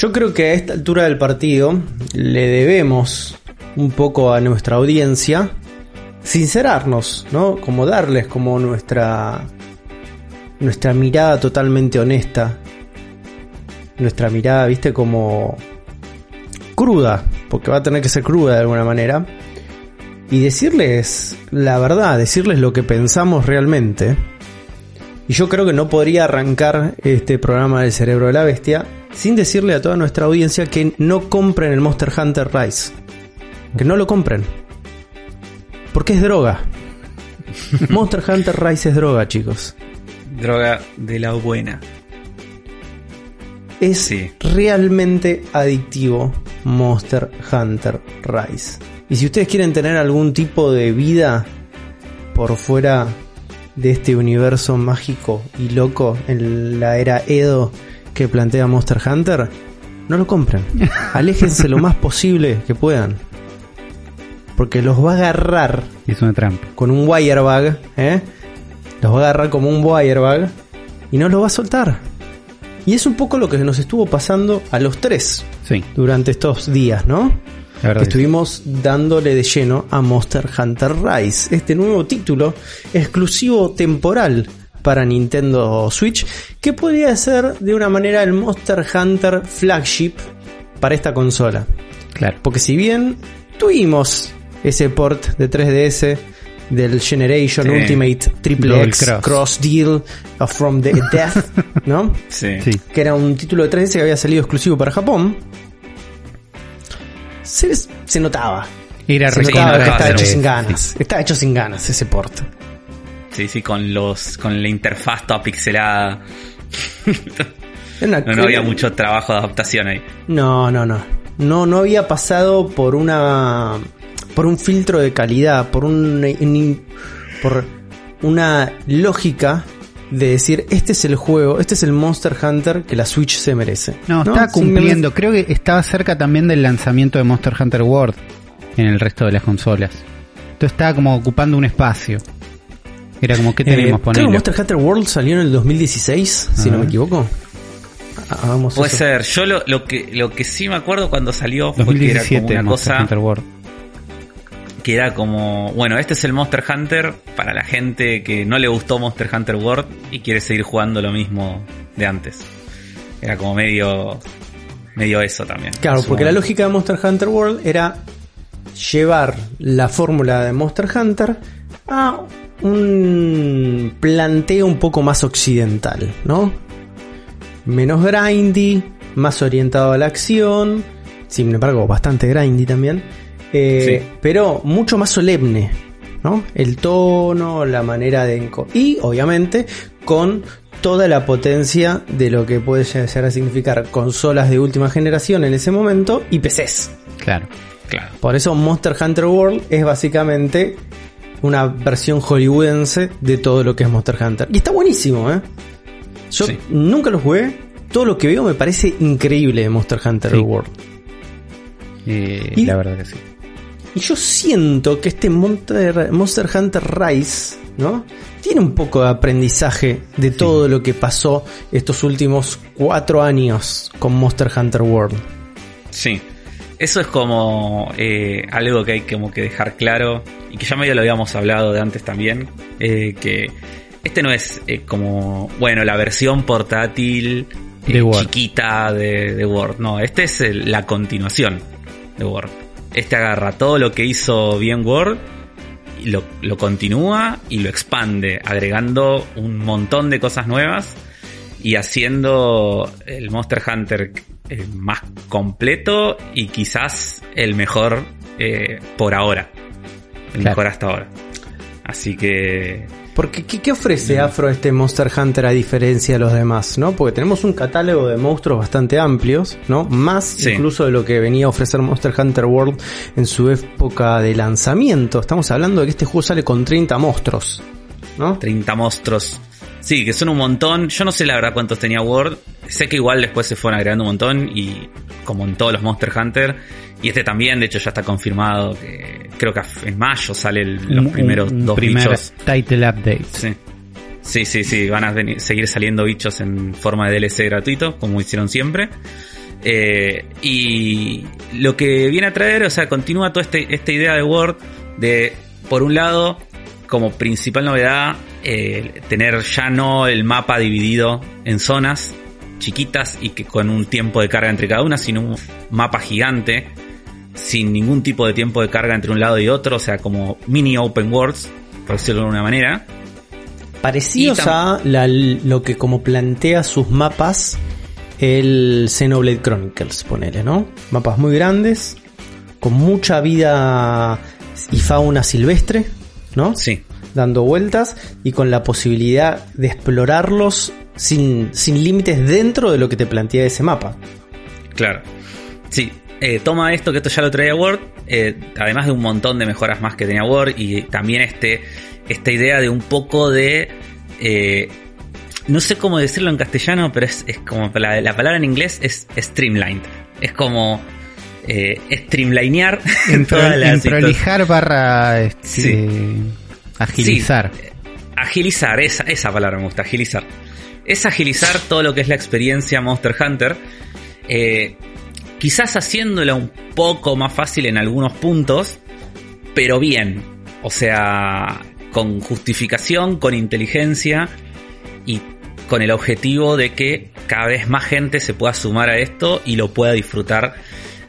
Yo creo que a esta altura del partido le debemos un poco a nuestra audiencia sincerarnos, ¿no? Como darles como nuestra nuestra mirada totalmente honesta. Nuestra mirada, viste, como cruda, porque va a tener que ser cruda de alguna manera. Y decirles la verdad, decirles lo que pensamos realmente. Y yo creo que no podría arrancar este programa del cerebro de la bestia sin decirle a toda nuestra audiencia que no compren el Monster Hunter Rise. Que no lo compren. Porque es droga. Monster Hunter Rise es droga, chicos. Droga de la buena. Es Sí. realmente adictivo Monster Hunter Rise. Y si ustedes quieren tener algún tipo de vida por fuera de este universo mágico y loco en la era Edo que plantea Monster Hunter, no lo compren. Aléjense lo más posible que puedan. Porque los va a agarrar Es una trampa. con un wirebag, ¿eh? Los va a agarrar como un wirebag y no los va a soltar. Y es un poco lo que nos estuvo pasando a los tres Sí, durante estos días, ¿no? la. Que estuvimos dándole de lleno a Monster Hunter Rise, este nuevo título exclusivo temporal para Nintendo Switch, que podría ser de una manera el Monster Hunter flagship para esta consola. Claro. Porque si bien tuvimos ese port de 3DS del Generation Sí. Ultimate Triple X cross. Cross Deal from the Death, ¿no? Sí. Sí. que era un título de 3DS que había salido exclusivo para Japón, se, se notaba. Era Se notaba no, que estaba hecho sin sí. ganas. Está hecho sin ganas ese port. Sí, sí, con los con la interfaz toda pixelada. No, no había mucho trabajo de adaptación ahí. No, no, no. No, no había pasado por una. por un filtro de calidad, por un. un- por una lógica de decir este es el juego, este es el Monster Hunter que la Switch se merece. No, estaba cumpliendo. Creo que estaba cerca también del lanzamiento de Monster Hunter World en el resto de las consolas. Entonces estaba como ocupando un espacio. Era como, ¿qué Eh, tenemos? creo que. Monster Hunter World salió en el 2016, si Ah. no me equivoco. Puede eso. ser. Yo lo, lo que lo que sí me acuerdo cuando salió fue que era 2017 como una Monster cosa Hunter World. que era como, bueno, este es el Monster Hunter para la gente que no le gustó Monster Hunter World y quiere seguir jugando lo mismo de antes. Era como medio medio eso también. Claro, porque la lógica de Monster Hunter World era llevar la fórmula de Monster Hunter a un planteo un poco más occidental, ¿no? Menos grindy, más orientado a la acción, sin embargo bastante grindy también, eh, Sí. pero mucho más solemne, ¿no? El tono, la manera de... enco- Y obviamente con toda la potencia de lo que puede llegar a significar consolas de última generación en ese momento y PCs. Claro. Claro. Por eso Monster Hunter World es básicamente una versión hollywoodense de todo lo que es Monster Hunter. Y está buenísimo, ¿eh? Yo Sí. nunca lo jugué. Todo lo que veo me parece increíble de Monster Hunter Sí. World. Eh, Y- La verdad que sí. Y yo siento que este Monster, Monster Hunter Rise, ¿no? Tiene un poco de aprendizaje de todo lo que pasó estos últimos cuatro años con Monster Hunter World. Sí. Eso es como eh, algo que hay como que dejar claro y que ya medio lo habíamos hablado de antes también, eh, que este no es eh, como, bueno, la versión portátil eh, De Word. chiquita de, de Word, no, este es el- la continuación de Word. Este agarra todo lo que hizo bien Word lo continúa y lo expande, agregando un montón de cosas nuevas y haciendo el Monster Hunter eh, más completo y quizás el mejor eh, por ahora. El Claro. mejor hasta ahora. Así que Porque, ¿qué, qué ofrece Afro este Monster Hunter a diferencia de los demás? ¿no? Porque tenemos un catálogo de monstruos bastante amplios, ¿no? Más Sí. incluso de lo que venía a ofrecer Monster Hunter World en su época de lanzamiento. Estamos hablando de que este juego sale con 30 monstruos, ¿no? 30 monstruos. Sí, que son un montón. Yo no sé la verdad cuántos tenía Word. Sé que igual después se fueron agregando un montón y como en todos los Monster Hunter. Y este también, de hecho ya está confirmado que creo que en mayo salen los Un- primeros un dos primer bichos. title update. Sí. Sí, sí, sí, van a venir- seguir saliendo bichos en forma de DLC gratuito, como hicieron siempre. Eh, y lo que viene a traer, o sea, continúa toda este, esta idea de Word de, por un lado, como principal novedad, eh, tener ya no el mapa dividido en zonas chiquitas y que con un tiempo de carga entre cada una, sino un mapa gigante sin ningún tipo de tiempo de carga entre un lado y otro, o sea, como mini open worlds, por decirlo de alguna manera. Parecidos a lo que como plantea sus mapas el Xenoblade Chronicles, ponele, ¿no? Mapas muy grandes, con mucha vida y fauna silvestre, ¿no? Sí. Dando vueltas y con la posibilidad de explorarlos sin, sin límites dentro de lo que te plantea ese mapa. Claro. Sí, eh, toma esto, que esto ya lo traía Word, eh, además de un montón de mejoras más que tenía Word y también este, esta idea de un poco de... Eh, no sé cómo decirlo en castellano, pero es, como la, la, palabra en inglés es streamlined. Es como eh, streamlinear en toda la prolijar barra este, agilizar. agilizar, esa, esa palabra me gusta, agilizar. Es agilizar todo lo que es la experiencia Monster Hunter. Eh, quizás haciéndola un poco más fácil en algunos puntos, pero bien. O sea, con justificación, con inteligencia y con el objetivo de que cada vez más gente se pueda sumar a esto y lo pueda disfrutar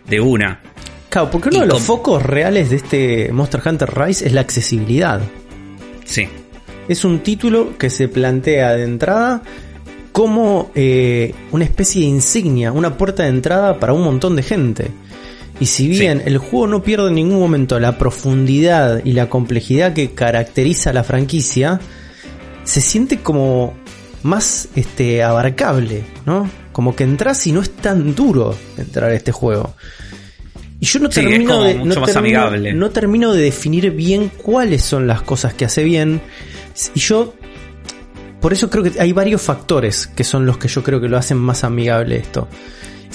de una. Claro, porque uno de los focos reales de este Monster Hunter Rise es la accesibilidad. Sí. Es un título que se plantea de entrada como eh, una especie de insignia, una puerta de entrada para un montón de gente. Y si bien el juego no pierde en ningún momento la profundidad y la complejidad que caracteriza la franquicia, se siente como más este, abarcable, ¿no? Como que entras y no es tan duro entrar a este juego. Y yo no termino de. No termino, no termino de definir bien cuáles son las cosas que hace bien. Y yo por eso creo que hay varios factores que son los que yo creo que lo hacen más amigable esto.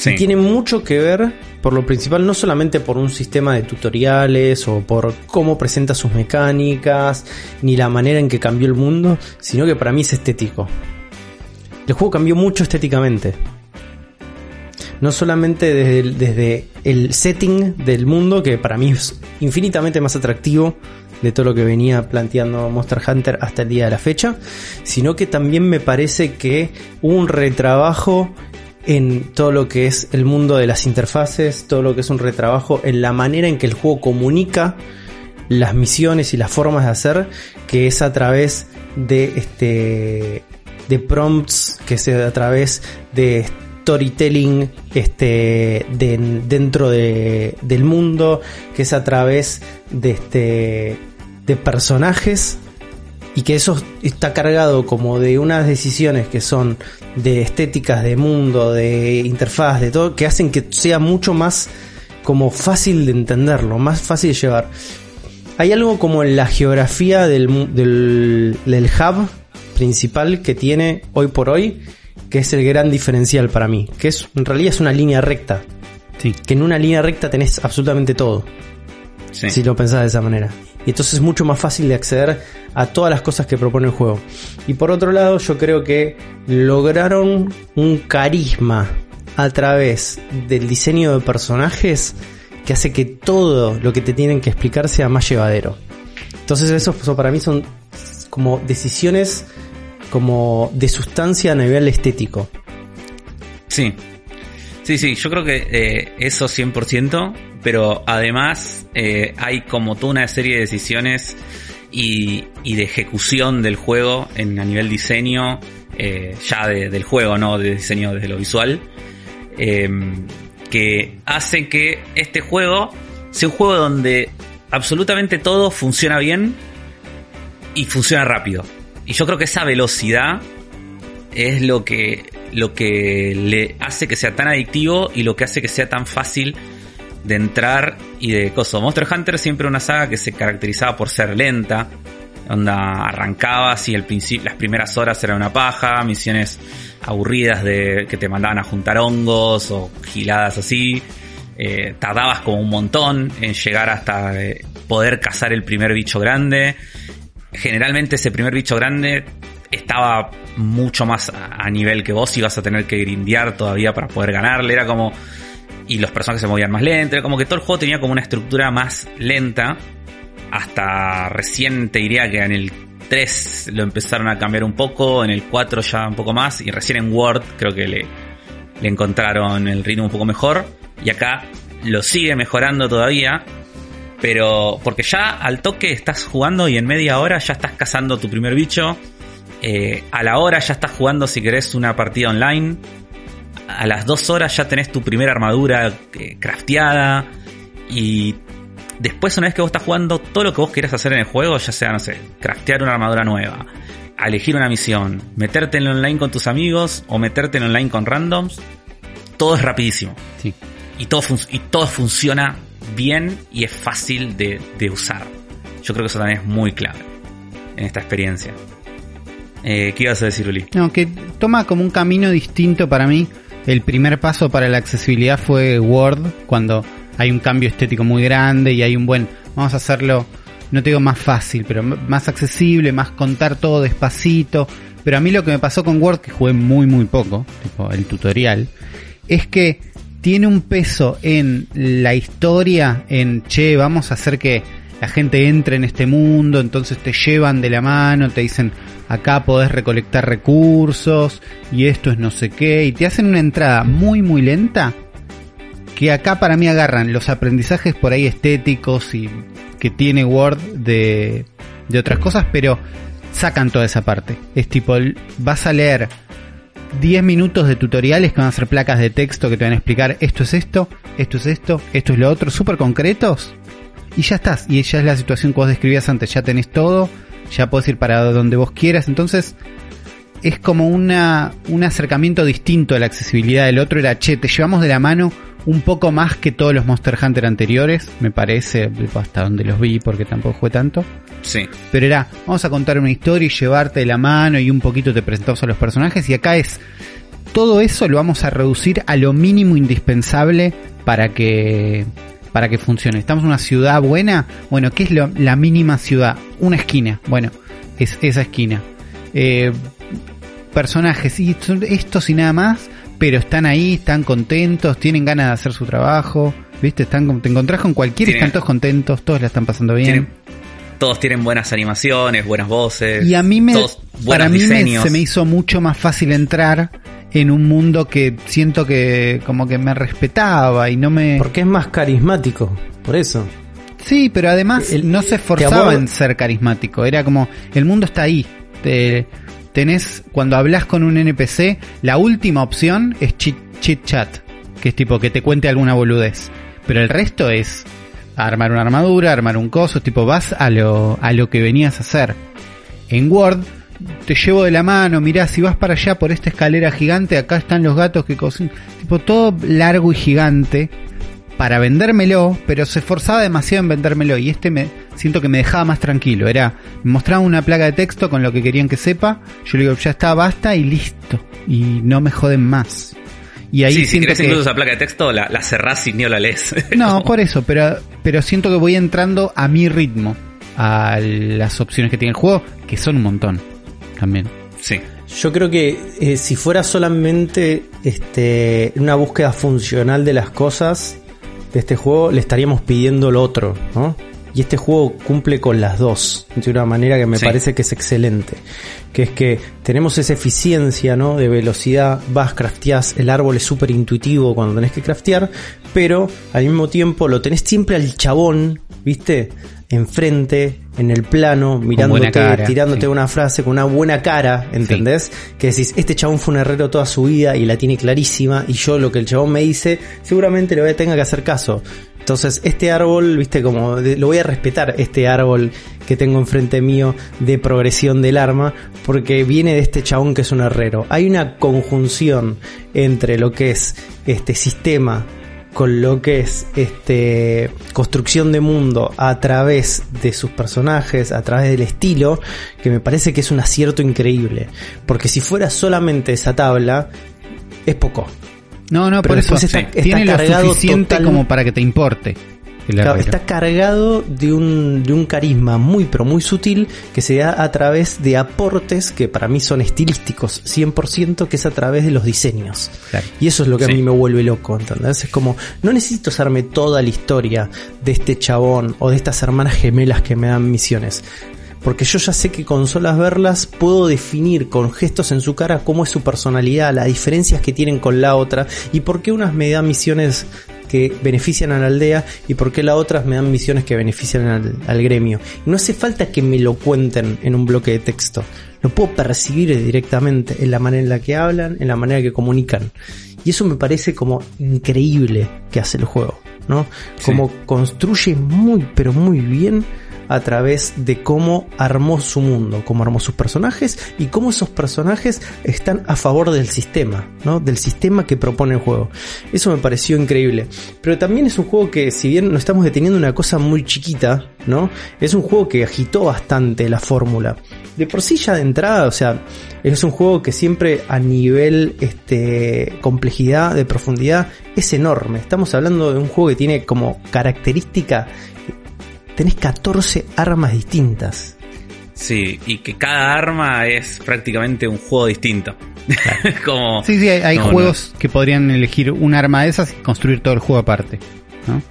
Y tiene mucho que ver, por lo principal, no solamente por un sistema de tutoriales o por cómo presenta sus mecánicas, ni la manera en que cambió el mundo, sino que para mí es estético. El juego cambió mucho estéticamente. No solamente desde desde el setting del mundo, que para mí es infinitamente más atractivo de todo lo que venía planteando Monster Hunter hasta el día de la fecha, sino que también me parece que un retrabajo en todo lo que es el mundo de las interfaces, todo lo que es un retrabajo en la manera en que el juego comunica las misiones y las formas de hacer, que es a través de este de prompts, que es a través de storytelling este, dentro de, del mundo, que es a través de, este, de personajes y que eso está cargado como de unas decisiones que son de estéticas de mundo, de interfaz, de todo, que hacen que sea mucho más como fácil de entenderlo, más fácil de llevar. Hay algo como en la geografía del, del hub principal que tiene hoy por hoy, que es el gran diferencial para mí, que es en realidad es una línea recta. Sí. Que en una línea recta tenés absolutamente todo. Si lo pensás de esa manera. Y entonces es mucho más fácil de acceder a todas las cosas que propone el juego. Y por otro lado, yo creo que lograron un carisma a través del diseño de personajes que hace que todo lo que te tienen que explicar sea más llevadero. Entonces eso, eso para mí son como decisiones como de sustancia a nivel estético. Sí. Sí, sí, yo creo que eh, eso 100%, pero además eh, hay como toda una serie de decisiones y, de ejecución del juego en, a nivel diseño, eh, ya del juego, no de diseño desde lo visual, em, que hace que este juego sea un juego donde absolutamente todo funciona bien y funciona rápido. Y yo creo que esa velocidad es lo que, lo que le hace que sea tan adictivo y lo que hace que sea tan fácil de entrar y de coso. Monster Hunter siempre una saga que se caracterizaba por ser lenta. Onda arrancabas y el las primeras horas era una paja, misiones aburridas de que te mandaban a juntar hongos o giladas así. Eh, tardabas como un montón en llegar hasta eh, poder cazar el primer bicho grande generalmente ese primer bicho grande estaba mucho más a nivel que vos ibas a tener que grindear todavía para poder ganarle. Era como. Y los personajes se movían más lento. Era como que todo el juego tenía como una estructura más lenta. Hasta recién te diría que en el 3 lo empezaron a cambiar un poco. En el 4 ya un poco más. Y recién en Word creo que le, le encontraron el ritmo un poco mejor. Y acá lo sigue mejorando todavía. Pero porque ya al toque estás jugando y en media hora ya estás cazando tu primer bicho. Eh, a la hora ya estás jugando si querés una partida online. A las dos horas ya tenés tu primera armadura eh, crafteada. Y después una vez que vos estás jugando todo lo que vos querés hacer en el juego, ya sea, no sé, craftear una armadura nueva, elegir una misión, meterte en online con tus amigos o meterte en online con randoms, todo es rapidísimo. Sí. Y todo, y todo funciona bien y es fácil de, de usar. Yo creo que eso también es muy clave en esta experiencia. Eh, ¿Qué ibas a decir, Uli? No, que toma como un camino distinto para mí. El primer paso para la accesibilidad fue Word, cuando hay un cambio estético muy grande y hay un buen, vamos a hacerlo, no te digo más fácil, pero más accesible, más contar todo despacito. Pero a mí lo que me pasó con Word, que jugué muy muy poco, tipo el tutorial, es que tiene un peso en la historia, en che, vamos a hacer que la gente entre en este mundo, entonces te llevan de la mano, te dicen acá podés recolectar recursos y esto es no sé qué, y te hacen una entrada muy muy lenta que acá para mí agarran los aprendizajes por ahí estéticos y que tiene Word de, de otras cosas, pero sacan toda esa parte. Es tipo, vas a leer 10 minutos de tutoriales que van a ser placas de texto que te van a explicar esto es esto, esto es esto, esto es lo otro, súper concretos. Y ya estás, y ya es la situación que vos describías antes, ya tenés todo, ya podés ir para donde vos quieras, entonces es como una, un acercamiento distinto a la accesibilidad del otro, era, che, te llevamos de la mano un poco más que todos los Monster Hunter anteriores, me parece, hasta donde los vi, porque tampoco jugué tanto. Sí. Pero era, vamos a contar una historia y llevarte de la mano y un poquito te presentamos a los personajes. Y acá es, todo eso lo vamos a reducir a lo mínimo indispensable para que, para que funcione. Estamos en una ciudad buena. Bueno, ¿qué es lo- la mínima ciudad? Una esquina. Bueno, es esa esquina. Eh, personajes, y son estos y nada más, pero están ahí, están contentos, tienen ganas de hacer su trabajo. ¿Viste? Están, con- te encontrás con cualquiera y están todos contentos, todos la están pasando bien. Tienen- todos tienen buenas animaciones, buenas voces. Y a mí me, todos para mí me- se me hizo mucho más fácil entrar en un mundo que siento que como que me respetaba y no me... Porque es más carismático, por eso. Sí, pero además El- no se esforzaba en ser carismático. Era como, el mundo está ahí. Te- tenés, cuando hablas con un NPC, la última opción es chit, chat. Que es tipo que te cuente alguna boludez. Pero el resto es armar una armadura, armar un coso, tipo vas a lo, a lo que venías a hacer. En Word te llevo de la mano, mirá, si vas para allá por esta escalera gigante, acá están los gatos que cocinan. Tipo todo largo y gigante para vendérmelo, pero se esforzaba demasiado en vendérmelo y este me siento que me dejaba más tranquilo. Era, me mostraba una placa de texto con lo que querían que sepa, yo le digo, ya está, basta y listo. Y no me joden más. Y ahí sí, si siento querés que... incluso esa placa de texto, la, la cerrás y ni la lees. No, por eso, pero, pero siento que voy entrando a mi ritmo, a las opciones que tiene el juego, que son un montón también. Sí. Yo creo que eh, si fuera solamente este, una búsqueda funcional de las cosas de este juego, le estaríamos pidiendo lo otro, ¿no? Y este juego cumple con las dos, de una manera que me Sí. parece que es excelente. Que es que tenemos esa eficiencia, ¿no? De velocidad, vas, crafteás, el árbol es súper intuitivo cuando tenés que craftear, pero al mismo tiempo lo tenés siempre al chabón, ¿viste? Enfrente, en el plano, mirándote, cara, tirándote sí. una frase con una buena cara, ¿entendés? Que decís, este chabón fue un herrero toda su vida y la tiene clarísima y yo lo que el chabón me dice, seguramente le voy a tenga que hacer caso. Entonces, este árbol, viste, como de- lo voy a respetar, este árbol que tengo enfrente mío de progresión del arma, porque viene de este chabón que es un herrero. Hay una conjunción entre lo que es este sistema con lo que es este construcción de mundo a través de sus personajes, a través del estilo, que me parece que es un acierto increíble. Porque si fuera solamente esa tabla, es poco. No, no, Pero por eso está- tiene está lo cargado suficiente total- como para que te importe. Claro, está cargado de un, de un carisma muy pero muy sutil que se da a través de aportes que para mí son estilísticos 100% que es a través de los diseños. Claro. Y eso es lo que Sí. a mí me vuelve loco, ¿entendés? Es como, no necesito saberme toda la historia de este chabón o de estas hermanas gemelas que me dan misiones. Porque yo ya sé que con solas verlas puedo definir con gestos en su cara cómo es su personalidad, las diferencias que tienen con la otra y por qué unas me dan misiones que benefician a la aldea y por qué las otras me dan misiones que benefician al, al gremio. No hace falta que me lo cuenten en un bloque de texto. Lo puedo percibir directamente en la manera en la que hablan, en la manera que comunican. Y eso me parece como increíble que hace el juego, ¿no? Como construye muy, pero muy bien a través de cómo armó su mundo, cómo armó sus personajes y cómo esos personajes están a favor del sistema, ¿no? Del sistema que propone el juego. Eso me pareció increíble. Pero también es un juego que, si bien no estamos deteniendo una cosa muy chiquita, ¿no? Es un juego que agitó bastante la fórmula. De por sí ya de entrada, o sea, es un juego que siempre a nivel este, complejidad, de profundidad, es enorme. Estamos hablando de un juego que tiene como característica tenés 14 armas distintas. Sí, y que cada arma es prácticamente un juego distinto. Como, Sí, sí, hay, hay No, juegos que podrían elegir un arma de esas y construir todo el juego aparte. ¿no?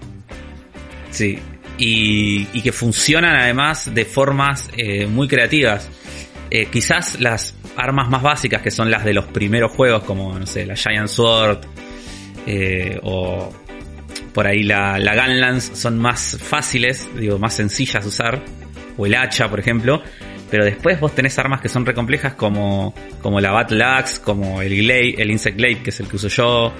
Sí, y, y que funcionan además de formas eh, muy creativas. Eh, quizás las armas más básicas, que son las de los primeros juegos, como, no sé, la Giant Sword, eh, o por ahí la, la Gunlance, son más fáciles, digo, más sencillas de usar, o el hacha, por ejemplo. Pero después vos tenés armas que son re complejas como, como la Battle Axe, como el Glaive, el Insect Glaive, que es el que uso yo.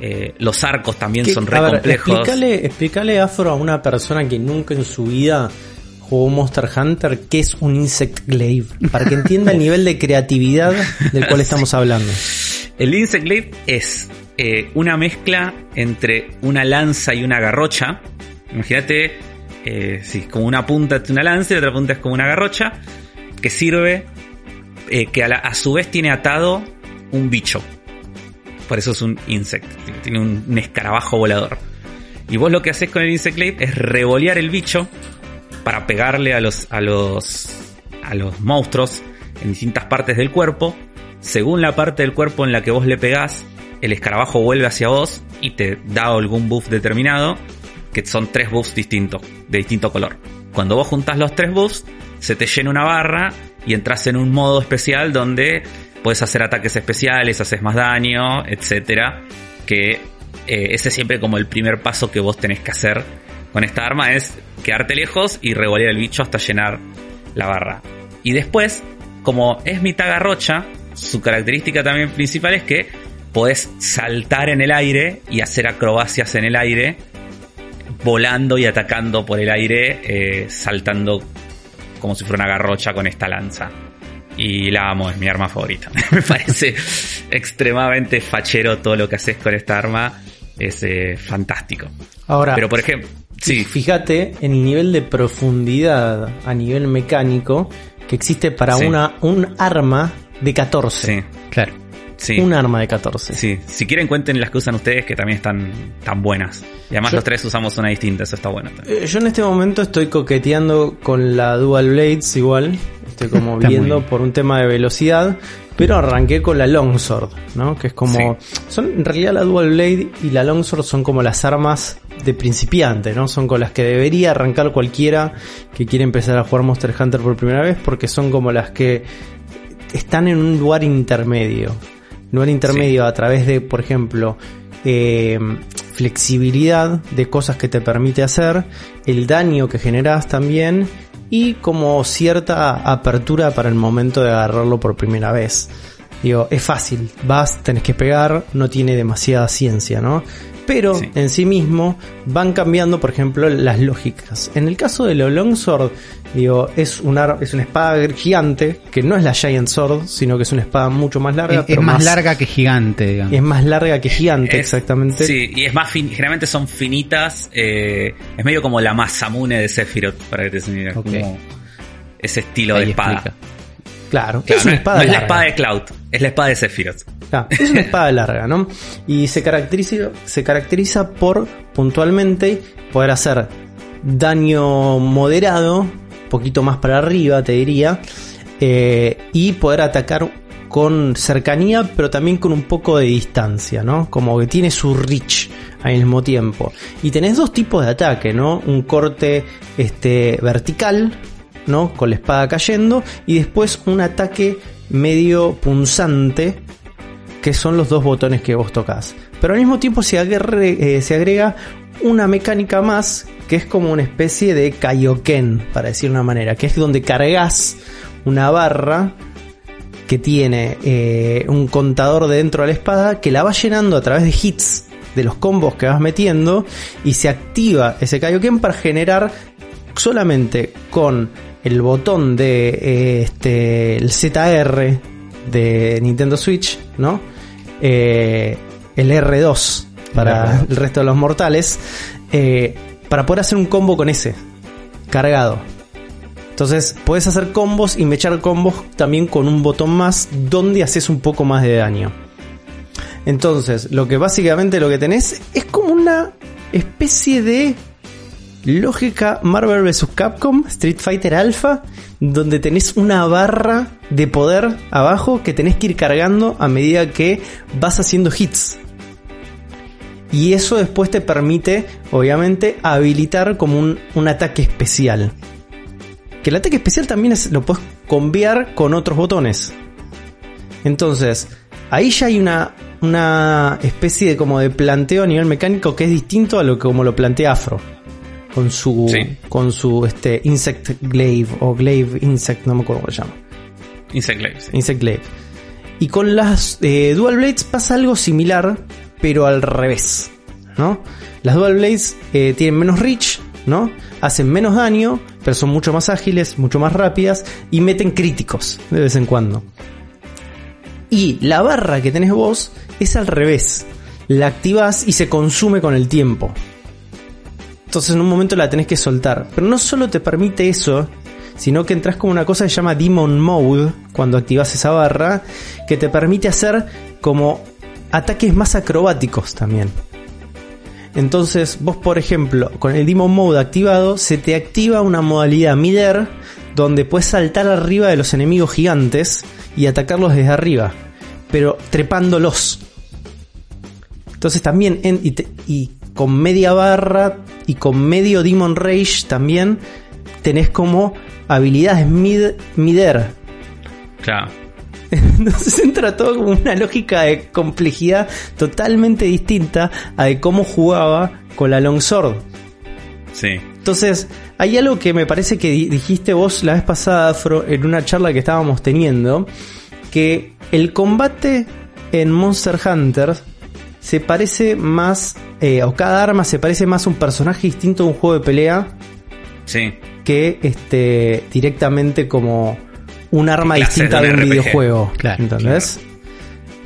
Eh, los arcos también ¿Qué- son re a ver, complejos. Explícale, explícale, Afro, a una persona que nunca en su vida jugó Monster Hunter qué es un Insect Glaive, para que entienda el nivel de creatividad del cual estamos hablando. El Insect Glaive es eh, una mezcla entre una lanza y una garrocha. Imagínate, eh, sí, como una punta es una lanza y otra punta es como una garrocha, que sirve, eh, que a, a su vez tiene atado un bicho. Por eso es un insect, tiene un, escarabajo volador. Y vos lo que haces con el Insect Glaive es revolear el bicho para pegarle a los, a los, a los monstruos en distintas partes del cuerpo. Según la parte del cuerpo en la que vos le pegás, el escarabajo vuelve hacia vos y te da algún buff determinado, que son tres buffs distintos, de distinto color. Cuando vos juntás los tres buffs, se te llena una barra y entras en un modo especial donde puedes hacer ataques especiales, haces más daño, etcétera. Que eh, ese es siempre como el primer paso que vos tenés que hacer con esta arma es quedarte lejos y revolear el bicho hasta llenar la barra. Y después, como es mitad garrocha, su característica también principal es que podés saltar en el aire y hacer acrobacias en el aire, volando y atacando por el aire, eh, saltando como si fuera una garrocha con esta lanza. Y la amo, es mi arma favorita. Me parece extremadamente fachero todo lo que haces con esta arma. Es eh, fantástico. Ahora, Pero por ejemplo, sí, fíjate en el nivel de profundidad a nivel mecánico que existe para Sí. una un arma de 14. sí, Claro. Sí. Un arma de 14. Sí, si quieren cuenten las que usan ustedes que también están tan buenas. Y además Yo- los tres usamos una distinta, eso está bueno también. Eh, Yo en este momento estoy coqueteando con la Dual Blades igual. Estoy como viendo por un tema de velocidad. Pero arranqué con la Longsword, ¿no? Que es como. Son en realidad la Dual Blade y la Longsword son como las armas de principiante, ¿no? Son con las que debería arrancar cualquiera que quiere empezar a jugar Monster Hunter por primera vez. Porque son como las que están en un lugar intermedio. Lugar intermedio a través de, por ejemplo, eh, flexibilidad de cosas que te permite hacer, el daño que generas también y como cierta apertura para el momento de agarrarlo por primera vez. Digo, es fácil, vas, tenés que pegar, no tiene demasiada ciencia, ¿no? Pero Sí. en sí mismo van cambiando, por ejemplo, las lógicas. En el caso de la Longsword, digo, es una, es una espada gigante, que no es la Giant Sword, sino que es una espada mucho más larga. Es, más, larga que gigante, digamos. Es más larga que gigante, Es- exactamente. Sí, y es más fin, generalmente son finitas, eh, es medio como la Masamune de Sephiroth, para que te des una idea, Ok. como ese estilo de espada. explica. Claro, Claro, es una no- espada no es la larga. espada de Cloud, es la espada de Sephiroth. Claro, es una espada larga, ¿no? Y se caracteriza, se caracteriza por puntualmente poder hacer daño moderado, poquito más para arriba, te diría, eh, y poder atacar con cercanía, pero también con un poco de distancia, ¿no? Como que tiene su reach al mismo tiempo. Y tenés dos tipos de ataque, ¿no? Un corte este, vertical, ¿no? Con la espada cayendo, y después un ataque medio punzante, que son los dos botones que vos tocas. Pero al mismo tiempo eh, se agrega una mecánica más que es como una especie de Kaioken, para decir una manera, que es donde cargas una barra que tiene eh, un contador de dentro de la espada que la va llenando a través de hits de los combos que vas metiendo y se activa ese Kaioken para generar solamente con el botón de eh, este el ZR de Nintendo Switch, ¿no? Eh, el R2 para el resto de los mortales eh, para poder hacer un combo con ese cargado. Entonces puedes hacer combos y mechar combos también con un botón más donde haces un poco más de daño. Entonces, lo que básicamente lo que tenés es como una especie de lógica Marvel vs. Capcom Street Fighter Alpha, donde tenés una barra de poder abajo que tenés que ir cargando a medida que vas haciendo hits. Y eso después te permite, obviamente, habilitar como un, un ataque especial. Que el ataque especial también es- lo puedes cambiar con otros botones. Entonces, ahí ya hay una, una especie de como de planteo a nivel mecánico que es distinto a lo que como lo plantea Afro. Con su, Sí. con su este Insect Glaive o Glaive Insect, no me acuerdo cómo se llama. Insect Glaive, sí. Insect Glaive. Y con las eh, Dual Blades pasa algo similar, pero al revés. ¿no? Las Dual Blades eh, tienen menos reach, ¿no? Hacen menos daño, pero son mucho más ágiles, mucho más rápidas y meten críticos de vez en cuando. Y la barra que tenés vos es al revés. La activás y se consume con el tiempo. Entonces en un momento la tenés que soltar. Pero no solo te permite eso, sino que entras con una cosa que se llama Demon Mode cuando activas esa barra, que te permite hacer como ataques más acrobáticos también. Entonces, vos, por ejemplo, con el Demon Mode activado, se te activa una modalidad Midair, donde puedes saltar arriba de los enemigos gigantes y atacarlos desde arriba, pero trepándolos. Entonces también, en- y, te- y con media barra y con medio Demon Rage también tenés como habilidades mid, Midair, Claro. entonces entra todo como una lógica de complejidad totalmente distinta a de cómo jugaba con la Longsword. Sí. Entonces, hay algo que me parece que di- dijiste vos la vez pasada, Afro, en una charla que estábamos teniendo, que el combate en Monster Hunter se parece más, eh, o cada arma se parece más a un personaje distinto de un juego de pelea Sí. que este directamente como un arma distinta de de un videojuego. Claro, ¿Entendés?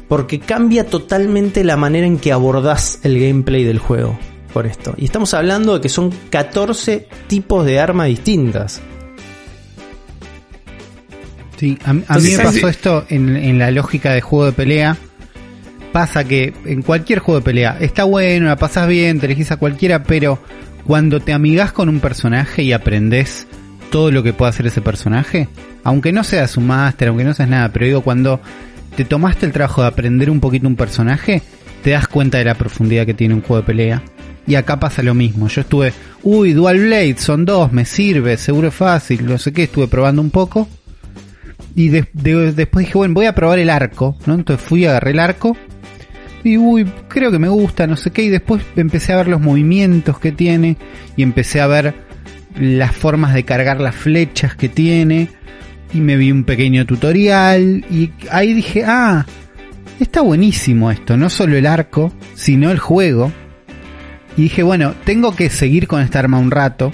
Porque cambia totalmente la manera en que abordás el gameplay del juego por esto. Y estamos hablando de que son 14 tipos de armas distintas. Sí, a, mí- me sí. pasó esto en, en la lógica de juego de pelea. Pasa que en cualquier juego de pelea está bueno, la pasas bien, te elegís a cualquiera, pero cuando te amigas con un personaje y aprendes todo lo que puede hacer ese personaje, aunque no seas un máster, aunque no seas nada, pero digo, cuando te tomaste el trabajo de aprender un poquito un personaje, te das cuenta de la profundidad que tiene un juego de pelea. Y acá pasa lo mismo. Yo estuve, uy, Dual Blade, son dos, me sirve, seguro es fácil, no sé qué, estuve probando un poco. Y de- de- después dije, bueno, voy a probar el arco, ¿no? Entonces fui, agarré el arco. Y uy, creo que me gusta, no sé qué. Y después empecé a ver los movimientos que tiene. Y empecé a ver las formas de cargar las flechas que tiene. Y me vi un pequeño tutorial. Y ahí dije, ah, está buenísimo esto. No solo el arco, sino el juego. Y dije, bueno, tengo que seguir con esta arma un rato.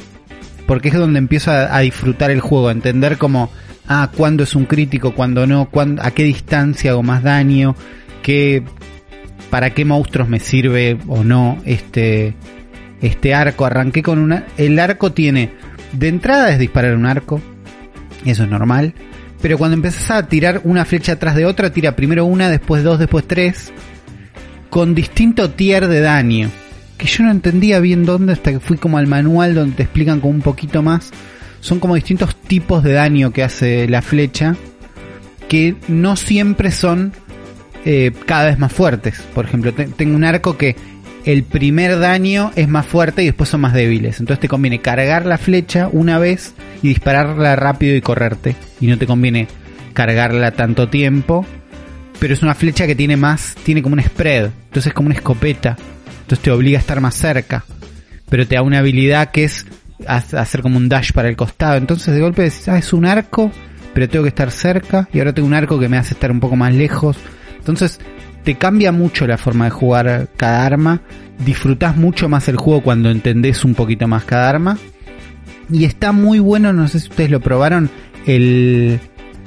Porque es donde empiezo a, disfrutar el juego, a entender como, ah, cuándo es un crítico, cuándo no, cuándo, a qué distancia hago más daño, qué, para qué monstruos me sirve o no este, este arco. Arranqué con una, el arco tiene, de entrada es disparar un arco, eso es normal. Pero cuando empezás a tirar una flecha atrás de otra, tira primero una, después dos, después tres, con distinto tier de daño. Que yo no entendía bien dónde hasta que fui como al manual donde te explican como un poquito más. Son como distintos tipos de daño que hace la flecha, que no siempre son eh, cada vez más fuertes. Por ejemplo, te- tengo un arco que el primer daño es más fuerte y después son más débiles. Entonces te conviene cargar la flecha una vez y dispararla rápido y correrte. Y no te conviene cargarla tanto tiempo. Pero es una flecha que tiene más, tiene como un spread. Entonces es como una escopeta. Entonces te obliga a estar más cerca. Pero te da una habilidad que es ha- hacer como un dash para el costado. Entonces de golpe decís, ah, es un arco, pero tengo que estar cerca. Y ahora tengo un arco que me hace estar un poco más lejos. Entonces te cambia mucho la forma de jugar cada arma. Disfrutás mucho más el juego cuando entendés un poquito más cada arma. Y está muy bueno, no sé si ustedes lo probaron, el...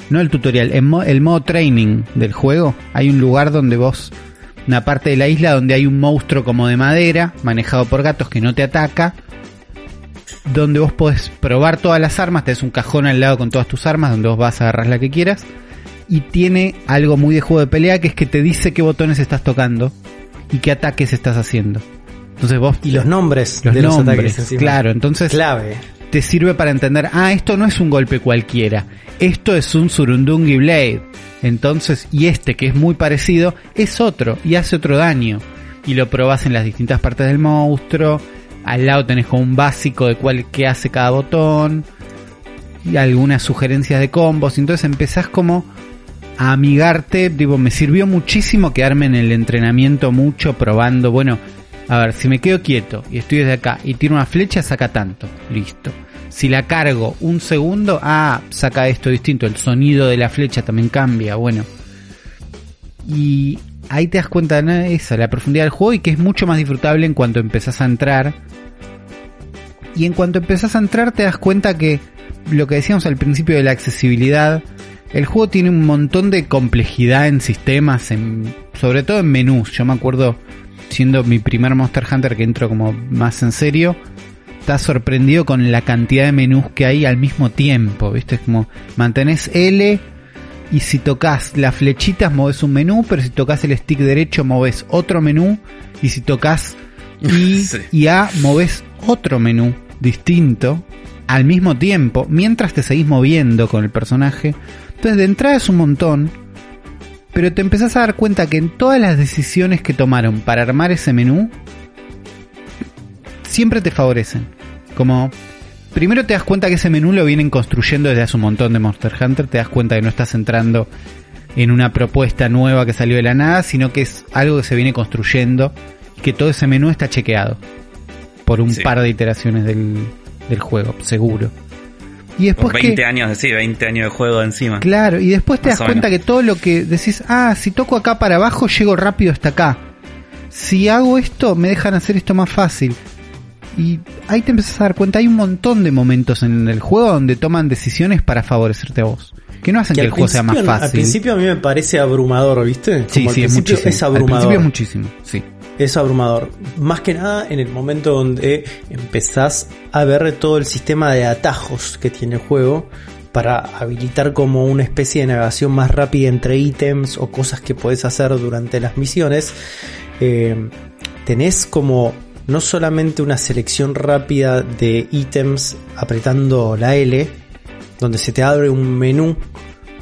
No el tutorial, el, el modo training del juego. Hay un lugar donde vos... Una parte de la isla donde hay un monstruo como de madera, manejado por gatos que no te ataca. Donde vos podés probar todas las armas, tenés un cajón al lado con todas tus armas, donde vos vas a agarrar la que quieras y tiene algo muy de juego de pelea que es que te dice qué botones estás tocando y qué ataques estás haciendo. Entonces vos Y los nombres los de los nombres, ataques encima. claro, entonces Clave. te sirve para entender, ah, esto no es un golpe cualquiera, esto es un Surundungi Blade. Entonces, y este que es muy parecido, es otro y hace otro daño. Y lo probás en las distintas partes del monstruo. Al lado tenés como un básico de cuál que hace cada botón. Y algunas sugerencias de combos. Entonces empezás como a amigarte. Digo, me sirvió muchísimo quedarme en el entrenamiento mucho probando. Bueno, a ver, si me quedo quieto y estoy desde acá y tiro una flecha, saca tanto. Listo. Si la cargo un segundo, ah, saca esto distinto. El sonido de la flecha también cambia. Bueno. Y ahí te das cuenta de esa, la profundidad del juego y que es mucho más disfrutable en cuanto empezás a entrar. Y en cuanto empezás a entrar te das cuenta que lo que decíamos al principio de la accesibilidad, el juego tiene un montón de complejidad en sistemas, en, sobre todo en menús. Yo me acuerdo siendo mi primer Monster Hunter que entro como más en serio, estás sorprendido con la cantidad de menús que hay al mismo tiempo, ¿viste? Es como mantenés L y si tocas las flechitas moves un menú, pero si tocas el stick derecho moves otro menú y si tocas I Sí. y A moves otro menú distinto al mismo tiempo mientras te seguís moviendo con el personaje. Entonces de entrada es un montón, pero te empezás a dar cuenta que en todas las decisiones que tomaron para armar ese menú siempre te favorecen. Como primero te das cuenta que ese menú lo vienen construyendo desde hace un montón de Monster Hunter, te das cuenta que no estás entrando en una propuesta nueva que salió de la nada, sino que es algo que se viene construyendo y que todo ese menú está chequeado por un Sí. par de iteraciones del, del juego, seguro. Y después Por que 20 años, sí, 20 años de juego encima. Claro, y después te Más das cuenta que todo lo que decís, ah, si toco acá para abajo, llego rápido hasta acá. Si hago esto, me dejan hacer esto más fácil. Y ahí te empiezas a dar cuenta, hay un montón de momentos en el juego donde toman decisiones para favorecerte a vos. Que no hacen que, el juego sea más fácil. Al principio a mí me parece abrumador, ¿viste? sí, Como al sí, es muchísimo. Es Al abrumador. principio es muchísimo, sí. Es abrumador. Más que nada en el momento donde empezás a ver todo el sistema de atajos que tiene el juego para habilitar como una especie de navegación más rápida entre ítems o cosas que podés hacer durante las misiones. Eh, tenés como no solamente una selección rápida de ítems apretando la L, donde se te abre un menú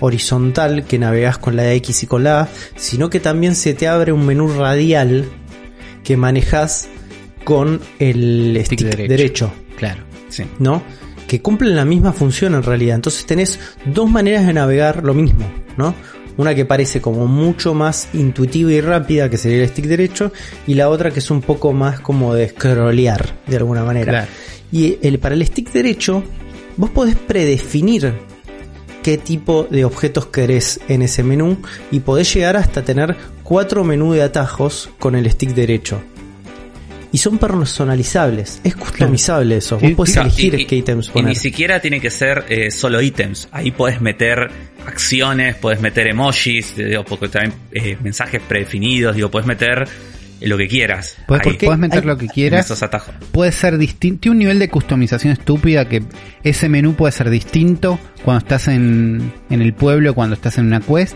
horizontal que navegas con la X y con la A, sino que también se te abre un menú radial que manejas con el stick, Stick derecho. derecho. Claro. Sí. ¿no? Que cumplen la misma función en realidad. Entonces tenés dos maneras de navegar lo mismo, ¿no? Una que parece como mucho más intuitiva y rápida, que sería el stick derecho, y la otra que es un poco más como de scrollear, de alguna manera. Claro. Y el, para el stick derecho, vos podés predefinir qué tipo de objetos querés en ese menú y podés llegar hasta tener cuatro menús de atajos con el stick derecho. Y son personalizables, es customizable eso. Vos Y- podés elegir y- qué ítems y poner. ni siquiera tiene que ser eh, solo ítems. Ahí podés meter acciones, podés meter emojis, digo, porque también eh, mensajes predefinidos, digo, podés meter lo que quieras. Puedes, puedes meter hay- lo que quieras. esos atajos. Puede ser distinto. Tiene un nivel de customización estúpida que ese menú puede ser distinto cuando estás en, en el pueblo, cuando estás en una quest.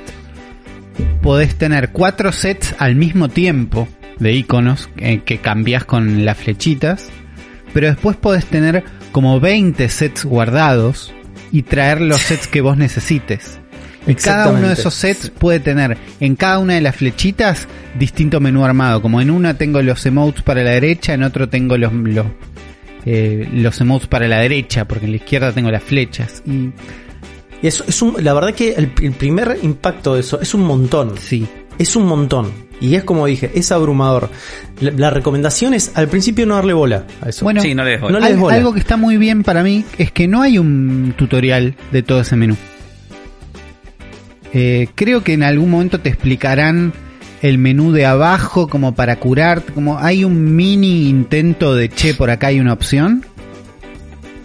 Podés tener cuatro sets al mismo tiempo de iconos eh, que cambias con las flechitas. Pero después podés tener como 20 sets guardados y traer los sets que vos necesites. Y cada uno de esos sets puede tener en cada una de las flechitas distinto menú armado. Como en una tengo los emotes para la derecha, en otro tengo los, los, eh, los emotes para la derecha, porque en la izquierda tengo las flechas. Y eso es un, la verdad que el, el primer impacto de eso es un montón. sí, Es un montón. Y es como dije, es abrumador. La, la recomendación es al principio no darle bola a eso. Bueno, Sí, no le des bola. No le Al- des bola. algo que está muy bien para mí es que no hay un tutorial de todo ese menú. Eh, creo que en algún momento te explicarán el menú de abajo como para curarte, como hay un mini intento de che, por acá hay una opción.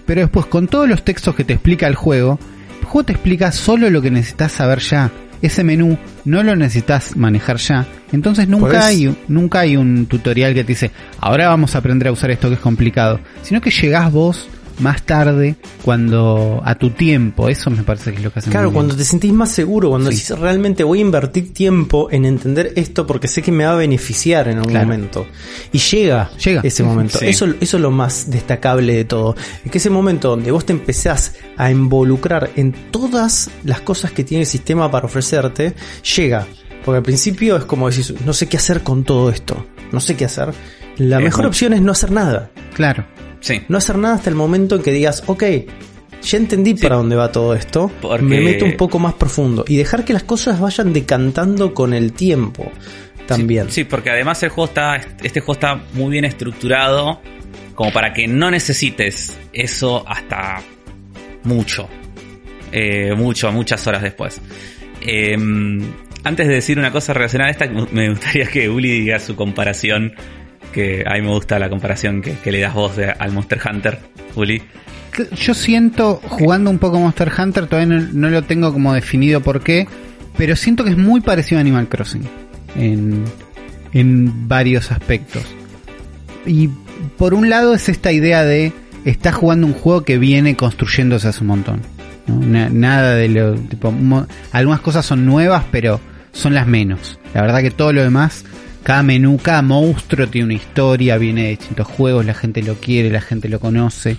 Pero después con todos los textos que te explica el juego, el juego te explica solo lo que necesitas saber ya. Ese menú no lo necesitas manejar ya. Entonces nunca hay, nunca hay un tutorial que te dice, ahora vamos a aprender a usar esto que es complicado. Sino que llegás vos más tarde, cuando a tu tiempo. Eso me parece que es lo que hacen Claro, cuando te sentís más seguro, cuando Sí. decís realmente voy a invertir tiempo en entender esto porque sé que me va a beneficiar en algún Claro. momento. Y llega, Llega. ese momento. Sí. Eso, eso es lo más destacable de todo. Es que ese momento donde vos te empezás a involucrar en todas las cosas que tiene el sistema para ofrecerte, llega. Porque al principio es como decís, no sé qué hacer con todo esto. No sé qué hacer. La Es mejor muy- opción es no hacer nada. Claro. Sí. No hacer nada hasta el momento en que digas, ok, ya entendí para dónde va todo esto, Porque- me meto un poco más profundo y dejar que las cosas vayan decantando con el tiempo también. Sí, sí, porque además el juego está, este juego está muy bien estructurado como para que no necesites eso hasta mucho, Eh, mucho, muchas horas después. Eh, antes de decir una cosa relacionada a esta, me gustaría que Uli diga su comparación, que a mí me gusta la comparación que, le das vos al Monster Hunter, Uli. Que- Yo siento, jugando un poco Monster Hunter, todavía no, lo tengo como definido por qué, pero siento que es muy parecido a Animal Crossing en, en varios aspectos. Y por un lado es esta idea de estás jugando un juego que viene construyéndose hace un montón. nada de lo. Tipo, algunas cosas son nuevas, pero son las menos. La verdad que todo lo demás, cada menú, cada monstruo tiene una historia, viene de distintos juegos, la gente lo quiere, la gente lo conoce.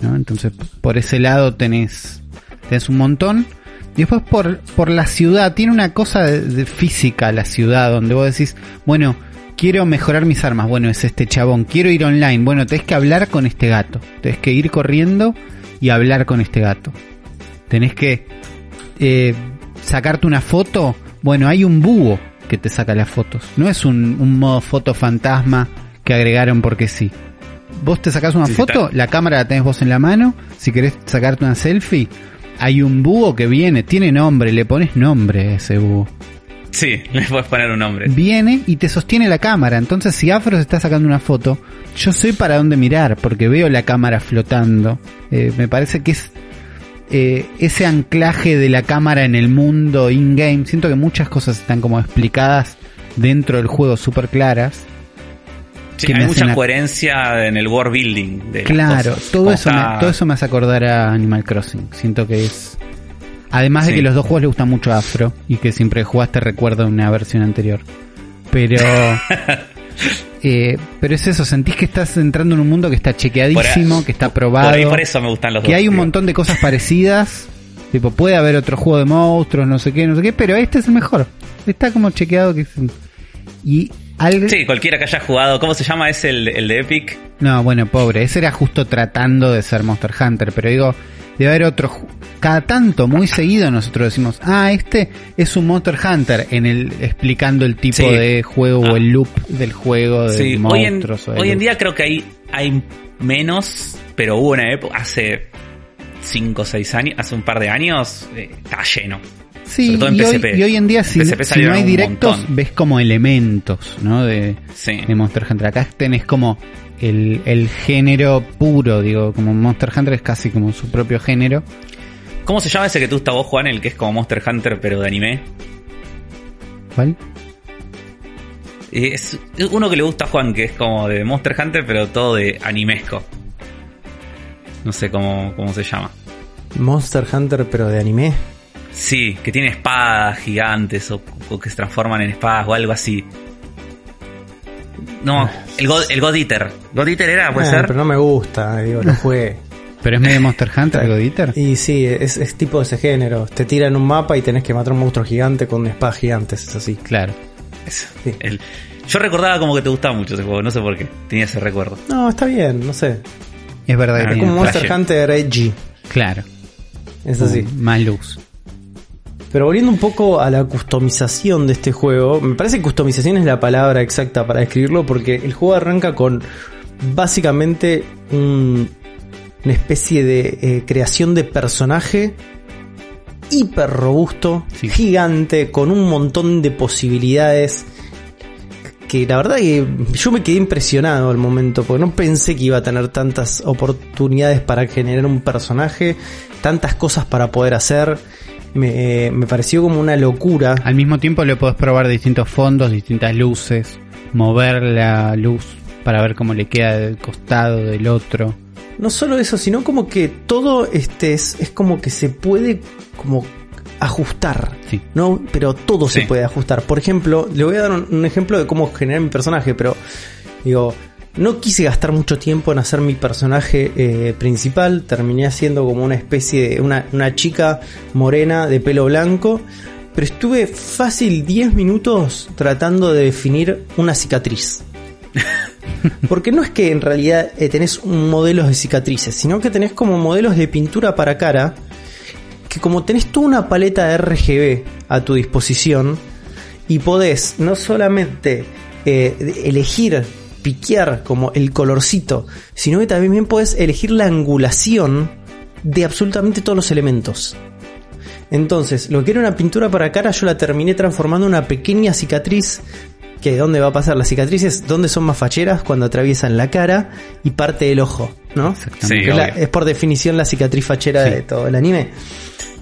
¿no? Entonces, por ese lado tenés, tenés un montón. Y después por, por la ciudad, tiene una cosa de, física la ciudad, donde vos decís, bueno, quiero mejorar mis armas, bueno, es este chabón, quiero ir online, bueno, tenés que hablar con este gato, tenés que ir corriendo y hablar con este gato. Tenés que eh, sacarte una foto, bueno, hay un búho que te saca las fotos, no es un, un modo foto fantasma que agregaron porque sí. Vos te sacás una Sí, foto, la cámara la tenés vos en la mano, si querés sacarte una selfie, hay un búho que viene, tiene nombre, le pones nombre a ese búho. Sí, le puedes poner un nombre. Viene y te sostiene la cámara. Entonces, si Afro se está sacando una foto, yo sé para dónde mirar, porque veo la cámara flotando. Eh, me parece que es eh, ese anclaje de la cámara en el mundo in-game. Siento que muchas cosas están como explicadas dentro del juego súper claras. Sí, hay mucha coherencia en el world building. De las Claro, cosas. todo eso, me, todo eso me hace acordar a Animal Crossing. Siento que es... Además de que los dos juegos le gustan mucho a Afro y que siempre jugaste recuerda una versión anterior. Pero... eh, pero es eso, sentís que estás entrando en un mundo que está chequeadísimo, que está probado. Por ahí por eso me gustan los que dos. hay un montón de cosas parecidas. Tipo, puede haber otro juego de monstruos, no sé qué, no sé qué, pero este es el mejor. Está como chequeado que es... Y algo... Sí, cualquiera que haya jugado. ¿Cómo se llama? Es el, el de Epic. No, bueno, pobre, ese era justo tratando de ser Monster Hunter, pero digo, debe haber otro... Cada tanto, muy seguido, nosotros decimos, ah, este es un Monster Hunter, en el explicando el tipo Sí. de juego Ah. o el loop del juego de Sí, hoy en, monstruos. hoy en día creo que hay, hay menos, pero hubo una época, hace 5 o 6 años, hace un par de años, eh, estaba lleno. Sí, sobre todo en y, hoy, y hoy en día, si, si no hay directos, montón. ves como elementos, ¿no? De, Sí. de Monster Hunter. Acá tenés como el, el género puro, digo, como Monster Hunter es casi como su propio género. ¿Cómo se llama ese que tú estás vos, Juan? El que es como Monster Hunter, pero de anime. ¿Cuál? Y es es uno que le gusta a Juan, que es como de Monster Hunter, pero todo de animesco. No sé cómo, cómo se llama. Monster Hunter, pero de anime. Sí, que tiene espadas gigantes o, o que se transforman en espadas o algo así. No, el God, el God Eater. God Eater era, puede Eh, ser. Pero no me gusta, digo, lo jugué. Pero es medio Monster Hunter, algo Dieter. Y sí, es, es tipo de ese género. Te tiran un mapa y tenés que matar a un monstruo gigante con espadas gigantes, es así. Claro. Eso, Sí. el- yo recordaba como que te gustaba mucho ese juego, no sé por qué. Tenía ese recuerdo. No, está bien, no sé. Es verdad que Ah, Es como Monster. Hunter Edgy, Claro. es así. Con Más luz. Pero volviendo un poco a la customización de este juego, me parece que customización es la palabra exacta para describirlo porque el juego arranca con básicamente un- una especie de eh, creación de personaje hiper robusto, Sí. gigante, con un montón de posibilidades que la verdad que yo me quedé impresionado al momento porque no pensé que iba a tener tantas oportunidades para generar un personaje, tantas cosas para poder hacer. Me, me pareció como una locura. Al mismo tiempo le podés probar distintos fondos, distintas luces, mover la luz para ver cómo le queda del costado del otro. No solo eso, sino como que todo este es, es como que se puede como ajustar. Sí. ¿no? Pero todo se puede ajustar. Por ejemplo, le voy a dar un, un ejemplo de cómo generar mi personaje, pero digo, no quise gastar mucho tiempo en hacer mi personaje eh, principal. Terminé haciendo como una especie de una, una chica morena de pelo blanco. Pero estuve fácil 10 minutos tratando de definir una cicatriz. Porque no es que en realidad eh, tenés modelos de cicatrices, sino que tenés como modelos de pintura para cara que como tenés toda una paleta de RGB a tu disposición y podés no solamente eh, elegir, piquear como el colorcito, sino que también podés elegir la angulación de absolutamente todos los elementos. Entonces, lo que era una pintura para cara, yo la terminé transformando en una pequeña cicatriz. Que dónde va a pasar las cicatrices, dónde son más facheras cuando atraviesan la cara y parte del ojo, ¿no? Sí, es, la- obvio. es por definición la cicatriz fachera Sí. de todo el anime.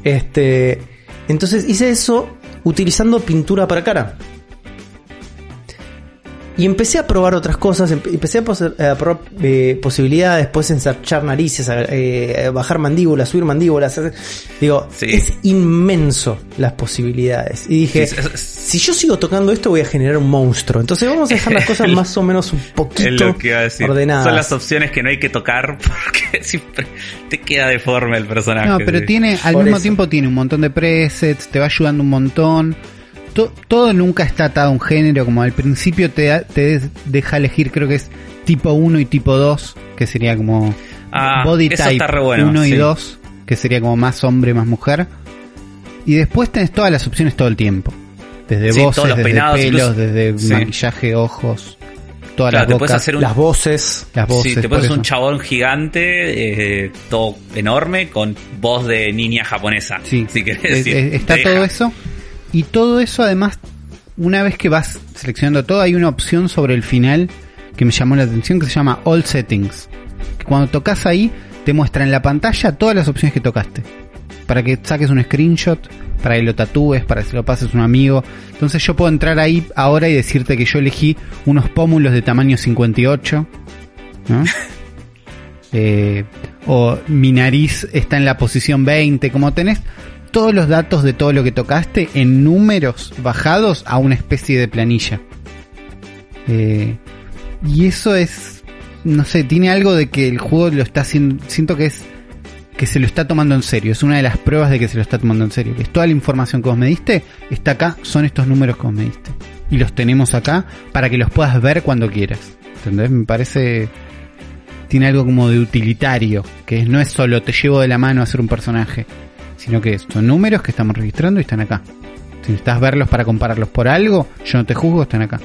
Este, entonces hice eso utilizando pintura para cara. Y empecé a probar otras cosas, empe- empecé a, a probar eh, posibilidades, después ensarchar narices, a, eh, a bajar mandíbulas, subir mandíbulas. Digo, Sí. es inmenso las posibilidades. Y dije, Sí, es- es- si yo sigo tocando esto voy a generar un monstruo. Entonces vamos a dejar las cosas El- más o menos un poquito lo que iba a decir. ordenadas. Son las opciones que no hay que tocar porque siempre te queda deforme el personaje. No, pero sí. tiene, al Por mismo eso. tiempo tiene un montón de presets, te va ayudando un montón. To- todo nunca está atado a un género, como al principio te, da- te deja elegir, creo que es tipo 1 y tipo 2, que sería como Ah, body type está re bueno, 1 y sí. 2, que sería como más hombre, más mujer. Y después tenés todas las opciones todo el tiempo. Desde Sí, voces, todos los desde peinados, pelos, incluso- desde Sí. maquillaje, ojos, todas Claro, las te bocas, puedes hacer un, Las voces. las voces. sí, te puedes hacer un chabón gigante, eh, todo enorme, con voz de niña japonesa. Sí, si querés Es- decir. es- está deja. todo eso. Y todo eso, además, una vez que vas seleccionando todo, hay una opción sobre el final que me llamó la atención que se llama All Settings. Que cuando tocas ahí, te muestra en la pantalla todas las opciones que tocaste. Para que saques un screenshot, para que lo tatúes, para que se lo pases a un amigo. Entonces yo puedo entrar ahí ahora y decirte que yo elegí unos pómulos de tamaño 58. ¿no? Eh, o mi nariz está en la posición 20. Como tenés todos los datos de todo lo que tocaste en números bajados a una especie de planilla. Eh, y eso es, no sé, tiene algo de que el juego lo está haciendo, siento que es que se lo está tomando en serio, es una de las pruebas de que se lo está tomando en serio, que es toda la información que vos me diste, está acá, son estos números que vos me diste. Y los tenemos acá para que los puedas ver cuando quieras. ¿Entendés? Me parece tiene algo como de utilitario, que no es solo te llevo de la mano a hacer un personaje, sino que son números que estamos registrando y están acá. Si necesitas verlos para compararlos por algo, yo no te juzgo, están acá.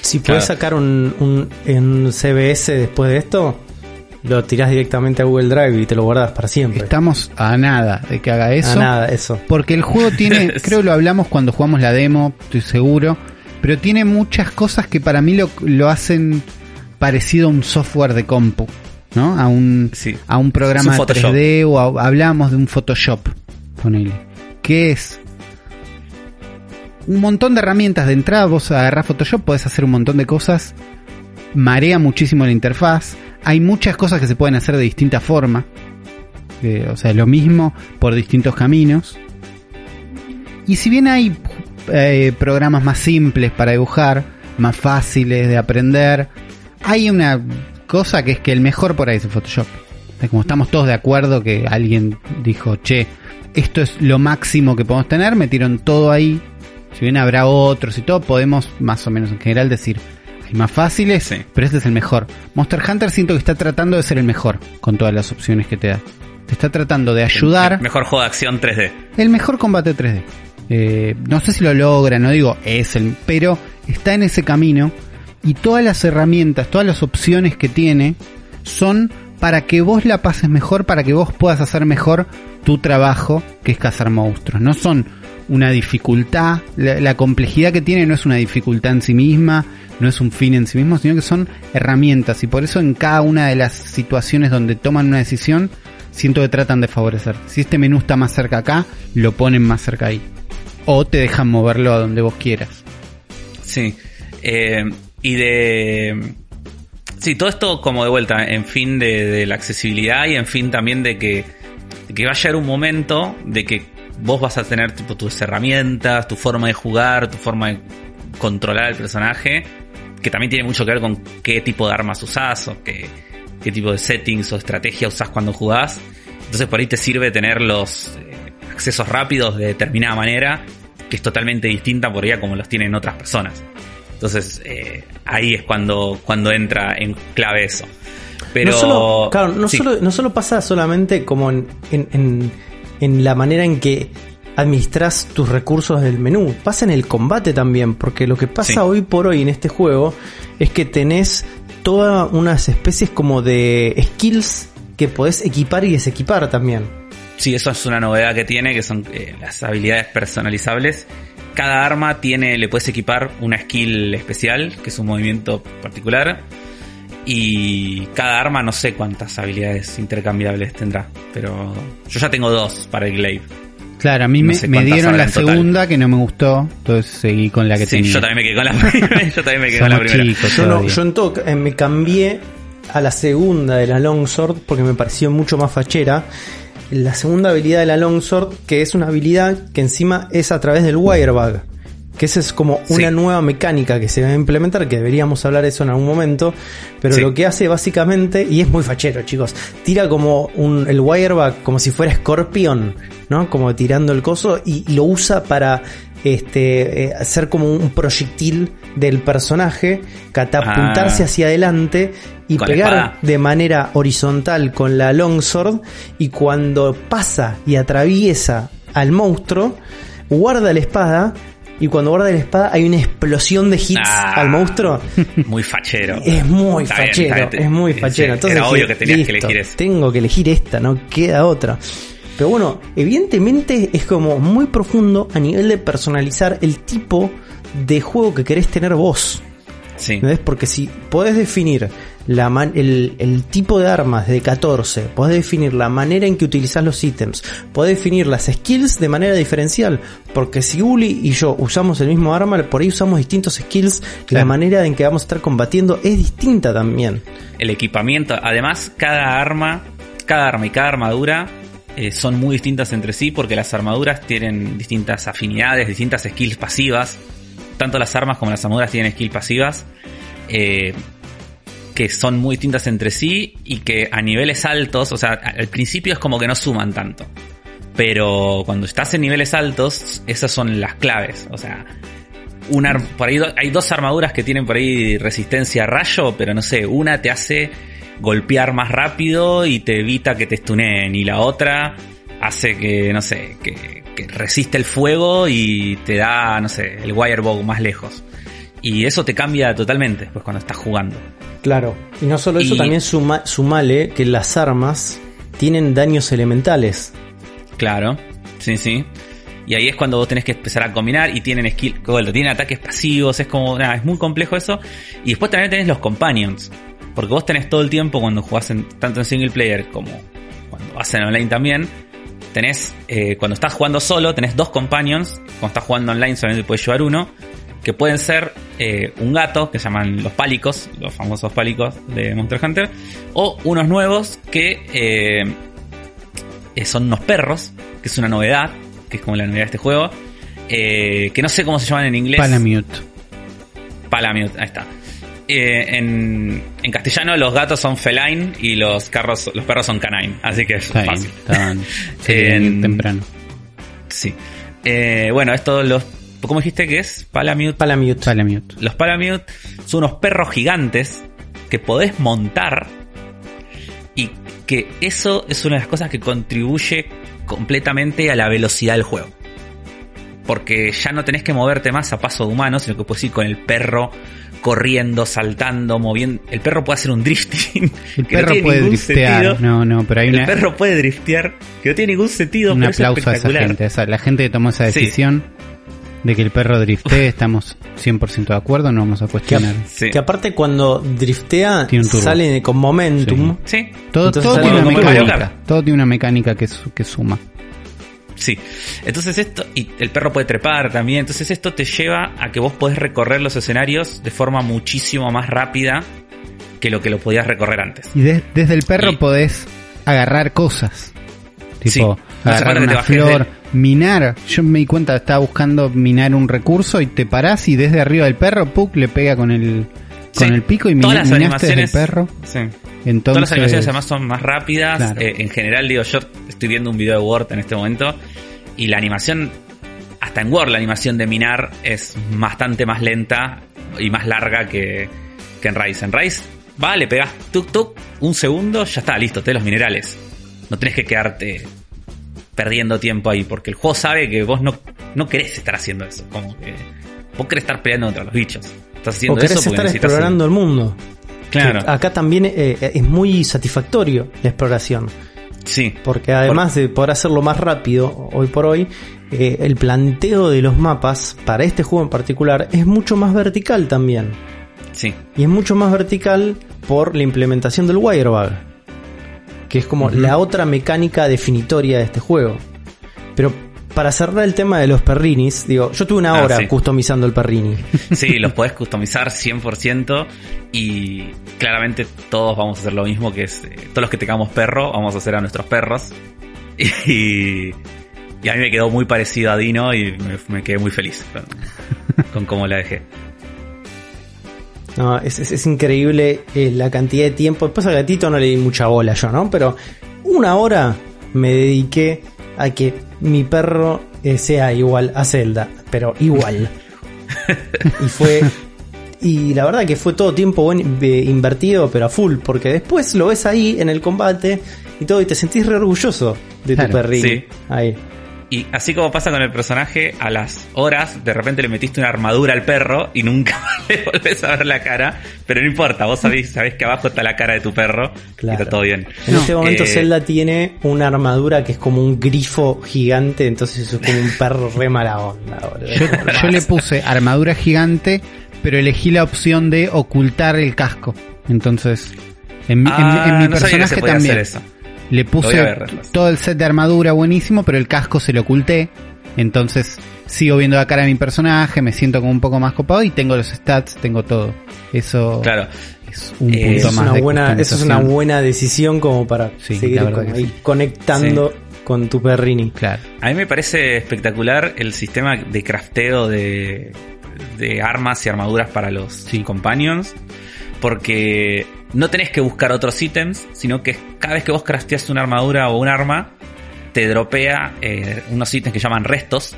Si Claro. puedes sacar un, un, en CBS después de esto, lo tirás directamente a Google Drive y te lo guardas para siempre. Estamos a nada de que haga eso. nada, eso. Porque el juego tiene, creo lo hablamos cuando jugamos la demo, estoy seguro, pero tiene muchas cosas que para mí lo, lo hacen parecido a un software de compu, ¿no? A un, Sí. a un programa un de Photoshop. 3D o a- hablamos de un Photoshop, ponele. Que es un montón de herramientas de entrada. Vos agarrás Photoshop, podés hacer un montón de cosas. Marea muchísimo la interfaz. Hay muchas cosas que se pueden hacer de distinta forma. Eh, o sea, lo mismo por distintos caminos. Y si bien hay eh, programas más simples para dibujar, más fáciles de aprender, hay una cosa que es que el mejor por ahí es el Photoshop. Como estamos todos de acuerdo que alguien dijo, che, esto es lo máximo que podemos tener, metieron todo ahí. Si bien habrá otros y todo, podemos más o menos en general decir, hay más fáciles, Sí. pero este es el mejor. Monster Hunter siento que está tratando de ser el mejor con todas las opciones que te da. Te está tratando de ayudar. Mejor juego de acción 3D. El mejor combate 3D. Eh, no sé si lo logra, no digo es el, pero está en ese camino y todas las herramientas, todas las opciones que tiene son para que vos la pases mejor, para que vos puedas hacer mejor tu trabajo, que es cazar monstruos. No son una dificultad, la, complejidad que tiene no es una dificultad en sí misma, no es un fin en sí mismo, sino que son herramientas y por eso en cada una de las situaciones donde toman una decisión, siento que tratan de favorecer. Si este menú está más cerca acá, lo ponen más cerca ahí. O te dejan moverlo a donde vos quieras. Sí. Eh, y de. Sí, todo esto como de vuelta, en fin de, la accesibilidad y en fin también de que, que va a llegar un momento de que vos vas a tener tipo tus herramientas, tu forma de jugar, tu forma de controlar al personaje, que también tiene mucho que ver con qué tipo de armas usás o qué, qué tipo de settings o estrategia usás cuando jugás. Entonces por ahí te sirve tener los eh, accesos rápidos de determinada manera, que es totalmente distinta por ahí a como los tienen otras personas. Entonces eh, ahí es cuando, cuando entra en clave eso. Pero no solo, claro, no, sí. solo, no solo pasa solamente como en, en- en- en la manera en que administras tus recursos del menú, pasa en el combate también, porque lo que pasa Sí. hoy por hoy en este juego es que tenés todas unas especies como de skills que podés equipar y desequipar también. Sí, eso es una novedad que tiene, que son eh, las habilidades personalizables. Cada arma tiene, le puedes equipar una skill especial, que es un movimiento particular. Y cada arma no sé cuántas habilidades intercambiables tendrá. Pero yo ya tengo dos para el Glaive. Claro, a mí No me, dieron la total. segunda que no me gustó, entonces seguí con la que Sí, tenía. yo también me quedé con la primera. yo también me quedé con la primera. chicos Yo, no, yo en todo eh, me cambié a la segunda de la Longsword porque me pareció mucho más fachera. La segunda habilidad de la Longsword, que es una habilidad que encima es a través del Wirebug. Que esa es como Sí. una nueva mecánica que se va a implementar, que deberíamos hablar de eso en algún momento. Pero Sí. lo que hace básicamente, y es muy fachero, chicos, tira como un, el Wirebug como si fuera escorpión, ¿no? Como tirando el coso y, y lo usa para este eh, hacer como un proyectil del personaje, catapultarse Ah. hacia adelante y Con pegar de manera horizontal con la longsword y cuando pasa y atraviesa al monstruo, guarda la espada y cuando guarda la espada hay una explosión de hits Ah. al monstruo. Muy fachero. Es muy Está fachero, bien. es muy fachero. Entonces Era obvio que tenías que "Listo, elegir eso. Tengo que elegir esta, no queda otra. Pero bueno, evidentemente es como muy profundo a nivel de personalizar el tipo de juego que querés tener vos. Sí. ¿Entendés? Porque si podés definir la man- el, el tipo de armas de 14, podés definir la manera en que utilizás los ítems, podés definir las skills de manera diferencial. Porque si Uli y yo usamos el mismo arma, por ahí usamos distintos skills, la manera en que vamos a estar combatiendo es distinta también. el equipamiento. Además, cada arma, cada arma y cada armadura eh, son muy distintas entre sí porque las armaduras tienen distintas afinidades, distintas skills pasivas. Tanto las armas como las armaduras tienen skills pasivas eh, que son muy distintas entre sí y que a niveles altos, o sea, al principio es como que no suman tanto. Pero cuando estás en niveles altos, esas son las claves. O sea, una, por ahí hay dos armaduras que tienen por ahí resistencia a rayo, pero no sé, una te hace golpear más rápido y te evita que te stuneen, y la otra hace que, no sé, que, que resiste el fuego y te da, no sé, el wirebow más lejos. Y eso te cambia totalmente pues cuando estás jugando. Claro. Y no solo eso, Y- también suma- sumale que las armas tienen daños elementales. Claro, sí, sí. Y ahí es cuando vos tenés que empezar a combinar y tienen skill, bueno, tienen ataques pasivos, es como, nada, es muy complejo eso. Y después también tenés los companions. Porque vos tenés todo el tiempo cuando jugás en- tanto en single player como cuando vas en online también, tenés, eh, cuando estás jugando solo, tenés dos companions. Cuando estás jugando online solamente puedes llevar uno. Que pueden ser eh, un gato, que se llaman los pálicos, los famosos pálicos de Monster Hunter. O unos nuevos que eh, son unos perros, que es una novedad, que es como la novedad de este juego. eh, que no sé cómo se llaman en inglés. Palamute. Palamute, ahí está. En, en castellano los gatos son feline y los carros, los perros son canine, así que es fácil. En- temprano. Sí. Bueno, esto los. ¿Cómo dijiste que es? Palamute. Palamute. Palamute. Los Palamute son unos perros gigantes que podés montar y que eso es una de las cosas que contribuye completamente a la velocidad del juego. Porque ya no tenés que moverte más a paso de humano, sino que puedes ir con el perro corriendo, saltando, moviendo. El perro puede hacer un drifting. El que no perro tiene puede ningún driftear. sentido. No, no, pero hay El una, perro puede driftear, que no tiene ningún sentido, un pero es aplauso a esa espectacular. gente. Esa- la gente que tomó esa Sí. De que el perro driftee, estamos 100% de acuerdo, no vamos a cuestionar. Sí. Que aparte cuando driftea sale con momentum. Sí, Todo, tiene una mecánica. Kart. Todo tiene una mecánica que, su- que suma. Sí. Entonces esto, y el perro puede trepar también, entonces esto te lleva a que vos podés recorrer los escenarios de forma muchísimo más rápida que lo que lo podías recorrer antes. Y de- desde el perro Y- podés agarrar cosas. Sí. Tipo, No hace agarrar una flor, minar. Yo me di cuenta, estaba buscando minar un recurso y te parás y desde arriba del perro, Puck le pega con el, con Sí. el pico y Todas mina- las minaste desde el perro. Sí. Entonces, Todas las animaciones además son más rápidas. Claro. Eh, en general, digo, yo estoy viendo un video de Word en este momento y la animación, hasta en Word la animación de minar es bastante más lenta y más larga que, que en Rise. En Rise, va, le pegas tuk tuk, un segundo, ya está, listo, te los minerales. No tenés que quedarte perdiendo tiempo ahí, porque el juego sabe que vos no, no querés estar haciendo eso. Como que vos querés estar peleando contra los bichos. Estás O haciendo querés eso estar explorando el mundo. Claro, Que acá también eh, es muy satisfactorio la exploración. sí. Porque además de poder hacerlo más rápido hoy por hoy, eh, el planteo de los mapas para este juego en particular es mucho más vertical también. Sí, Y es mucho más vertical por la implementación del Wirebug. Que es como la otra mecánica definitoria de este juego. Pero para cerrar el tema de los perrinis, digo, yo tuve una Ah, hora sí. customizando el perrini. Sí, los podés customizar 100% y claramente todos vamos a hacer lo mismo que es, eh, todos los que tengamos perro, vamos a hacer a nuestros perros. Y, y a mí me quedó muy parecido a Dino y me, me quedé muy feliz con, con cómo la dejé. No, es, es- es increíble eh, la cantidad de tiempo. Después al gatito no le di mucha bola yo, ¿no? Pero una hora me dediqué a que mi perro eh, sea igual a Zelda, pero igual. y fue. Y la verdad que fue todo tiempo buen- eh, invertido, pero a full, porque después lo ves ahí en el combate y todo, y te sentís re orgulloso de Claro, tu perrito. sí. Ahí. Y así como pasa con el personaje, a las horas de repente le metiste una armadura al perro y nunca le volvés a ver la cara. Pero no importa, vos sabés, sabés que abajo está la cara de tu perro y Claro. está todo bien. En No, este momento eh, Zelda tiene una armadura que es como un grifo gigante, entonces eso es como un perro re mala onda. boludo. Yo, yo le puse armadura gigante, pero elegí la opción de ocultar el casco. Entonces, en, mi- en- Ah, en mi no sabía que personaje se podía también hacer eso. Le puse todo el set de armadura buenísimo, pero el casco se lo oculté. Entonces, sigo viendo la cara de mi personaje, me siento como un poco más copado y tengo los stats, tengo todo. Eso Claro. es un Eh, punto es, más una de buena, eso es una buena decisión como para Sí, seguir sí. conectando con tu perrini. Claro. A mí me parece espectacular el sistema de crafteo de, de armas y armaduras para los Sí. companions. Porque no tenés que buscar otros ítems, sino que cada vez que vos crafteas una armadura o un arma, te dropea eh, unos ítems que llaman restos.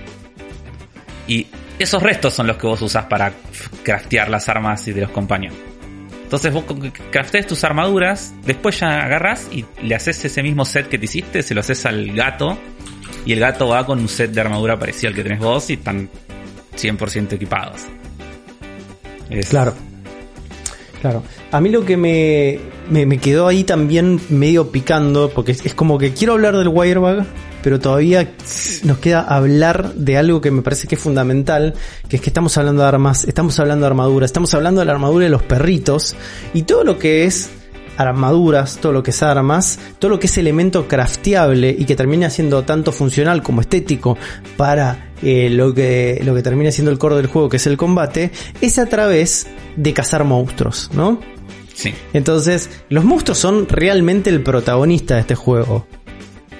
Y esos restos son los que vos usás para craftear las armas y de los companions. Entonces vos craftees tus armaduras, después ya agarras y le haces ese mismo set que te hiciste, se lo haces al gato y el gato va con un set de armadura parecido al que tenés vos y están 100% equipados. Es- Claro. Claro. A mí lo que me, me, quedó ahí también medio picando, porque es, como que quiero hablar del Wirebug, pero todavía nos queda hablar de algo que me parece que es fundamental, que es que estamos hablando de armas, estamos hablando de armadura, estamos hablando de la armadura de los perritos, y todo lo que es armaduras, todo lo que es armas, todo lo que es elemento crafteable y que termina siendo tanto funcional como estético para eh, lo, que, lo que termina siendo el core del juego, que es el combate, es a través de cazar monstruos, ¿no? Entonces, los monstruos son realmente el protagonista de este juego.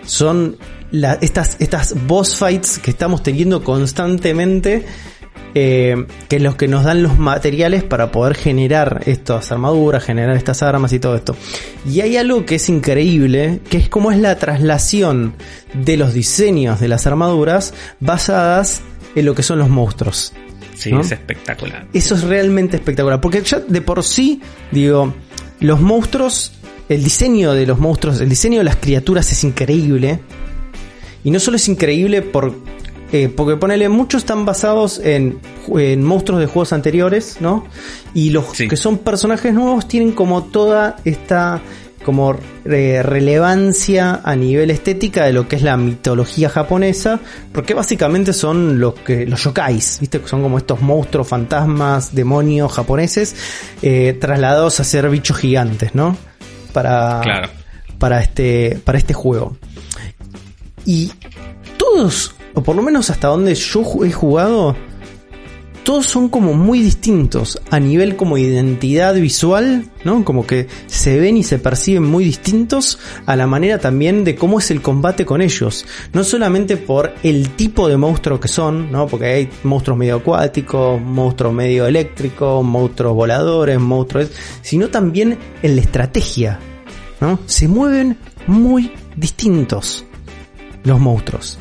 Son la- estas, estas boss fights que estamos teniendo constantemente, eh, que es los que nos dan los materiales para poder generar estas armaduras, generar estas armas y todo esto. Y hay algo que es increíble, que es como es la traslación de los diseños de las armaduras basadas en lo que son los monstruos. Sí, ¿No? es espectacular. Eso es realmente espectacular. Porque ya de por sí, digo, los monstruos, el diseño de los monstruos, el diseño de las criaturas es increíble. Y no solo es increíble por. eh, porque ponele, muchos están basados en, monstruos de juegos anteriores, ¿no? Y los Sí. que son personajes nuevos tienen como toda esta como eh, relevancia a nivel estética de lo que es la mitología japonesa, porque básicamente son los que los yokais, ¿viste? Son como estos monstruos, fantasmas, demonios japoneses eh, trasladados a ser bichos gigantes, ¿no? Para Claro. para este para este juego. Y todos, o por lo menos hasta donde yo he jugado, todos son como muy distintos a nivel como identidad visual, ¿no? Como que se ven y se perciben muy distintos a la manera también de cómo es el combate con ellos. No solamente por el tipo de monstruo que son, ¿no? Porque hay monstruos medio acuáticos, monstruos medio eléctricos, monstruos voladores, monstruos... sino también en la estrategia, ¿no? Se mueven muy distintos los monstruos.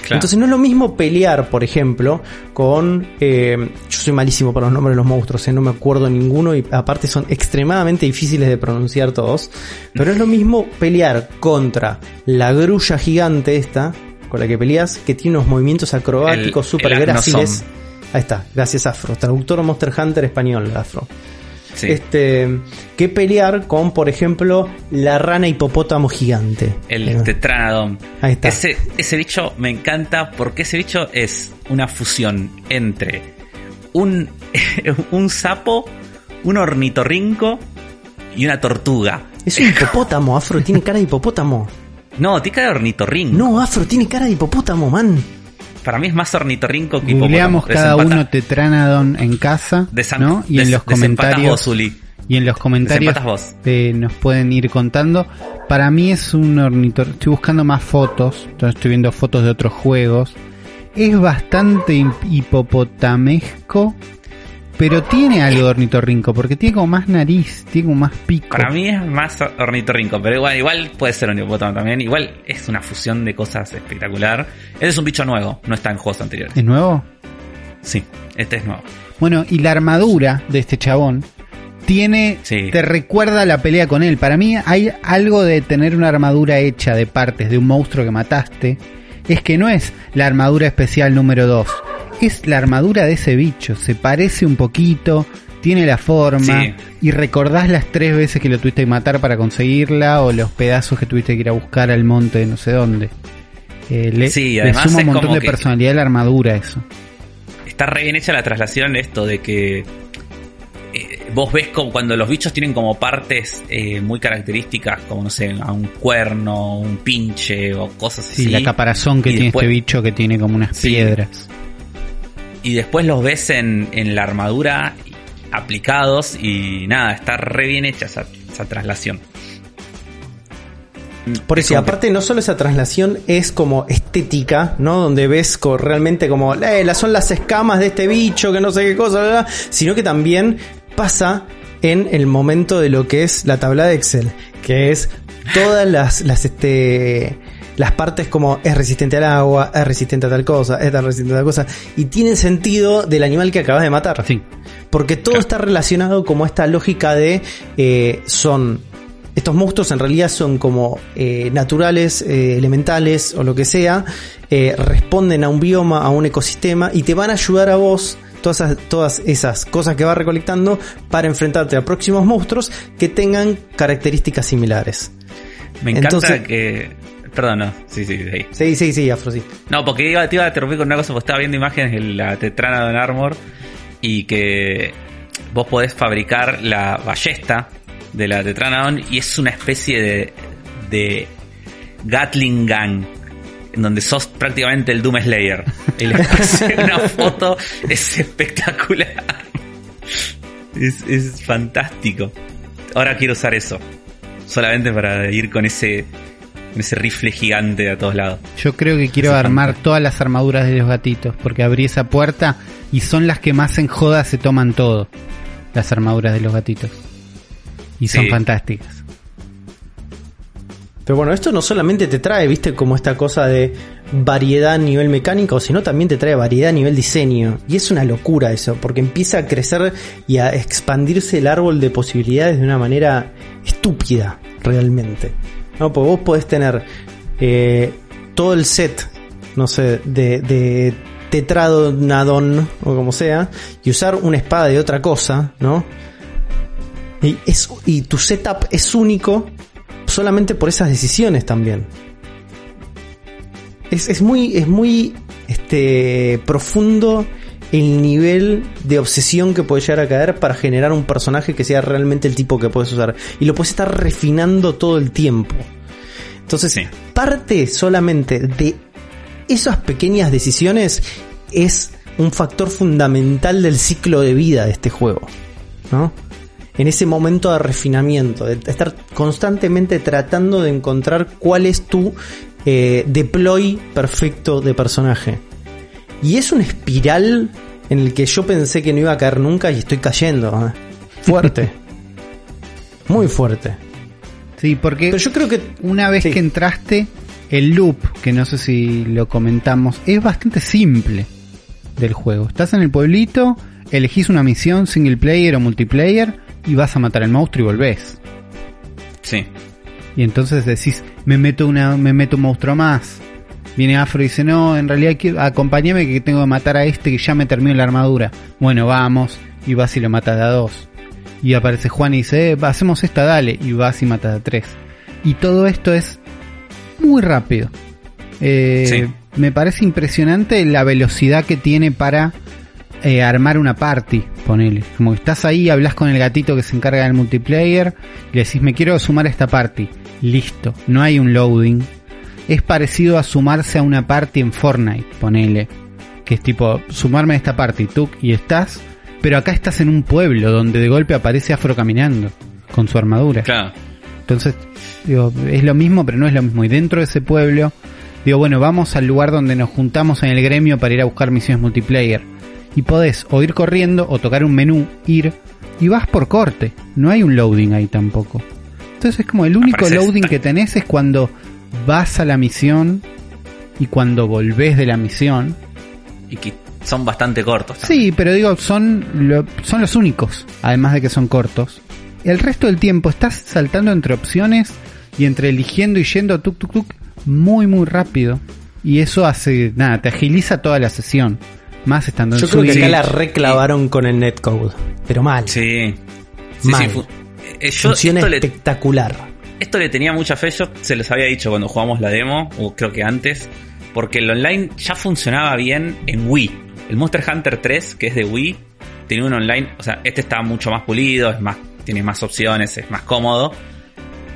Claro. Entonces no es lo mismo pelear, por ejemplo, con... eh, yo soy malísimo para los nombres de los monstruos, eh, no me acuerdo ninguno y aparte son extremadamente difíciles de pronunciar todos. Pero es lo mismo pelear contra la grulla gigante esta, con la que peleas, que tiene unos movimientos acrobáticos súper gráciles. Ahí está, gracias Afro, traductor Monster Hunter español, Afro. Sí. Este, que pelear con, por ejemplo, la rana hipopótamo gigante. El Eh. Ahí está. Ese, ese bicho me encanta porque ese bicho es una fusión entre un, un sapo, un ornitorrinco y una tortuga. Es un hipopótamo, Afro, tiene cara de hipopótamo. No, tiene cara de ornitorrinco. No, Afro, tiene cara de hipopótamo, man. Para mí es más ornitorrinco que Googleamos cada Desempata- uno Tetranodon en casa, ¿no? Y en los comentarios vos, y en los comentarios vos. eh, nos pueden ir contando. Para mí es un ornitor. Estoy buscando más fotos, entonces estoy viendo fotos de otros juegos. Es bastante hip- hipopotamesco, pero tiene algo de ornitorrinco, porque tiene como más nariz, tiene como más pico. Para mí es más ornitorrinco, pero igual, igual puede ser un hipopótamo también. Igual es una fusión de cosas espectacular. Este es un bicho nuevo, no está en juegos anteriores. ¿Es nuevo? Sí, este es nuevo. Bueno, y la armadura de este chabón tiene, Sí. te recuerda la pelea con él. Para mí hay algo de tener una armadura hecha de partes de un monstruo que mataste. Es que no es la armadura especial número 2. Es la armadura de ese bicho. Se parece un poquito, tiene la forma. Sí. Y recordás las tres veces que lo tuviste que matar para conseguirla o los pedazos que tuviste que ir a buscar al monte de no sé dónde. Eh, le, Sí, le además suma un montón de personalidad a la armadura eso. Está re bien hecha la traslación esto de que eh, vos ves como cuando los bichos tienen como partes eh, muy características, como no sé, a un cuerno, un pinche o cosas Sí, así. la caparazón que Y tiene después- este bicho que tiene como unas Sí. piedras. Y después los ves en, en la armadura aplicados y nada, está re bien hecha esa, esa traslación. Por Es eso, y aparte no solo esa traslación es como estética, ¿no? Donde ves co- realmente como, eh, las son las escamas de este bicho, que no sé qué cosa, bla, bla", sino que también pasa en el momento de lo que es la tabla de Excel, que es todas las, las, este, las partes como es resistente al agua, es resistente a tal cosa, es tan resistente a tal cosa, y tiene sentido del animal que acabas de matar. Sí. Porque todo Claro. está relacionado como esta lógica de eh, son estos monstruos en realidad son como eh, naturales, eh, elementales o lo que sea, eh, responden a un bioma, a un ecosistema y te van a ayudar a vos todas esas, todas esas cosas que vas recolectando para enfrentarte a próximos monstruos que tengan características similares. Me encanta Entonces- que... Perdón, no, sí, sí, sí. Sí, sí, sí, Afro, sí. No, porque iba, te iba a interrumpir con una cosa, porque estaba viendo imágenes de la Tetranodon Armor y que vos podés fabricar la ballesta de la Tetranadon y es una especie de, de Gatling Gun en donde sos prácticamente el Doom Slayer. Y le pasé una foto, es espectacular. Es, es fantástico. Ahora quiero usar eso. Solamente para ir con ese, ese rifle gigante a todos lados. Yo creo que quiero armar todas las armaduras de los gatitos, porque abrí esa puerta y son las que más en joda se toman todo. Las armaduras de los gatitos. Y son Sí. fantásticas. Pero bueno, esto no solamente te trae, viste, como esta cosa de variedad a nivel mecánico, sino también te trae variedad a nivel diseño. Y es una locura eso, porque empieza a crecer y a expandirse el árbol de posibilidades de una manera estúpida, realmente. ¿No? Porque vos podés tener eh, todo el set, no sé, de, de tetradonadon o como sea, y usar una espada de otra cosa, ¿no? Y, y tu setup es único solamente por esas decisiones también. Es, es muy, es muy este, profundo el nivel de obsesión que puede llegar a caer para generar un personaje que sea realmente el tipo que puedes usar. Y lo puedes estar refinando todo el tiempo. Entonces, Sí. parte solamente de esas pequeñas decisiones es un factor fundamental del ciclo de vida de este juego. ¿No? En ese momento de refinamiento, de estar constantemente tratando de encontrar cuál es tu eh, deploy perfecto de personaje. Y es una espiral en el que yo pensé que no iba a caer nunca y estoy cayendo. ¿eh? Fuerte. Muy fuerte. Sí, porque Pero yo creo que una vez Sí. que entraste, el loop, que no sé si lo comentamos, es bastante simple del juego. Estás en el pueblito, elegís una misión single player o multiplayer y vas a matar al monstruo y volvés. Sí. Y entonces decís, me meto una, me meto un monstruo más. Viene Afro y dice, no, en realidad quiero, acompáñame que tengo que matar a este que ya me terminó la armadura. Bueno, vamos, y vas y lo matas de a dos. Y aparece Juan y dice, eh, hacemos esta, dale, y vas y matas de a tres. Y todo esto es muy rápido. Eh, Sí. Me parece impresionante la velocidad que tiene para eh, armar una party, ponele. Como que estás ahí, hablas con el gatito que se encarga del multiplayer, y le decís, me quiero sumar a esta party. Listo, no hay un loading. Es parecido a sumarse a una party en Fortnite, ponele. Que es tipo, sumarme a esta party, tú, y estás, pero acá estás en un pueblo donde de golpe aparece Afro caminando, con su armadura. Claro. Entonces, digo, es lo mismo, pero no es lo mismo. Y dentro de ese pueblo, digo, bueno, vamos al lugar donde nos juntamos en el gremio para ir a buscar misiones multiplayer. Y podés o ir corriendo o tocar un menú, ir, y vas por corte. No hay un loading ahí tampoco. Entonces es como el único loading que tenés es cuando vas a la misión y cuando volvés de la misión. Y que son bastante cortos. también. Sí, pero digo, son, lo- son los únicos, además de que son cortos. El resto del tiempo estás saltando entre opciones y entre eligiendo y yendo tuk tuk tuk muy muy rápido. Y eso hace, nada, te agiliza toda la sesión. Más estando en yo creo que acá la reclavaron con el netcode. Pero mal. Sí. Sí, sí, Mal. fu- eh, yo Funciona esto le, espectacular. Esto le tenía mucha fe, yo se los había dicho cuando jugamos la demo, o creo que antes, porque el online ya funcionaba bien en Wii. El Monster Hunter 3, que es de Wii, tenía un online, o sea, este está mucho más pulido, es más, tiene más opciones, es más cómodo,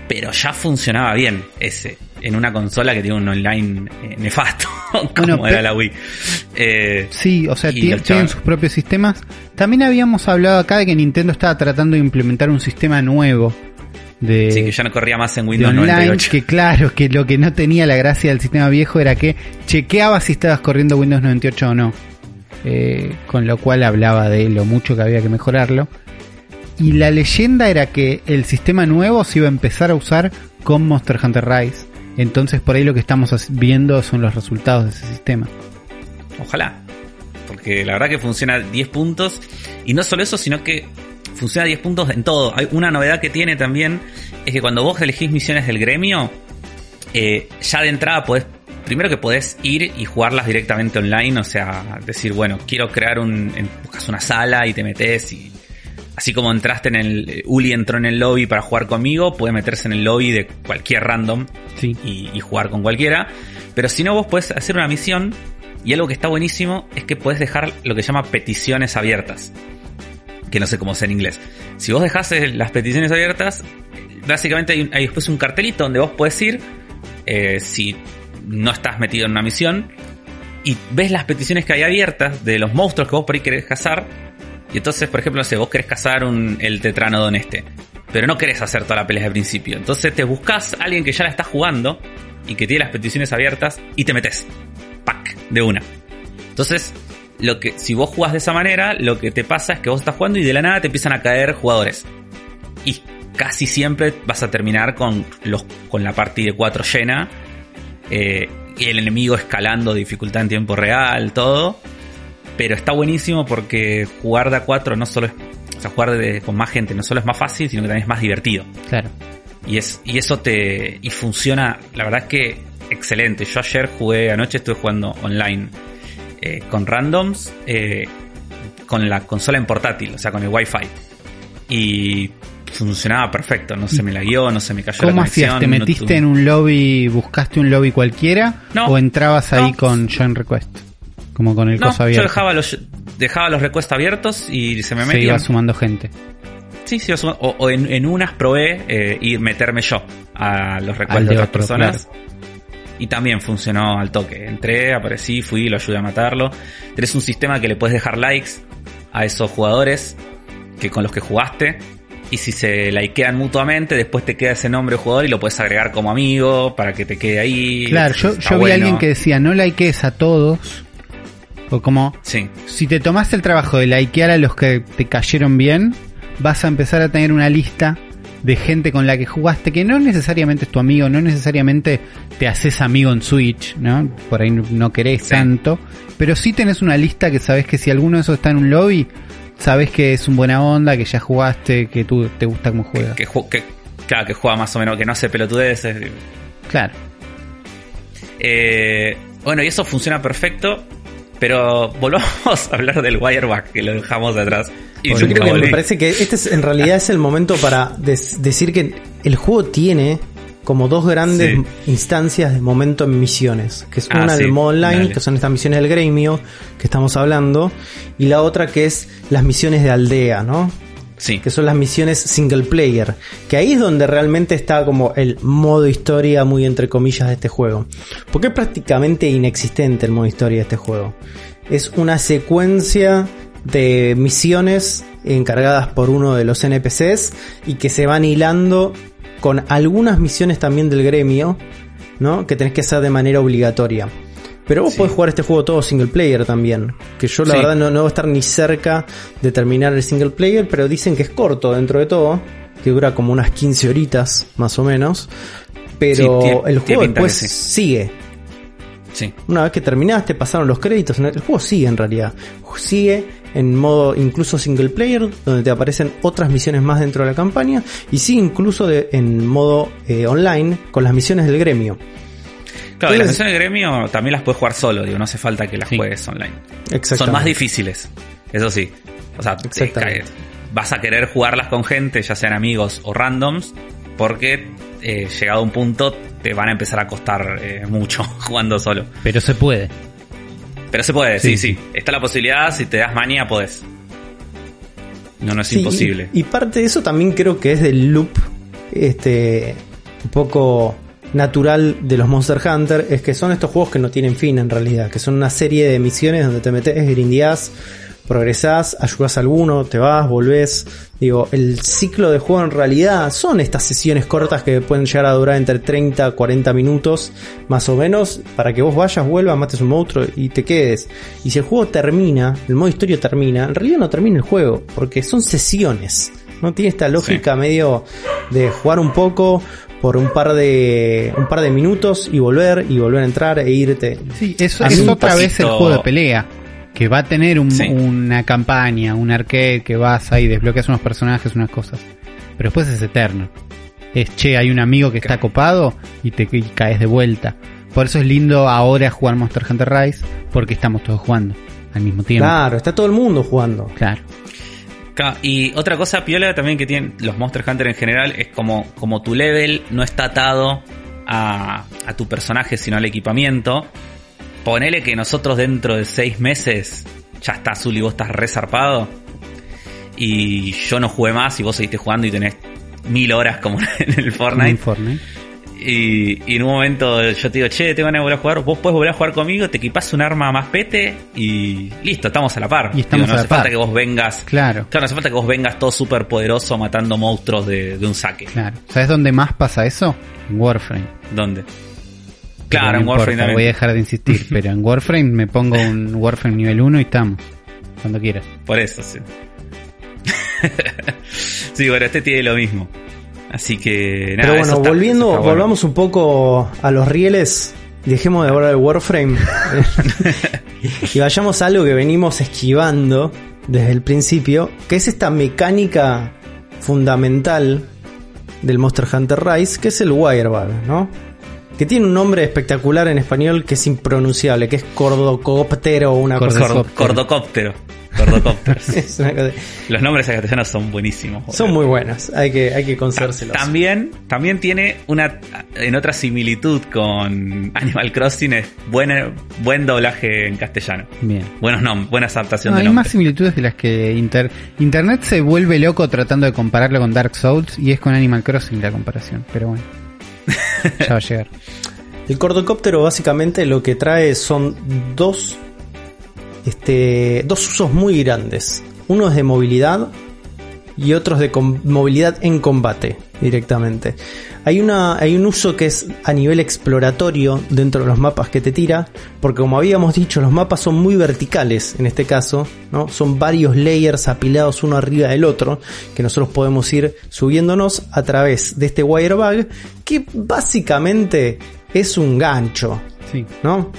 pero ya funcionaba bien ese, en una consola que tiene un online eh, nefasto, como Bueno, era la Wii. Eh, Sí, o sea, tienen chavales- sus propios sistemas. También habíamos hablado acá de que Nintendo estaba tratando de implementar un sistema nuevo de, sí, que ya no corría más en Windows online, 98. que claro, que lo que no tenía la gracia del sistema viejo era que chequeaba si estabas corriendo Windows 98 o no. Eh, con lo cual hablaba de lo mucho que había que mejorarlo. Y la leyenda era que el sistema nuevo se iba a empezar a usar con Monster Hunter Rise. Entonces por ahí lo que estamos viendo son los resultados de ese sistema. Ojalá. Porque la verdad que funciona 10 puntos. Y no solo eso, sino que funciona 10 puntos en todo. Hay una novedad que tiene también. Es que cuando vos elegís misiones del gremio, eh, ya de entrada podés. Primero que podés ir y jugarlas directamente online. O sea, decir, bueno, quiero crear un. en- Buscas una sala y te metes y. Así como entraste en el. eh, Uli entró en el lobby para jugar conmigo, puede meterse en el lobby de cualquier random Sí. y, y jugar con cualquiera. Pero si no, vos podés hacer una misión y algo que está buenísimo es que podés dejar lo que se llama peticiones abiertas. Que no sé cómo es en inglés. Si vos dejás eh, las peticiones abiertas, básicamente hay después un cartelito donde vos podés ir eh, si no estás metido en una misión y ves las peticiones que hay abiertas de los monstruos que vos por ahí querés cazar. Y entonces, por ejemplo, no sé, vos querés cazar un, el tetranodon este, pero no querés hacer toda la pelea de principio. Entonces te buscas a alguien que ya la está jugando y que tiene las peticiones abiertas y te metes. Pack, de una. Entonces, lo que, si vos jugás de esa manera, lo que te pasa es que vos estás jugando y de la nada te empiezan a caer jugadores. Y casi siempre vas a terminar con, los, con la partida de 4 llena. eh, y el enemigo escalando dificultad en tiempo real, todo. Pero está buenísimo porque jugar de a 4 no solo es. O sea, jugar de- con más gente no solo es más fácil, sino que también es más divertido. Claro. Y, es, y eso te. Y funciona, la verdad es que excelente. Yo ayer jugué, anoche estuve jugando online eh, con randoms, eh, con la consola en portátil, o sea, con el wifi. Y funcionaba perfecto, no se me la guió, no se me cayó la ¿Cómo hacías? ¿Te no metiste en un lobby, buscaste un lobby cualquiera? No. ¿O entrabas ahí con Join Request? Como con el coso yo abierto. dejaba los, dejaba los requests abiertos y se me Se metía. iba sumando gente. Sí, sí, o, o en, en unas probé eh, ir meterme yo a los recuerdos de otras personas. Y también funcionó al toque. Entré, aparecí, fui, lo ayudé a matarlo. Tenés un sistema que le puedes dejar likes a esos jugadores que con los que jugaste. Y si se likean mutuamente, después te queda ese nombre de jugador y lo puedes agregar como amigo para que te quede ahí. Claro, yo, vi a alguien que decía, no likees a todos. O como, Sí, si te tomaste el trabajo de likear a los que te cayeron bien, vas a empezar a tener una lista de gente con la que jugaste que no necesariamente es tu amigo, no necesariamente te haces amigo en Switch, ¿no? Por ahí no- querés Sí. tanto, pero sí tenés una lista que sabes que si alguno de esos está en un lobby, sabes que es un buena onda, que ya jugaste, que tú te gusta cómo juega. que, ju- que- claro, que juega más o menos, que no hace pelotudeces. Claro. Eh, bueno, y eso funciona perfecto. Pero volvamos a hablar del Wireback, que lo dejamos atrás. Y Yo creo que me parece que este es, en realidad es el momento para decir que el juego tiene como dos grandes Sí. instancias de momento en misiones, que es Ah, una sí, del modo online, dale. que son estas misiones del gremio que estamos hablando, y la otra que es las misiones de aldea, ¿no? Sí, que son las misiones single player, que ahí es donde realmente está como el modo historia muy entre comillas de este juego, porque es prácticamente inexistente el modo historia de este juego. Es una secuencia de misiones encargadas por uno de los NPCs y que se van hilando con algunas misiones también del gremio, ¿no? Que tenés que hacer de manera obligatoria. Pero vos Sí. podés jugar este juego todo single player también. Que yo la Sí. verdad no, no voy a estar ni cerca de terminar el single player, pero dicen que es corto dentro de todo. Que dura como unas 15 horitas, más o menos. Pero Sí, tiene- el juego después sigue. sí. Una vez que terminaste, pasaron los créditos. El juego sigue en realidad. Sigue en modo incluso single player, donde te aparecen otras misiones más dentro de la campaña. Y sigue incluso de- en modo eh, online con las misiones del gremio. Claro, las misiones de gremio también las puedes jugar solo, digo, no hace falta que las Sí. juegues online. Son más difíciles, eso sí. O sea, te vas a querer jugarlas con gente, ya sean amigos o randoms, porque eh, llegado a un punto te van a empezar a costar eh, mucho jugando solo. Pero se puede. Pero se puede, sí, Sí, sí. Está la posibilidad, si te das manía, podés. No, no es Sí, imposible. Y, y parte de eso también creo que es del loop este un poco natural de los Monster Hunter, es que son estos juegos que no tienen fin en realidad, que son una serie de misiones donde te metes, grindeás, progresás, ayudas a alguno, te vas, volvés. Digo, el ciclo de juego en realidad son estas sesiones cortas que pueden llegar a durar entre 30 a 40 minutos, más o menos, para que vos vayas, vuelvas, mates un monstruo y te quedes. Y si el juego termina, el modo historia termina, en realidad no termina el juego, porque son sesiones. No tiene esta lógica medio de jugar un poco por un par de un par de minutos y volver y volver a entrar e irte. Sí, eso es otra vez el juego de pelea. Que va a tener un- Sí. una campaña, un arcade que vas ahí, desbloqueas unos personajes, unas cosas. Pero después es eterno. Es che, hay un amigo que está copado y te y caes de vuelta. Por eso es lindo ahora jugar Monster Hunter Rise, porque estamos todos jugando al mismo tiempo. Claro, está todo el mundo jugando. Claro. Y otra cosa piola también que tienen los Monster Hunter en general es como, como tu level no está atado a, a tu personaje, sino al equipamiento. Ponele que nosotros dentro de seis meses ya está azul y vos estás resarpado. y yo no jugué más y vos seguiste jugando y tenés mil horas como en el Fortnite. Y, y en un momento yo te digo, che, te van a volver a jugar, vos puedes volver a jugar conmigo, te equipás un arma más pete y listo, estamos a la par. Y estamos Digo, no a la hace falta que vos vengas. Claro, Claro, no hace falta que vos vengas todo súper poderoso matando monstruos de, de un saque. claro. ¿Sabes dónde más pasa eso? En Warframe. ¿Dónde? Claro, no en Warframe también. Voy a dejar de insistir, pero en Warframe me pongo un Warframe nivel 1 y estamos. Cuando quieras. Por eso, sí. sí, bueno, este tiene lo mismo. Así que nada. Pero bueno, está- volviendo, bueno. volvamos un poco a los rieles. Dejemos de hablar de Warframe. y vayamos a algo que venimos esquivando desde el principio, que es esta mecánica fundamental del Monster Hunter Rise, que es el Wirebug, ¿no? Que tiene un nombre espectacular en español que es impronunciable, que es cordocóptero o una cosa Cordo- Cor- Cordocóptero. Cordocóptero. así. Es una cosa- Los nombres en castellano son buenísimos. Son muy buenas, hay que, hay que concedérselos. También, también tiene una en otra similitud con Animal Crossing es buen, buen doblaje en castellano. Bien. Buenos nombres, buena adaptación No, de hay más nombres. similitudes de las que Inter- Internet se vuelve loco tratando de compararlo con Dark Souls y es con Animal Crossing la comparación, pero bueno. Ya va a llegar. El cordocóptero básicamente lo que trae son dos, este, dos usos muy grandes. Uno es de movilidad y otro es de movilidad en combate directamente. Hay, una, hay un uso que es a nivel exploratorio dentro de los mapas que te tira, porque como habíamos dicho, los mapas son muy verticales en este caso, ¿no? Son varios layers apilados uno arriba del otro, que nosotros podemos ir subiéndonos a través de este wirebug, que básicamente es un gancho, Sí. ¿no?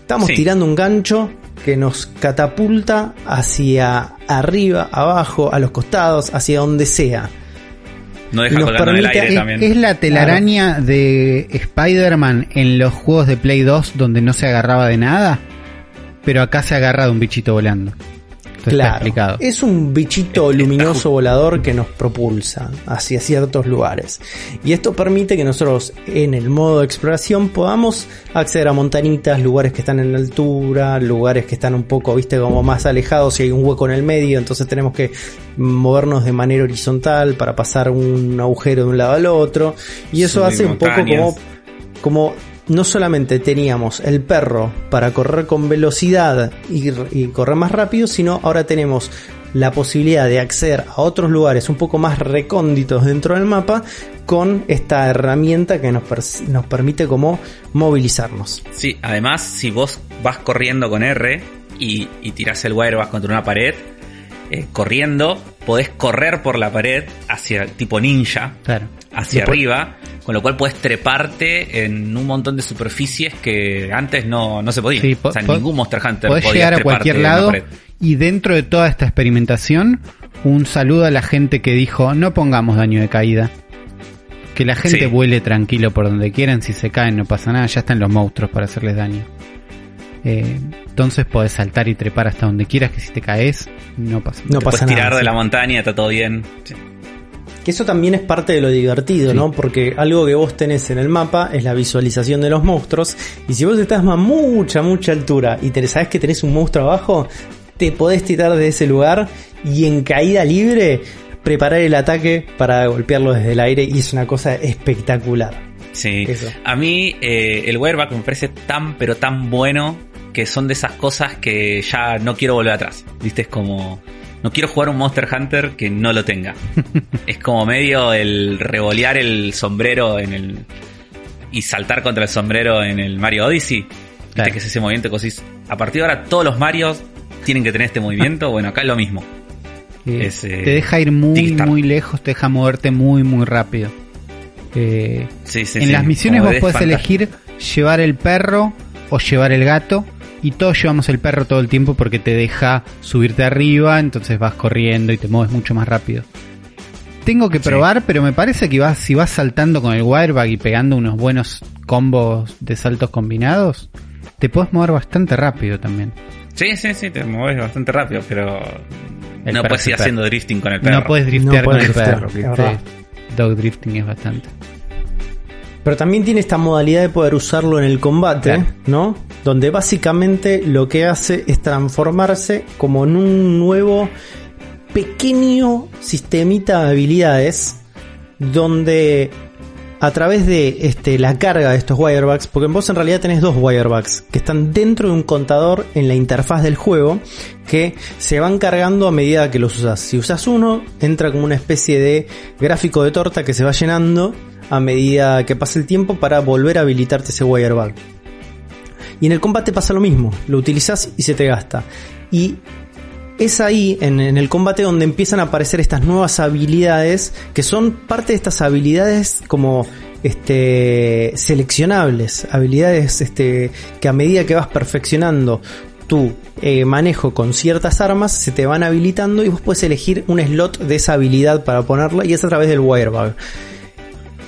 Estamos Sí. tirando un gancho que nos catapulta hacia arriba, abajo, a los costados, hacia donde sea. No deja nos colgando en el permite- aire Es, también. es la telaraña de Spider-Man en los juegos de Play 2 donde no se agarraba de nada, pero acá se agarra de un bichito volando. Esto está Claro, explicado. es un bichito Está luminoso volador que nos propulsa hacia ciertos lugares. Y esto permite que nosotros en el modo de exploración podamos acceder a montañitas, lugares que están en altura, lugares que están un poco, viste, como más alejados y hay un hueco en el medio, entonces tenemos que movernos de manera horizontal para pasar un agujero de un lado al otro. Y eso Subir hace un poco como como no solamente teníamos el perro para correr con velocidad y, y correr más rápido, sino ahora tenemos la posibilidad de acceder a otros lugares un poco más recónditos dentro del mapa con esta herramienta que nos, nos permite como movilizarnos. Sí, además, si vos vas corriendo con R y, y tirás el wire vas contra una pared, eh, corriendo, podés correr por la pared hacia tipo ninja, Claro. hacia arriba, con lo cual puedes treparte en un montón de superficies que antes no, no se podía. Sí, o sea, po- ningún Monster Hunter Podés podía llegar a cualquier de lado y dentro de toda esta experimentación, un saludo a la gente que dijo no pongamos daño de caída. Que la gente Sí. vuele tranquilo por donde quieran, si se caen no pasa nada, ya están los monstruos para hacerles daño. Eh, entonces podés saltar y trepar hasta donde quieras, que si te caes no pasa nada. No Te pasa puedes tirar nada, de sí. la montaña, está todo bien. Sí. Que eso también es parte de lo divertido, Sí. ¿no? Porque algo que vos tenés en el mapa es la visualización de los monstruos. Y si vos estás a mucha, mucha altura y te sabes que tenés un monstruo abajo, te podés tirar de ese lugar y en caída libre preparar el ataque para golpearlo desde el aire. Y es una cosa espectacular. Sí. Eso. A mí eh, el Wireback me parece tan pero tan bueno que son de esas cosas que ya no quiero volver atrás. ¿Viste? Es como... No quiero jugar un Monster Hunter que no lo tenga. es como medio el revolear el sombrero en el... Y saltar contra el sombrero en el Mario Odyssey. ¿Viste Claro. que es ese movimiento que decís, A partir de ahora todos los Marios tienen que tener este movimiento. Bueno, acá es lo mismo. Es, eh, te deja ir muy, muy lejos, te deja moverte muy, muy rápido. Eh, Sí, sí, en las misiones vos podés fantástico. elegir llevar el perro o llevar el gato. Y todos llevamos el perro todo el tiempo porque te deja subirte arriba, entonces vas corriendo y te mueves mucho más rápido. Tengo que Sí. probar, pero me parece que vas, si vas saltando con el wirebag y pegando unos buenos combos de saltos combinados, te puedes mover bastante rápido también. Sí, sí, sí, te mueves bastante rápido, pero El no puedes es ir haciendo drifting con el perro. No puedes driftear No con puedes el driftear, perro. Dog drifting es bastante. Pero también tiene esta modalidad de poder usarlo en el combate, Claro. ¿no? Donde básicamente lo que hace es transformarse como en un nuevo pequeño sistemita de habilidades donde a través de este, la carga de estos wirebacks, porque vos en realidad tenés dos wirebacks que están dentro de un contador en la interfaz del juego que se van cargando a medida que los usas. Si usas uno, entra como una especie de gráfico de torta que se va llenando a medida que pasa el tiempo para volver a habilitarte ese wireback. Y en el combate pasa lo mismo, lo utilizas y se te gasta. Y es ahí en, el combate donde empiezan a aparecer estas nuevas habilidades que son parte de estas habilidades como este seleccionables habilidades este que a medida que vas perfeccionando tu eh, manejo con ciertas armas se te van habilitando y vos puedes elegir un slot de esa habilidad para ponerla y es a través del wirebag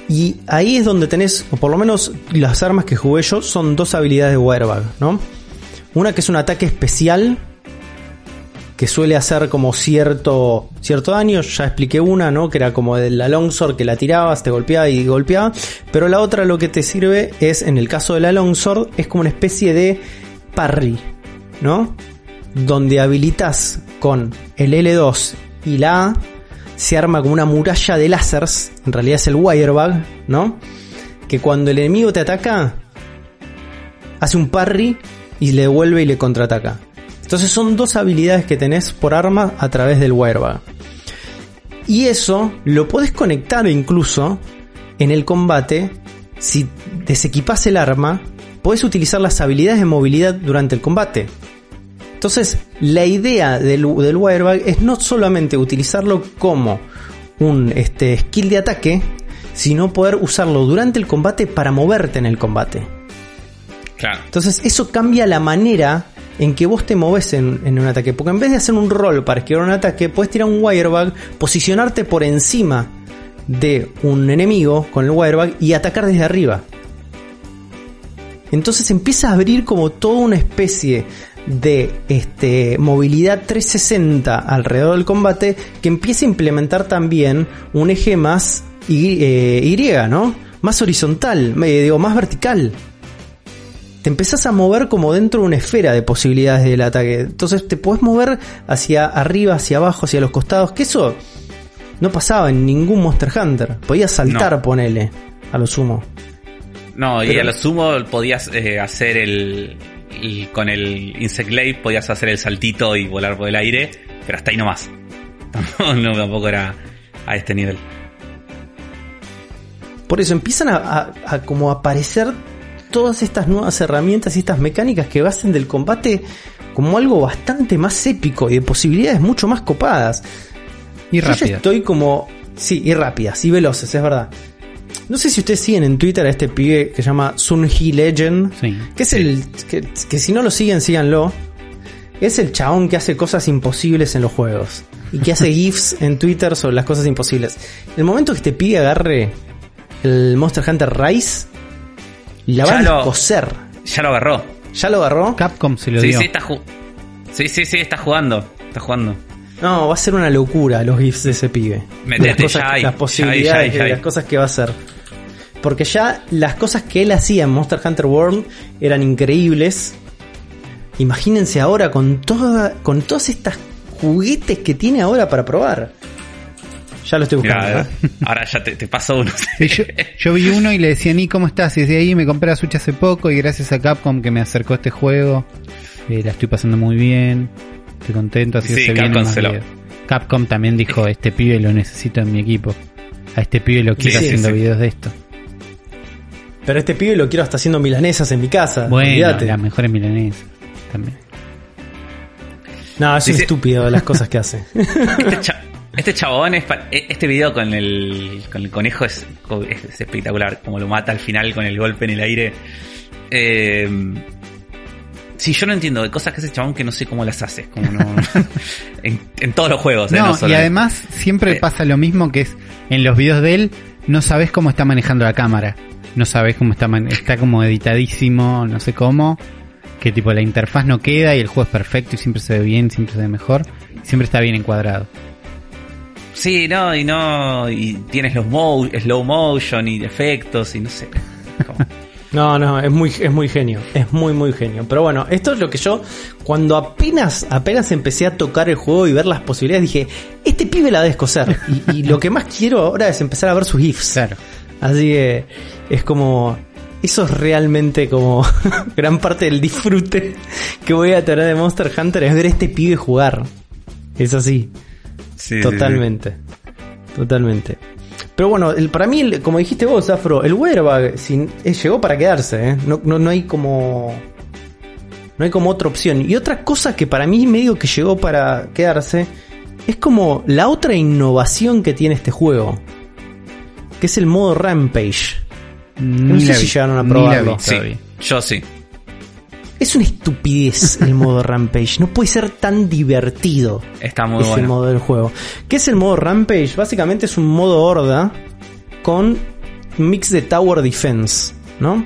y ahí es donde tenés o por lo menos las armas que jugué yo son dos habilidades de wirebag no una que es un ataque especial que suele hacer como cierto, cierto daño. Ya expliqué una, ¿no? Que era como de la longsword que la tirabas, te golpeaba y golpeaba. Pero la otra lo que te sirve es, en el caso de la longsword, es como una especie de parry, ¿no? Donde habilitas con el L2 y la A, se arma como una muralla de lásers, en realidad es el wirebag, ¿no? Que cuando el enemigo te ataca, hace un parry y le devuelve y le contraataca. Entonces son dos habilidades que tenés por arma a través del wirebag. Y eso lo podés conectar incluso en el combate. Si desequipas el arma, podés utilizar las habilidades de movilidad durante el combate. Entonces, la idea del, del wirebag es no solamente utilizarlo como un este, skill de ataque, sino poder usarlo durante el combate para moverte en el combate. Claro. Entonces, eso cambia la manera en que vos te moves en, en, un ataque. Porque en vez de hacer un roll para esquivar un ataque, puedes tirar un wirebag, posicionarte por encima de un enemigo con el wirebag y atacar desde arriba. Entonces empieza a abrir como toda una especie de este, movilidad 360 alrededor del combate que empieza a implementar también un eje más y, eh, y ¿no? Más horizontal, eh, digo, más vertical te empezás a mover como dentro de una esfera de posibilidades del ataque. Entonces te puedes mover hacia arriba, hacia abajo, hacia los costados, que eso no pasaba en ningún Monster Hunter. Podías saltar, no. ponele, a lo sumo. No, Pero... y a lo sumo podías eh, hacer el, Con el Insect Glaive podías hacer el saltito y volar por el aire, pero hasta ahí nomás. no, tampoco era a este nivel. Por eso empiezan a, a, a como aparecer todas estas nuevas herramientas y estas mecánicas que hacen del combate como algo bastante más épico y de posibilidades mucho más copadas. Y rápidas. estoy como. Sí, y rápidas y veloces, es verdad. No sé si ustedes siguen en Twitter a este pibe que se llama Sunhee Legend. Sí, que es sí. el. Que, que, si no lo siguen, síganlo. Es el chabón que hace cosas imposibles en los juegos. Y que hace GIFs en Twitter sobre las cosas imposibles. El momento que este pibe agarre el Monster Hunter Rise la va a coser. Ya lo agarró. ¿Ya lo agarró? Capcom se lo sí, dio. Sí, está sí, sí, sí, está jugando. Está jugando. No, va a ser una locura los GIFs de ese pibe. Metete, las, cosas, ya hay, las posibilidades ya hay, ya hay. las cosas que va a hacer. Porque ya las cosas que él hacía en Monster Hunter World eran increíbles. Imagínense ahora con toda, con todas estas juguetes que tiene ahora para probar. Ya lo estoy buscando. Mirá, ¿eh? Ahora ya te, te paso uno. Sí, yo, yo, vi uno y le decía, Ni, ¿cómo estás? Y desde ahí me compré la Switch hace poco y gracias a Capcom que me acercó a este juego, eh, la estoy pasando muy bien, estoy contento, así sí, se Capcom, lo... Capcom también dijo, este pibe lo necesito en mi equipo. A este pibe lo quiero Sí, haciendo sí. videos de esto. Pero este pibe lo quiero hasta haciendo milanesas en mi casa. Bueno, las mejores milanesas también. No, es Dice- estúpido las cosas que hace. Este, cha- este chabón, es e- este video con el, con el conejo es, es espectacular. Como lo mata al final con el golpe en el aire. Eh, sí, yo no entiendo de cosas que hace el chabón que no sé cómo las hace. Como no, en, en todos los juegos. ¿eh? No, solo y además siempre Eh. pasa lo mismo que es en los videos de él, no sabes cómo está manejando la cámara. No sabes cómo está, está como editadísimo, no sé cómo. Que tipo la interfaz no queda y el juego es perfecto y siempre se ve bien, siempre se ve mejor. Siempre está bien encuadrado. Sí, no, y no. Y tienes los mo slow motion y efectos y no sé. Como- No, no, es muy, es muy genio. Es muy, muy genio. Pero bueno, esto es lo que yo, cuando apenas, apenas empecé a tocar el juego y ver las posibilidades, dije, este pibe la debe escocer. Y, y lo que más quiero ahora es empezar a ver sus GIFs. Claro. Así que es como. Eso es realmente como gran parte del disfrute que voy a tener de Monster Hunter es ver a este pibe jugar. Es así. Sí, sí, Totalmente. Totalmente. Pero bueno, el- para mí, como dijiste vos, Afro, el Werbag sin- eh, llegó para quedarse. ¿eh? No, no, no hay como. No hay como otra opción. Y otra cosa que para mí medio que llegó para quedarse es como la otra innovación que tiene este juego. Que es el modo Rampage. Ni sé la si llegaron a ni la probarlo. vi Sí, yo sí. Es una estupidez el modo Rampage. No puede ser tan divertido. Está muy ese bueno. modo del juego. ¿Qué es el modo Rampage? Básicamente es un modo horda con mix de Tower Defense, ¿no?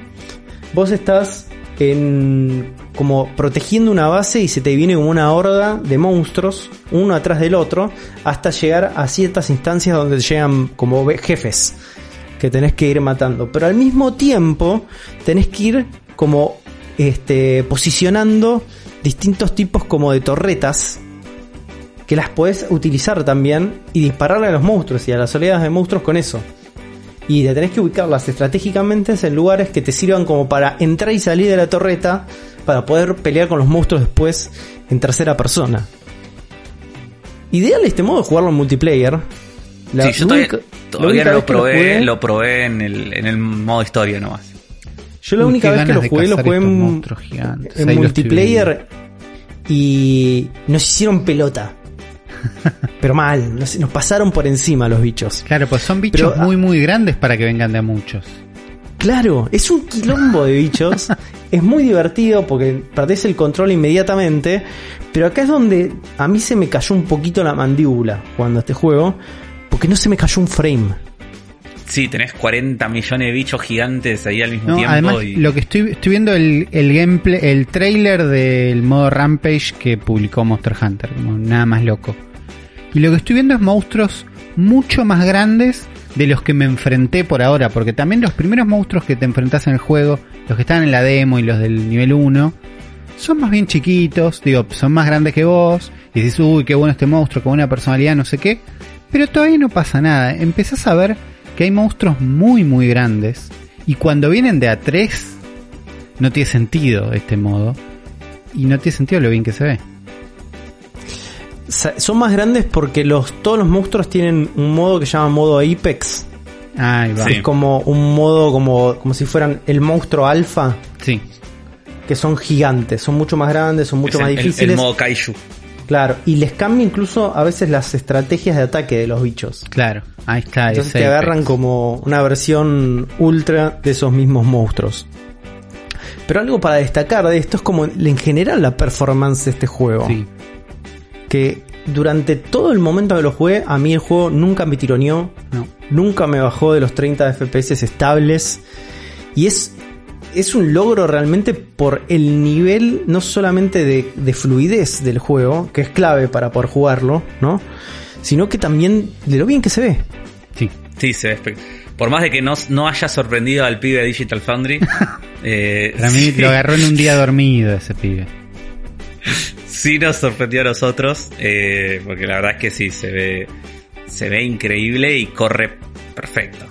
Vos estás en como protegiendo una base y se te viene como una horda de monstruos, uno atrás del otro, hasta llegar a ciertas instancias donde llegan como jefes que tenés que ir matando. Pero al mismo tiempo tenés que ir como este, posicionando distintos tipos como de torretas que las podés utilizar también y dispararle a los monstruos y a las oleadas de monstruos con eso. Y te tenés que ubicarlas estratégicamente en lugares que te sirvan como para entrar y salir de la torreta para poder pelear con los monstruos después en tercera persona. Ideal este modo de jugarlo en multiplayer. La sí, yo todavía, única- no lo probé, jugué- lo probé en el, en el modo historia nomás. Yo la Uy, única vez que lo jugué, lo jugué en, multiplayer y nos hicieron pelota. Pero mal, nos, nos pasaron por encima los bichos. Claro, pues son bichos Pero, ah, muy, muy grandes para que vengan de a muchos. Claro, es un quilombo de bichos. es muy divertido porque perdés el control inmediatamente. Pero acá es donde a mí se me cayó un poquito la mandíbula jugando a este juego. Porque no se me cayó un frame. Sí, tenés 40 millones de bichos gigantes ahí al mismo No, tiempo. además, y... lo que estoy, estoy viendo el, el gameplay, el trailer del modo Rampage que publicó Monster Hunter, como nada más loco. Y lo que estoy viendo es monstruos mucho más grandes de los que me enfrenté por ahora, porque también los primeros monstruos que te enfrentas en el juego, los que están en la demo y los del nivel 1, son más bien chiquitos, digo, son más grandes que vos, y dices, uy, qué bueno este monstruo, con buena personalidad, no sé qué, pero todavía no pasa nada, empezás a ver que hay monstruos muy muy grandes, y cuando vienen de a 3, no tiene sentido este modo, y no tiene sentido lo bien que se ve. Son más grandes porque los, todos los monstruos tienen un modo que se llama modo Apex. Ahí va. Sí. Es como un modo como, como si fueran el monstruo alfa. Sí, Que son gigantes, son mucho más grandes, son mucho es más el- el- difíciles. El, modo Kaiju. Claro, y les cambia incluso a veces las estrategias de ataque de los bichos. claro, ahí está. Entonces te agarran como una versión ultra de esos mismos monstruos. Pero algo para destacar de esto es como en general la performance de este juego. Sí. Que durante todo el momento que lo jugué, a mí el juego nunca me tironeó, No. nunca me bajó de los 30 FPS estables. Y es, es un logro realmente por el nivel no solamente de, de fluidez del juego, que es clave para poder jugarlo, ¿no? Sino que también de lo bien que se ve. Sí. Sí, se ve Por más de que no, no haya sorprendido al pibe de Digital Foundry, eh, Para mí sí, lo agarró en un día dormido ese pibe. sí nos sorprendió a nosotros, eh, porque la verdad es que sí, se ve, se ve increíble y corre perfecto.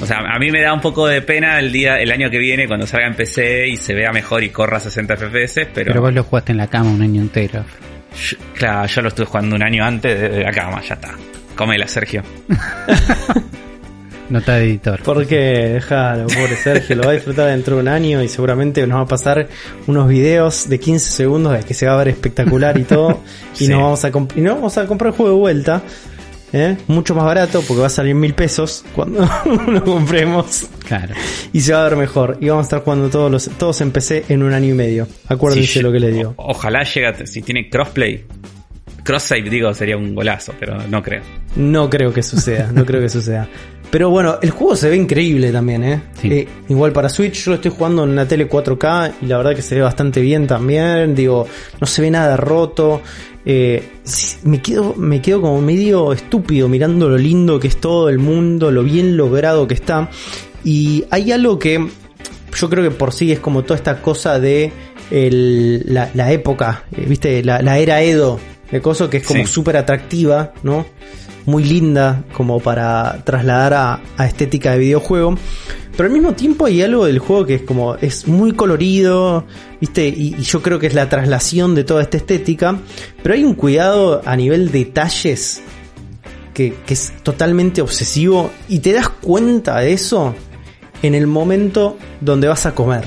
O sea, a mí me da un poco de pena el día, el año que viene cuando salga en PC y se vea mejor y corra a 60 FPS, pero, Pero vos lo jugaste en la cama un año entero. yo- claro, yo lo estuve jugando un año antes de la cama, ya está. Cómela, Sergio. Nota de editor. Porque, déjalo, pobre Sergio, lo va a disfrutar dentro de un año y seguramente nos va a pasar unos videos de 15 segundos de que se va a ver espectacular y todo. y, Sí. nos vamos a y nos vamos a comprar el juego de vuelta. ¿Eh? Mucho más barato porque va a salir mil pesos cuando lo compremos. Claro. Y se va a ver mejor. Y vamos a estar jugando todos los todos en PC en un año y medio. Acuérdense Sí, lo que le digo. o- ojalá llega, si tiene crossplay. Cross save, digo, sería un golazo, pero no creo. No creo que suceda, no creo que suceda. Pero bueno, el juego se ve increíble también, ¿eh? Sí. Eh, igual para Switch, yo lo estoy jugando en una tele 4K y la verdad que se ve bastante bien también. Digo, no se ve nada roto. Eh, sí, me, quedo, me quedo como medio estúpido mirando lo lindo que es todo el mundo, lo bien logrado que está. Y hay algo que yo creo que por sí es como toda esta cosa de el- la, la época, eh, viste, la, la era Edo, de coso que es como Sí. súper atractiva, ¿no? Muy linda como para trasladar a, a estética de videojuego. Pero al mismo tiempo hay algo del juego que es como, es muy colorido, viste, y, y yo creo que es la traslación de toda esta estética. Pero hay un cuidado a nivel detalles que, que es totalmente obsesivo y te das cuenta de eso en el momento donde vas a comer.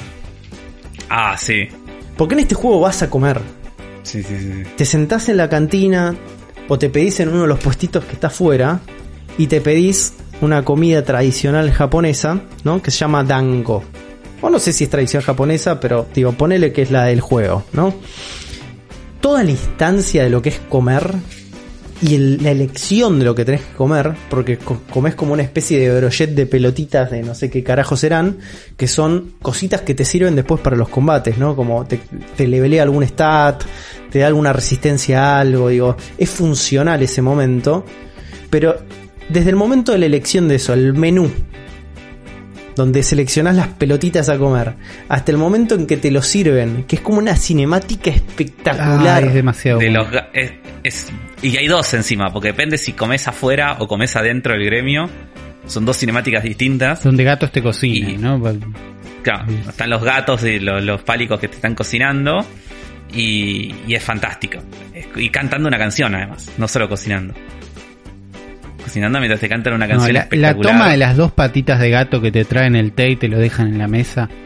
Ah, sí. Porque en este juego vas a comer. Sí, sí, sí. Te sentás en la cantina o te pedís en uno de los puestitos que está afuera y te pedís una comida tradicional japonesa, ¿no? Que se llama dango. O no sé si es tradición japonesa, pero digo, ponele que es la del juego, ¿no? Toda la instancia de lo que es comer y la elección de lo que tenés que comer, porque co- comes como una especie de brochet de pelotitas de no sé qué carajo serán, que son cositas que te sirven después para los combates, ¿no? Como te, te levelea algún stat, te da alguna resistencia a algo, digo, es funcional ese momento, pero desde el momento de la elección de eso, el menú, donde seleccionás las pelotitas a comer, hasta el momento en que te lo sirven, que es como una cinemática espectacular. Ay, es demasiado. De bueno. los ga- es, es- y hay dos encima, porque depende si comes afuera o comes adentro del gremio. Son dos cinemáticas distintas. Donde gatos te cocinan, Y- ¿no? Claro, están los gatos y los, los pálicos que te están cocinando. Y, y es fantástico. Y cantando una canción además, no solo cocinando. Cocinando mientras te cantan una canción la, la espectacular. toma de las dos patitas de gato que te traen el té y te lo dejan en la mesa.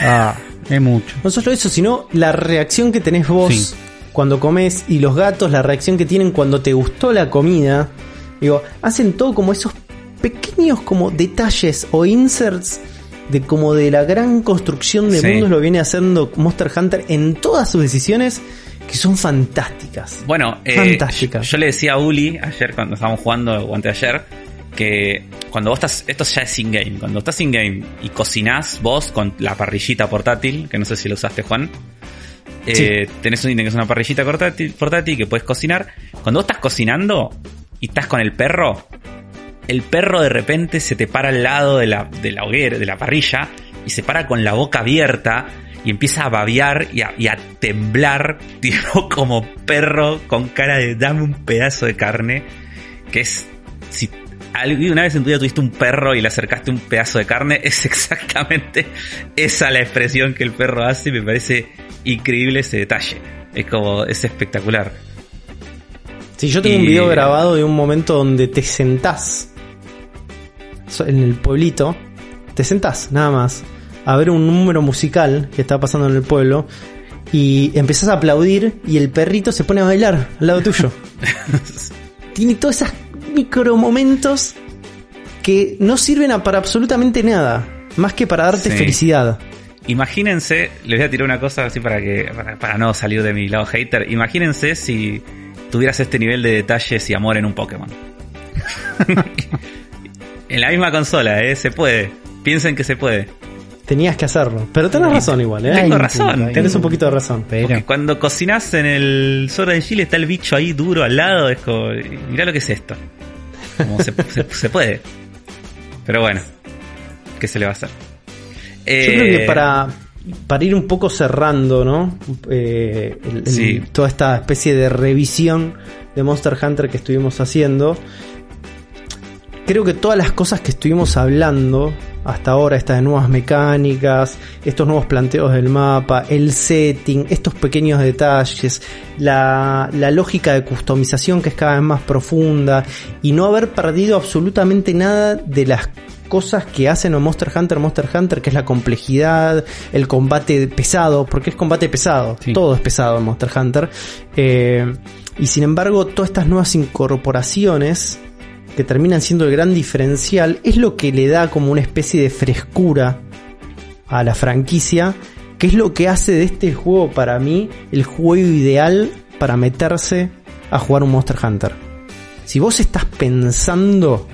Ah, es mucho. No solo eso, sino la reacción que tenés vos Sí. cuando comes y los gatos, la reacción que tienen cuando te gustó la comida. Digo, hacen todo como esos pequeños como detalles o inserts de como de la gran construcción de Sí. mundos lo viene haciendo Monster Hunter en todas sus decisiones que son fantásticas. Bueno, eh, Fantástica. yo, yo le decía a Uli ayer cuando estábamos jugando o anteayer que cuando vos estás, esto ya es in-game, cuando estás in-game y cocinás vos con la parrillita portátil, que no sé si lo usaste Juan, eh, tenés un es una parrillita portátil, portátil que puedes cocinar, cuando vos estás cocinando y estás con el perro, el perro de repente se te para al lado de la, de la hoguera, de la parrilla, y se para con la boca abierta y empieza a babear y a, y a temblar, tipo como perro con cara de dame un pedazo de carne, que es, si alguna vez en tu vida tuviste un perro y le acercaste un pedazo de carne, es exactamente esa la expresión que el perro hace y me parece increíble ese detalle. Es como, es espectacular. Si yo tengo Y- un video grabado de un momento donde te sentás en el pueblito, te sentás nada más a ver un número musical que está pasando en el pueblo y empezás a aplaudir y el perrito se pone a bailar al lado tuyo. Tiene todos esos micro momentos que no sirven a- para absolutamente nada, más que para darte Sí. felicidad. Imagínense, les voy a tirar una cosa así para que para, para no salir de mi lado hater. Imagínense si tuvieras este nivel de detalles y amor en un Pokémon. en la misma consola, ¿eh? Se puede. Piensen que se puede. Tenías que hacerlo. Pero tenés razón igual, ¿eh? Tengo razón. Tenés un poquito de razón. Pero Porque cuando cocinas en el Sword de Chile está el bicho ahí duro al lado, es como, mirá lo que es esto. Como se, se- se puede. Pero bueno, ¿qué se le va a hacer? Yo creo que Eh, para, para ir un poco cerrando, ¿no? Eh, el- el- Sí. Toda esta especie de revisión de Monster Hunter que estuvimos haciendo. Creo que todas las cosas que estuvimos hablando hasta ahora, estas nuevas mecánicas, estos nuevos planteos del mapa, el setting, estos pequeños detalles, la, la lógica de customización que es cada vez más profunda y no haber perdido absolutamente nada de las cosas que hacen a Monster Hunter Monster Hunter, que es la complejidad, el combate pesado, porque es combate pesado, Sí. todo es pesado en Monster Hunter. Eh, y sin embargo, todas estas nuevas incorporaciones que terminan siendo el gran diferencial es lo que le da como una especie de frescura a la franquicia, que es lo que hace de este juego para mí el juego ideal para meterse a jugar un Monster Hunter. Si vos estás pensando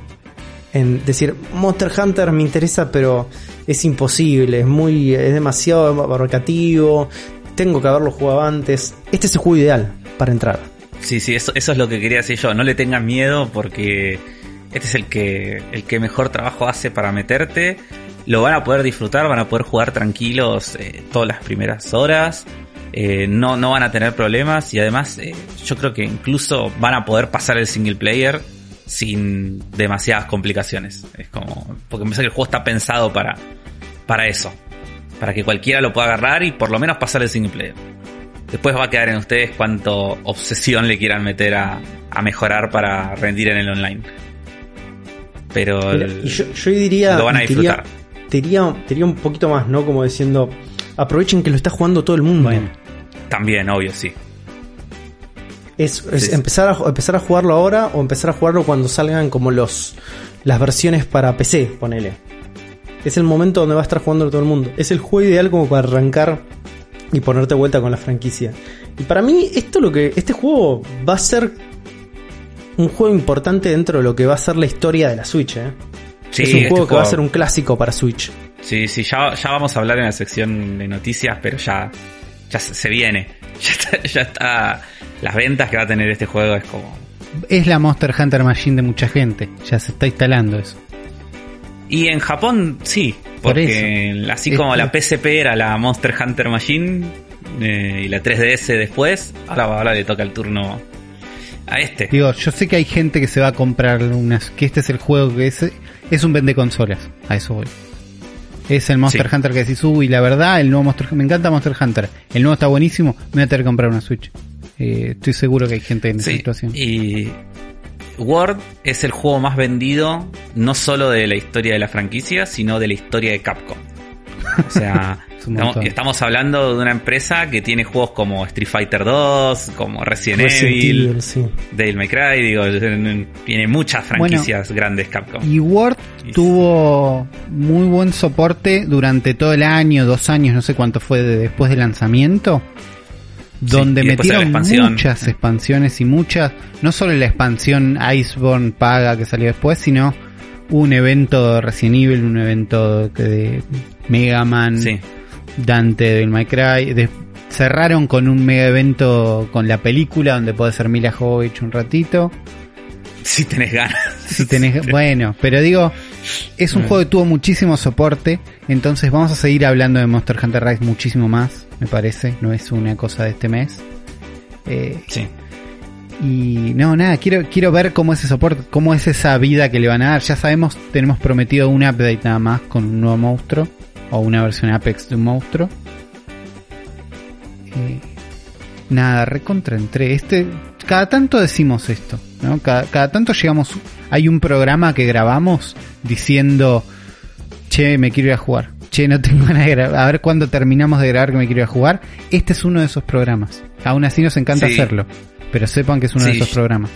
en decir Monster Hunter me interesa pero es imposible, es muy es demasiado abarcativo, tengo que haberlo jugado antes, este es el juego ideal para entrar. Sí, sí, eso, es lo que quería decir yo. No le tengan miedo porque este es el que, el que mejor trabajo hace para meterte. lo van a poder disfrutar, van a poder jugar tranquilos eh, todas las primeras horas. Eh, no, no van a tener problemas y además eh, yo creo que incluso van a poder pasar el single player sin demasiadas complicaciones. Es como, porque me parece que el juego está pensado para, para eso. Para que cualquiera lo pueda agarrar y por lo menos pasar el single player. Después va a quedar en ustedes cuánto obsesión le quieran meter a, a mejorar para rendir en el online. Pero el- yo, yo diría, lo van a disfrutar. te diría, te diría un poquito más, ¿no? Como diciendo, aprovechen que lo está jugando todo el mundo. Bueno. también, obvio, sí. Es, es Sí, sí. empezar, a, empezar a jugarlo ahora o empezar a jugarlo cuando salgan como los las versiones para PC, ponele. Es el momento donde va a estar jugando todo el mundo. Es el juego ideal como para arrancar y ponerte vuelta con la franquicia. Y para mí, esto lo que. Este juego va a ser un juego importante dentro de lo que va a ser la historia de la Switch, ¿eh? Sí, es un este juego que va a juego- ser un clásico para Switch. Sí, sí, ya, ya vamos a hablar en la sección de noticias, pero ya, ya se, se viene. Ya está, ya está. Las ventas que va a tener este juego es como. Es la Monster Hunter Machine de mucha gente. Ya se está instalando eso. Y en Japón sí, Por porque así como la PSP era la Monster Hunter Machine eh, y la 3DS después, ahora, ahora le toca el turno a este. Digo, yo sé que hay gente que se va a comprar unas. Que este es el juego que es. Es un vende consolas. A eso voy. Es el Monster Sí. Hunter que decís, uy, la verdad, el nuevo Monster Me encanta Monster Hunter. El nuevo está buenísimo. Me voy a tener que comprar una Switch. Eh, estoy seguro que hay gente en esa situación. y Word es el juego más vendido no solo de la historia de la franquicia, sino de la historia de Capcom. O sea, estamos, hablando de una empresa que tiene juegos como Street Fighter 2, como Resident, Resident Evil, Evil, sí. Devil May Cry, digo, tiene muchas franquicias grandes Capcom. Y Word Y- tuvo muy buen soporte durante todo el año, dos años, no sé cuánto fue de- después del lanzamiento. Donde metieron expansión. muchas expansiones y muchas, no solo la expansión Iceborne paga que salió después, sino un evento de Resident Evil, un evento de Mega Man, Sí. Dante del My Cry. de- cerraron con un mega evento con la película donde puede ser Mila Jovovich un ratito. Si tenés ganas. Si tenés, bueno, pero digo, es un Mm. juego que tuvo muchísimo soporte, entonces vamos a seguir hablando de Monster Hunter Rise muchísimo más, me parece, no es una cosa de este mes. Eh, Sí. y no, nada, quiero, quiero ver cómo es ese soporte, cómo es esa vida que le van a dar. Ya sabemos, tenemos prometido un update nada más con un nuevo monstruo, o una versión Apex de un monstruo. Eh, nada, recontra entré. Este, cada tanto decimos esto, ¿no? Cada, cada tanto llegamos, hay un programa que grabamos diciendo, che, me quiero ir a jugar. Che, no tengo ganas de grabar. A ver cuándo terminamos de grabar que me quiero ir a jugar. Este es uno de esos programas. Aún así nos encanta Sí. hacerlo. Pero sepan que es uno de esos programas.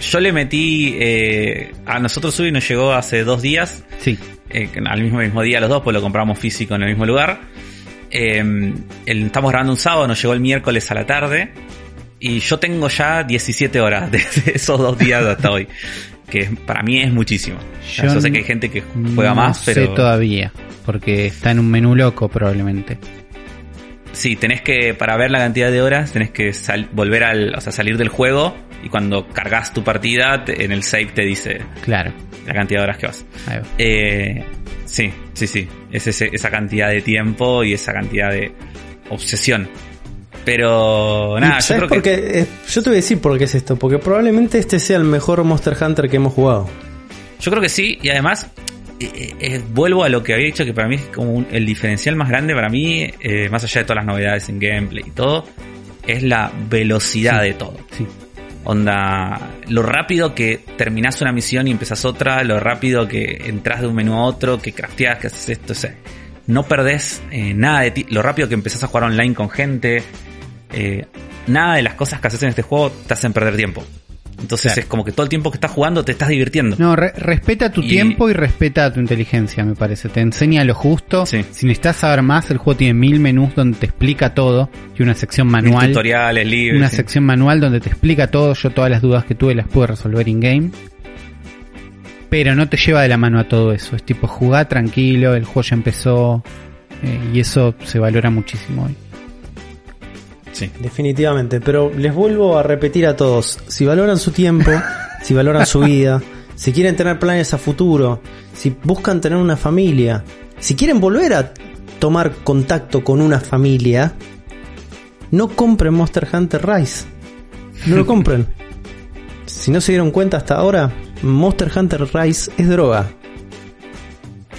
Yo le metí. eh, a nosotros Subi nos llegó hace dos días. Sí. eh, al mismo, mismo día los dos, pues lo compramos físico en el mismo lugar. Eh, el- estamos grabando un sábado, nos llegó el miércoles a la tarde. Y yo tengo ya 17 horas desde esos dos días hasta hoy. Que para mí es muchísimo. O sea, Yo sé que hay gente que juega no más, sé pero todavía. Porque está en un menú loco probablemente. sí, tenés que, para ver la cantidad de horas, tenés que sal- volver al, o sea, salir del juego. Y cuando cargas tu partida, te- en el save te dice Claro. la cantidad de horas que vas. Ahí va. Eh, sí, sí, sí. Es ese- esa cantidad de tiempo y esa cantidad de obsesión. Pero nada, yo ¿sabes creo por que. Eh, yo te voy a decir por qué es esto. Porque probablemente este sea el mejor Monster Hunter que hemos jugado. Yo creo que sí, y además. Eh, eh, vuelvo a lo que había dicho que para mí es como un- el diferencial más grande para mí, eh, más allá de todas las novedades en gameplay y todo, es la velocidad de todo. Sí. Onda, lo rápido que terminás una misión y empezás otra, lo rápido que entras de un menú a otro, que crafteas, que haces esto, o sea, no perdés eh, nada de ti, lo rápido que empezás a jugar online con gente, eh, nada de las cosas que haces en este juego te hacen perder tiempo. Entonces Claro. es como que todo el tiempo que estás jugando te estás divirtiendo. No, re- respeta tu Y- tiempo y respeta tu inteligencia, me parece. Te enseña lo justo. Sí. Si necesitas saber más, el juego tiene mil menús donde te explica todo. Y una sección Mil manual. tutoriales, libros. Una sí. sección manual donde te explica todo. Yo todas las dudas que tuve las pude resolver in-game. Pero no te lleva de la mano a todo eso. Es tipo jugar tranquilo, el juego ya empezó. eh, y eso se valora muchísimo hoy. Sí. Definitivamente. Pero les vuelvo a repetir a todos. Si valoran su tiempo, si valoran su vida, si quieren tener planes a futuro, si buscan tener una familia, si quieren volver a tomar contacto con una familia, no compren Monster Hunter Rise. No lo compren. si no se dieron cuenta hasta ahora, Monster Hunter Rise es droga.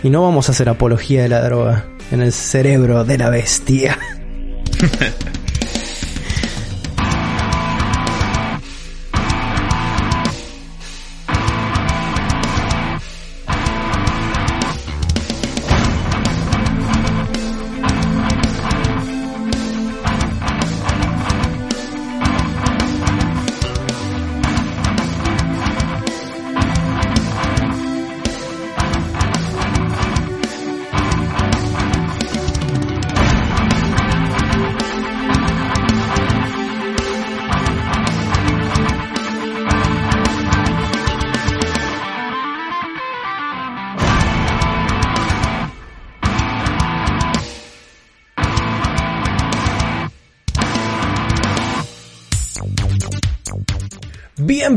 Y no vamos a hacer apología de la droga en el cerebro de la bestia.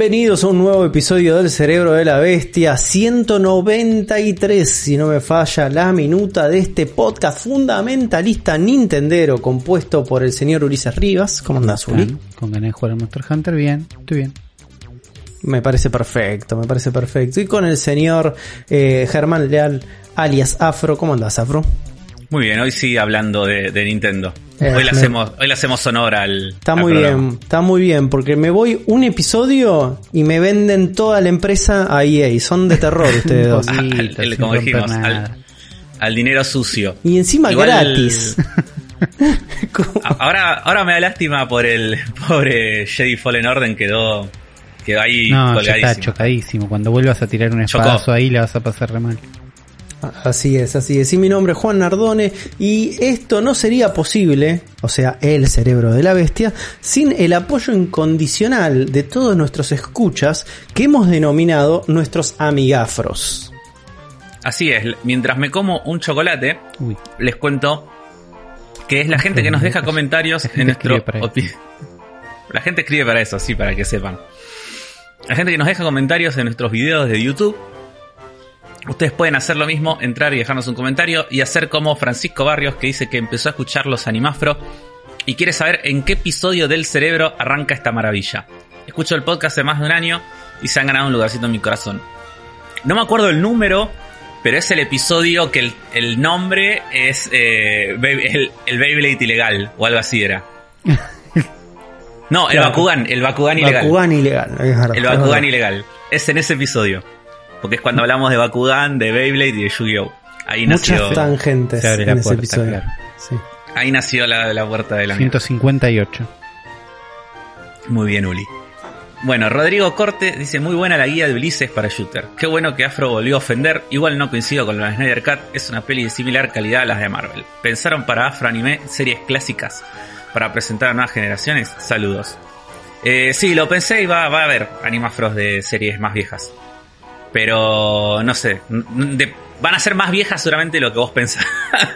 Bienvenidos a un nuevo episodio del Cerebro de la Bestia 193, si no me falla la minuta de este podcast fundamentalista nintendero compuesto por el señor Ulises Rivas. ¿Cómo andás, Uli? Con ganas de jugar a Monster Hunter, bien, estoy bien. Me parece perfecto, me parece perfecto. Y con el señor eh, Germán Leal, alias Afro. ¿Cómo andás, Afro? Muy bien, hoy sí hablando de, de Nintendo. Eh, hoy, le me- hacemos, hoy le hacemos honor al. Está al muy programa. bien, está muy bien, porque me voy un episodio y me venden toda la empresa a EA. Son de terror ustedes dos. Al- el- como dijimos, al, al dinero sucio. Y encima Igual- gratis. Ahora, ahora me da lástima por el pobre Jedi Fallen Orden, quedó, quedó ahí No, ya está chocadísimo. Cuando vuelvas a tirar un Chocó. espadazo ahí, la vas a pasar re mal. Así es, así es. Y mi nombre es Juan Nardone y esto no sería posible, o sea, el cerebro de la bestia, sin el apoyo incondicional de todos nuestros escuchas que hemos denominado nuestros amigafros. Así es, mientras me como un chocolate, Uy, les cuento que es la gente que nos deja comentarios en nuestro La gente escribe para eso, sí, para que sepan. La gente que nos deja comentarios en nuestros videos de YouTube. Ustedes pueden hacer lo mismo, entrar y dejarnos un comentario y hacer como Francisco Barrios que dice que empezó a escuchar los Animafro y quiere saber en qué episodio del cerebro arranca esta maravilla. Escucho el podcast hace más de un año y se han ganado un lugarcito en mi corazón. No me acuerdo el número, pero es el episodio que el, el nombre es eh, Baby- el, el Beyblade ilegal o algo así era. No, el Claro. Bakugan, el Bakugan ilegal. Bakugan ilegal. es verdad, El Bakugan ilegal. Es en ese episodio. Porque es cuando hablamos de Bakugan, de Beyblade y de Yu-Gi-Oh! Ahí nació, Muchas tangentes Se abre en la ese puerta, episodio. claro. Sí. ahí nació la, la puerta de la mierda. 158. Muy bien, Uli. Bueno, Rodrigo Corte dice muy buena la guía de Ulises para Shooter. Qué bueno que Afro volvió a ofender. Igual no coincido con la Snyder Cut, es una peli de similar calidad a las de Marvel. ¿Pensaron para Afro Anime series clásicas para presentar a nuevas generaciones? Saludos. Eh, sí, lo pensé y va, va a haber animafros de series más viejas. Pero no sé, de- van a ser más viejas seguramente de lo que vos pensás.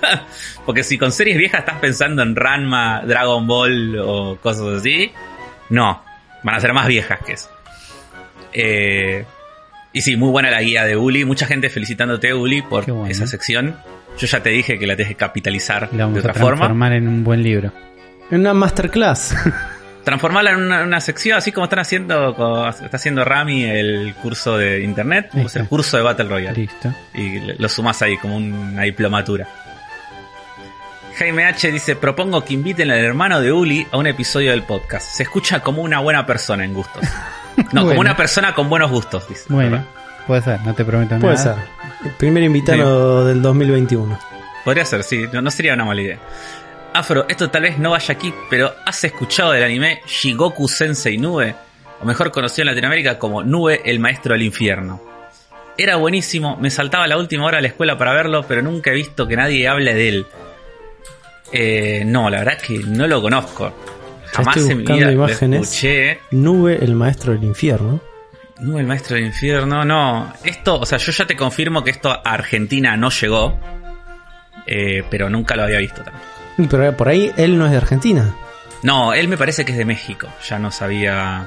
Porque si con series viejas estás pensando en Ranma, Dragon Ball o cosas así, no, van a ser más viejas que eso. Eh, y sí, muy buena la guía de Uli. Mucha gente felicitándote, Uli, por bueno. esa sección. Yo ya te dije que la tienes que capitalizar La vamos de a otra forma. transformar en un buen libro. En una masterclass. Transformarla en una, una sección, así como están haciendo, está haciendo Rami el curso de internet, pues el curso de Battle Royale. Listo. Y lo sumas ahí como una diplomatura. Jaime H dice, propongo que inviten al hermano de Uli a un episodio del podcast. Se escucha como una buena persona en gustos. No, como una persona con buenos gustos, dice. Bueno, puede ser, no te prometo Puede ser. nada. El primer invitado del 2021. Podría ser, sí, no, no sería una mala idea. Afro, esto tal vez no vaya aquí, pero ¿has escuchado del anime Shigoku Sensei Nube? O mejor conocido en Latinoamérica como Nube, el maestro del infierno. Era buenísimo, me saltaba la última hora a la escuela para verlo, pero nunca he visto que nadie hable de él. Eh, no, la verdad es que no lo conozco. Jamás estoy en mi vida lo imágenes. escuché. Nube, el maestro del infierno. Nube, el maestro del infierno, no. Esto, o sea, yo ya te confirmo que esto a Argentina no llegó, eh, pero nunca lo había visto también. Pero por ahí él no es de Argentina. No, él me parece que es de México. Ya no sabía.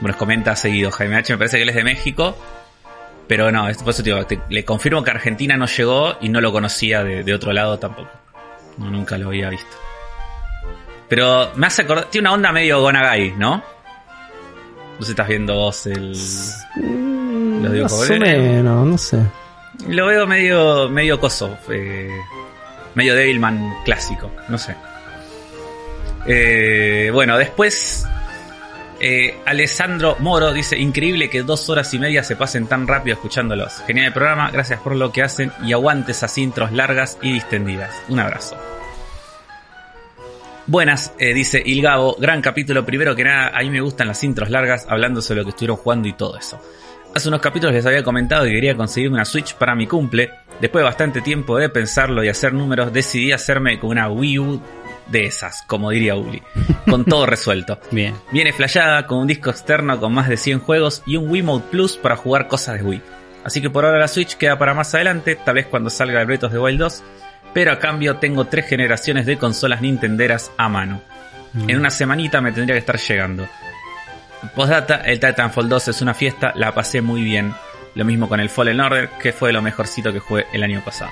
Bueno, nos comenta seguido Jaime H. Me parece que él es de México. Pero no, es- por eso te digo, te- le confirmo que Argentina no llegó y no lo conocía de, de otro lado tampoco. No, nunca lo había visto. Pero me hace acordar, tiene una onda medio Gonagai, ¿no? No sé estás viendo vos el... Mm, más o menos, no sé. Lo veo medio, medio coso, eh, medio Devilman clásico, no sé. Eh, bueno, después eh, Alessandro Moro dice, increíble que dos horas y media se pasen tan rápido escuchándolos. Genial el programa, gracias por lo que hacen y aguante esas intros largas y distendidas. Un abrazo. Buenas, eh, dice Ilgabo, gran capítulo. Primero que nada, a mí me gustan las intros largas, hablando sobre lo que estuvieron jugando y todo eso. Hace unos capítulos les había comentado que quería conseguirme una Switch para mi cumple. Después de bastante tiempo de pensarlo y hacer números, decidí hacerme con una Wii U de esas, como diría Uli, con todo resuelto. Bien. Viene flashada con un disco externo con más de 100 juegos y un Wiimote Plus para jugar cosas de Wii. Así que por ahora la Switch queda para más adelante, tal vez cuando salga el Breath of the Wild 2, pero a cambio tengo tres generaciones de consolas nintenderas a mano. En una semanita me tendría que estar llegando. Postdata, el Titanfall 2 es una fiesta, la pasé muy bien. Lo mismo con el Fallen Order, que fue lo mejorcito que jugué el año pasado.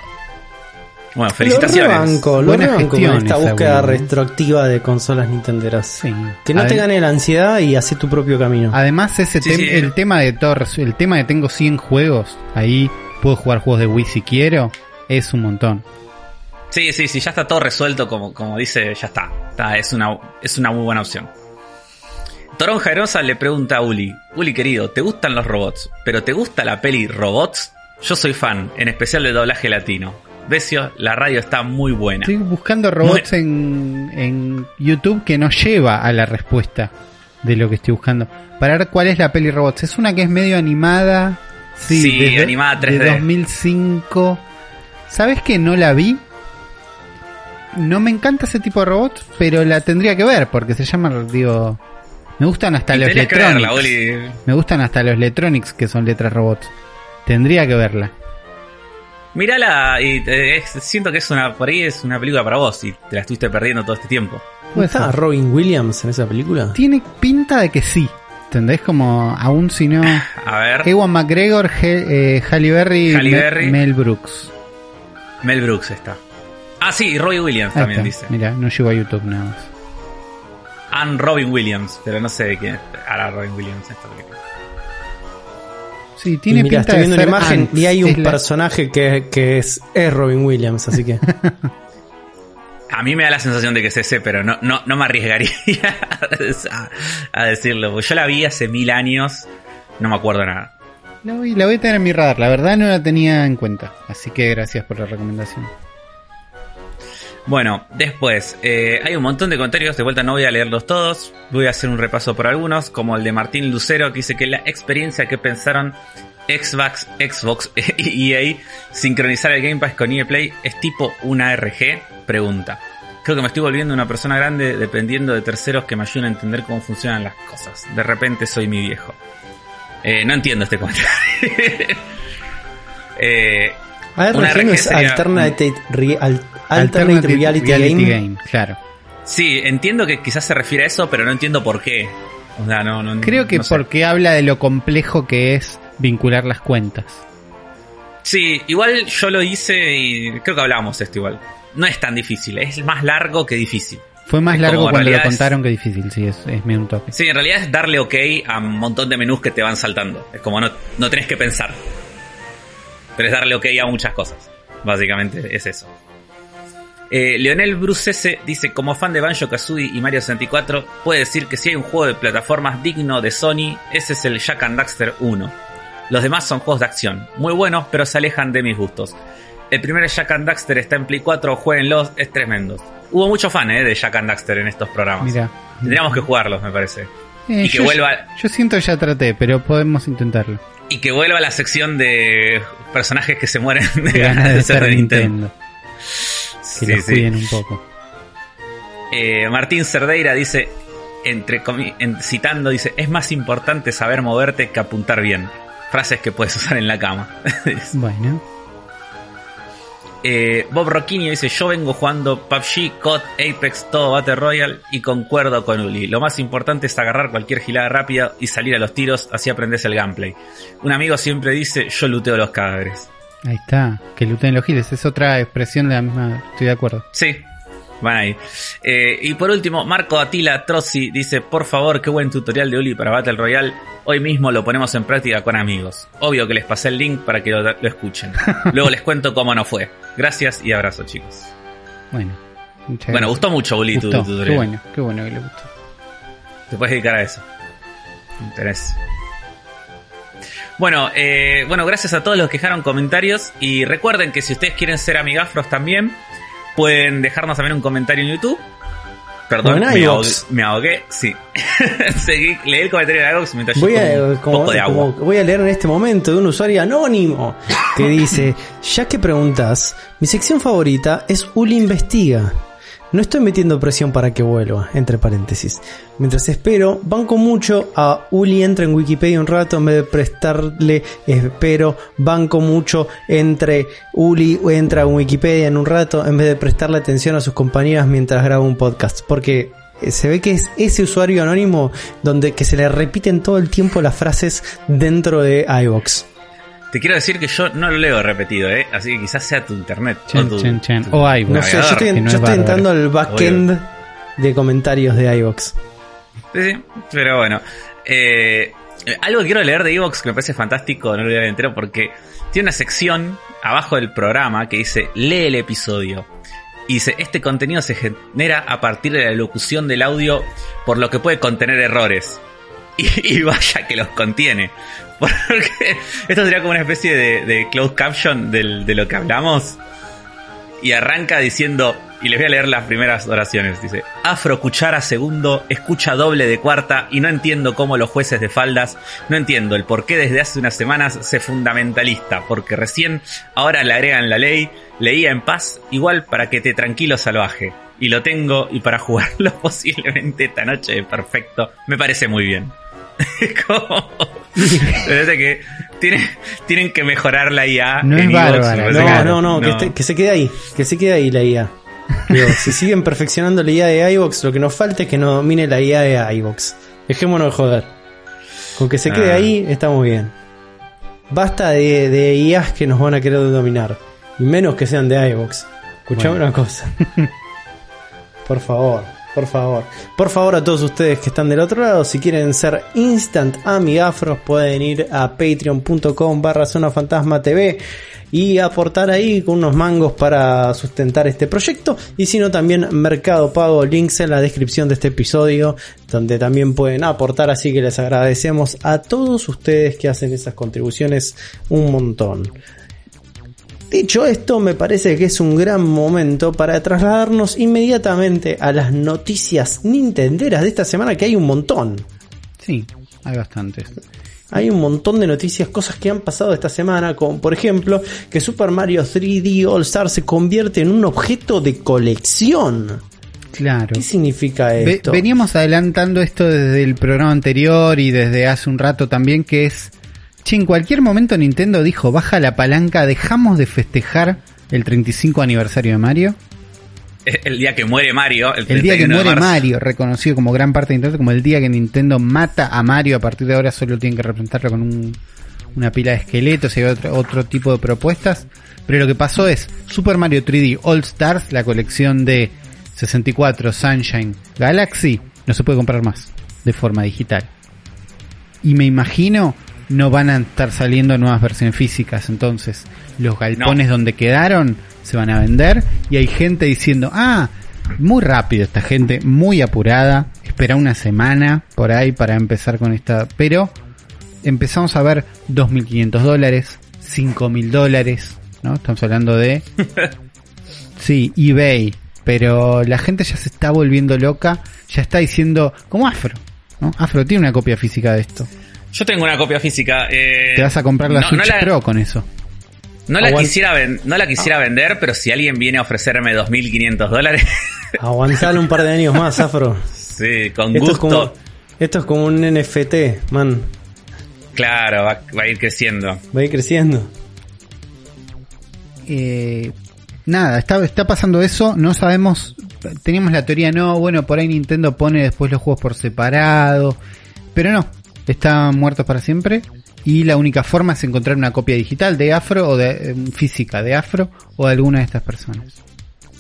Bueno, Lo felicitaciones. rebanco, lo Buena rebanco con gestión esta búsqueda Willy. retroactiva de consolas nintenderas. Sí. Que no te gane la ansiedad y hace tu propio camino. Además, ese Sí, tem- sí. el tema de todo, resu- el tema de tengo 100 juegos, ahí puedo jugar juegos de Wii si quiero, es un montón. Sí, sí, sí, ya está todo resuelto, como, como dice, ya está. Está, es, una, es una muy buena opción. Toronja Herosa le pregunta a Uli, Uli querido, ¿te gustan los robots? ¿Pero te gusta la peli Robots? Yo soy fan, en especial del doblaje latino. Besio, la radio está muy buena. Estoy buscando robots en, en YouTube que no lleva a la respuesta de lo que estoy buscando. Para ver cuál es la peli robots. Es una que es medio animada. Sí, Sí, desde- animada De 3D. 2005. ¿Sabes que no la vi? No me encanta ese tipo de robots, pero la tendría que ver porque se llama, digo, me gustan hasta los verla, Letronics. Uli. Me gustan hasta los Letronics que son letras robots. Tendría que verla. Mírala y es- siento que es una, por ahí es una película para vos y te la estuviste perdiendo todo este tiempo. ¿No Puede está. Robin Williams en esa película? Tiene pinta de que sí. ¿Entendés? Como aún si no. A ver, Ewan McGregor, He- eh, Halle Berry, Halle Berry. Mel Brooks. Mel Brooks está. Ah, sí, y Robbie Williams Ahí también está. dice. Mira, no llegó a YouTube nada más. Ann Robin Williams, pero no sé de quién hará Robin Williams en esta película. Sí, tiene y mira, pinta estoy de viendo ser imagen y hay un la- personaje que, que es, es Robin Williams, así que. A mí me da la sensación de que es ese, pero no, no, no me arriesgaría a, a decirlo. porque Yo la vi hace mil años, no me acuerdo nada. La voy, la voy a tener en mi radar. La verdad no la tenía en cuenta. Así que gracias por la recomendación. Bueno, después, eh, hay un montón de comentarios, de vuelta no voy a leerlos todos, voy a hacer un repaso por algunos, como el de Martín Lucero, que dice que la experiencia que pensaron Xbox, Xbox y EA sincronizar el Game Pass con EA Play es tipo una RG, pregunta. Creo que me estoy volviendo una persona grande dependiendo de terceros que me ayuden a entender cómo funcionan las cosas. De repente soy mi viejo. Eh, no entiendo este comentario. eh, ARG no es sería- Al- Alternate Reality, Game. Claro. Sí, entiendo que quizás se refiere a eso, pero no entiendo por qué. O sea, no, no, Creo que no sé. porque habla de lo complejo que es vincular las cuentas. Sí, igual yo lo hice y creo que hablábamos de esto igual. No es tan difícil, es más largo que difícil. Fue más Es largo como, cuando lo es- contaron que difícil, sí, es, es medio un toque. Sí, en realidad es darle ok a un montón de menús que te van saltando. Es como no, no tenés que pensar. Pero es darle ok a muchas cosas. Básicamente es eso. Eh, Leonel Brucese dice, como fan de Banjo Kazooie y Mario 64, puede decir que si hay un juego de plataformas digno de Sony, ese es el Jack and Daxter 1. Los demás son juegos de acción, muy buenos, pero se alejan de mis gustos. El primer Jack and Daxter está en Play 4, jueguenlos, es tremendo. Hubo mucho fan eh, de Jack and Daxter en estos programas. Mira. Tendríamos que jugarlos, me parece. Eh, y que yo, vuelva- Yo siento que ya traté, pero podemos intentarlo. Y que vuelva a la sección de personajes que se mueren de ganas de ser de Nintendo. Que Sí, los sí. cuiden un poco. Eh, Martín Cerdeira dice, entre comi- en- citando, dice, es más importante saber moverte que apuntar bien. Frases que puedes usar en la cama. Bueno. Eh, Bob Rocchini dice, yo vengo jugando PUBG, COD, Apex, todo Battle Royale y concuerdo con Uli. Lo más importante es agarrar cualquier gilada rápida y salir a los tiros, así aprendes el gameplay. Un amigo siempre dice, yo luteo los cadáveres. Ahí está, que luten los giles. Es otra expresión de la misma. Estoy de acuerdo. Sí, van ahí. Eh, y por último, Marco Atila Trozzi dice, por favor, qué buen tutorial de Uli para Battle Royale. Hoy mismo lo ponemos en práctica con amigos. Obvio que les pasé el link para que lo, lo escuchen. Luego les cuento cómo no fue. Gracias y abrazo, chicos. Bueno, muchas Bueno, gracias. gustó mucho, Uli, tu, Gustó. tu tutorial. Qué bueno, qué bueno que le gustó. Te puedes dedicar a eso. Interés. Bueno, eh, bueno, gracias a todos los que dejaron comentarios. Y recuerden que si ustedes quieren ser amigafros también, pueden dejarnos también un comentario en YouTube. Perdón, me ahogué, me ahogué, sí. Seguí, leí el comentario de iVoox mientras Voy yo a, un como- poco de agua. como- voy a leer en este momento de un usuario anónimo que dice, ya que preguntas, mi sección favorita es Uli Investiga. No estoy metiendo presión para que vuelva, entre paréntesis. Mientras espero, banco mucho a Uli entra en Wikipedia un rato en vez de prestarle, espero, banco mucho entre Uli entra en Wikipedia en un rato en vez de prestarle atención a sus compañeras mientras graba un podcast. Porque eh, se ve que es ese usuario anónimo donde que se le repiten todo el tiempo las frases dentro de iVox. Te quiero decir que yo no lo leo repetido, ¿eh? Así que quizás sea tu internet. Chen, o tu- chen, chen. tu- O iVoox. No sé, yo estoy, no yo es entrando al backend de comentarios de iVox. Sí, sí, pero bueno. Eh, algo que quiero leer de Evox que me parece fantástico, no lo voy a leer entero porque tiene una sección abajo del programa que dice lee el episodio. Y dice, este contenido se genera a partir de la locución del audio, por lo que puede contener errores. Y, y vaya que los contiene. Porque esto sería como una especie de, de closed caption del- de lo que hablamos. Y arranca diciendo, y les voy a leer las primeras oraciones. Dice, Afro cuchara segundo, escucha doble de cuarta y no entiendo cómo los jueces de faldas, no entiendo el por qué desde hace unas semanas se fundamentalista, porque recién ahora le agregan la ley, leía en paz, igual para que te tranquilo salvaje. Y lo tengo y para jugarlo posiblemente esta noche perfecto, me parece muy bien. Como... Parece que tienen, tienen que mejorar la IA. No en es bárbara, No, que- no, no, Que, se quede ahí, que se quede ahí la IA. Digo, si siguen perfeccionando la IA de iVox, lo que nos falta es que nos domine la IA de iVox. Dejémonos de joder. Con que se quede Ah. ahí, está muy bien. Basta de, de IAs que nos van a querer dominar. Y menos que sean de iVox. Escuchame Bueno. una cosa. por favor, por favor. Por favor a todos ustedes que están del otro lado, si quieren ser instant amigafros, pueden ir a patreon.com barra zona fantasma TV y aportar ahí con unos mangos para sustentar este proyecto y si no también Mercado Pago, links en la descripción de este episodio donde también pueden aportar así que les agradecemos a todos ustedes que hacen esas contribuciones un montón. Dicho esto, me parece que es un gran momento para trasladarnos inmediatamente a las noticias nintenderas de esta semana, que hay un montón. Sí, hay bastantes. Hay un montón de noticias, cosas que han pasado esta semana, como por ejemplo que Super Mario 3D All Star se convierte en un objeto de colección. Claro. ¿Qué significa Ve- esto? veníamos adelantando esto desde el programa anterior y desde hace un rato también, que es, che, en cualquier momento Nintendo dijo, baja la palanca, dejamos de festejar el 35 aniversario de Mario. El día que muere Mario. El, El día que 31 de muere. Mario, reconocido como gran parte de Nintendo, como el día que Nintendo mata a Mario, a partir de ahora solo tienen que representarlo con un- una pila de esqueletos y otro, otro tipo de propuestas. Pero lo que pasó es Super Mario 3D All Stars, la colección de 64 Sunshine Galaxy, no se puede comprar más de forma digital. Y me imagino no van a estar saliendo nuevas versiones físicas, entonces los galpones donde quedaron se van a vender y hay gente diciendo, ah, muy rápido esta gente, muy apurada, espera una semana por ahí para empezar con esta, pero empezamos a ver 2.500 dólares, 5.000 dólares, ¿no? Estamos hablando de... Sí, eBay, pero la gente ya se está volviendo loca, ya está diciendo, como Afro, ¿no? Afro tiene una copia física de esto. Yo tengo una copia física. eh, Te vas a comprar la no- Switch no la- Pro con eso. No la Aguant- quisiera, ven- no la quisiera vender, pero si alguien viene a ofrecerme 2.500 dólares, Aguantale un par de años más, Afro. sí, con Esto es, gusto. como, esto es como un NFT, man. Claro, va, va a ir creciendo. Va a ir creciendo. Eh, nada, está, está pasando eso, no sabemos, teníamos la teoría, no, bueno, por ahí Nintendo pone después los juegos por separado, pero no, están muertos para siempre y la única forma es encontrar una copia digital de Afro o de eh, física de Afro o de alguna de estas personas.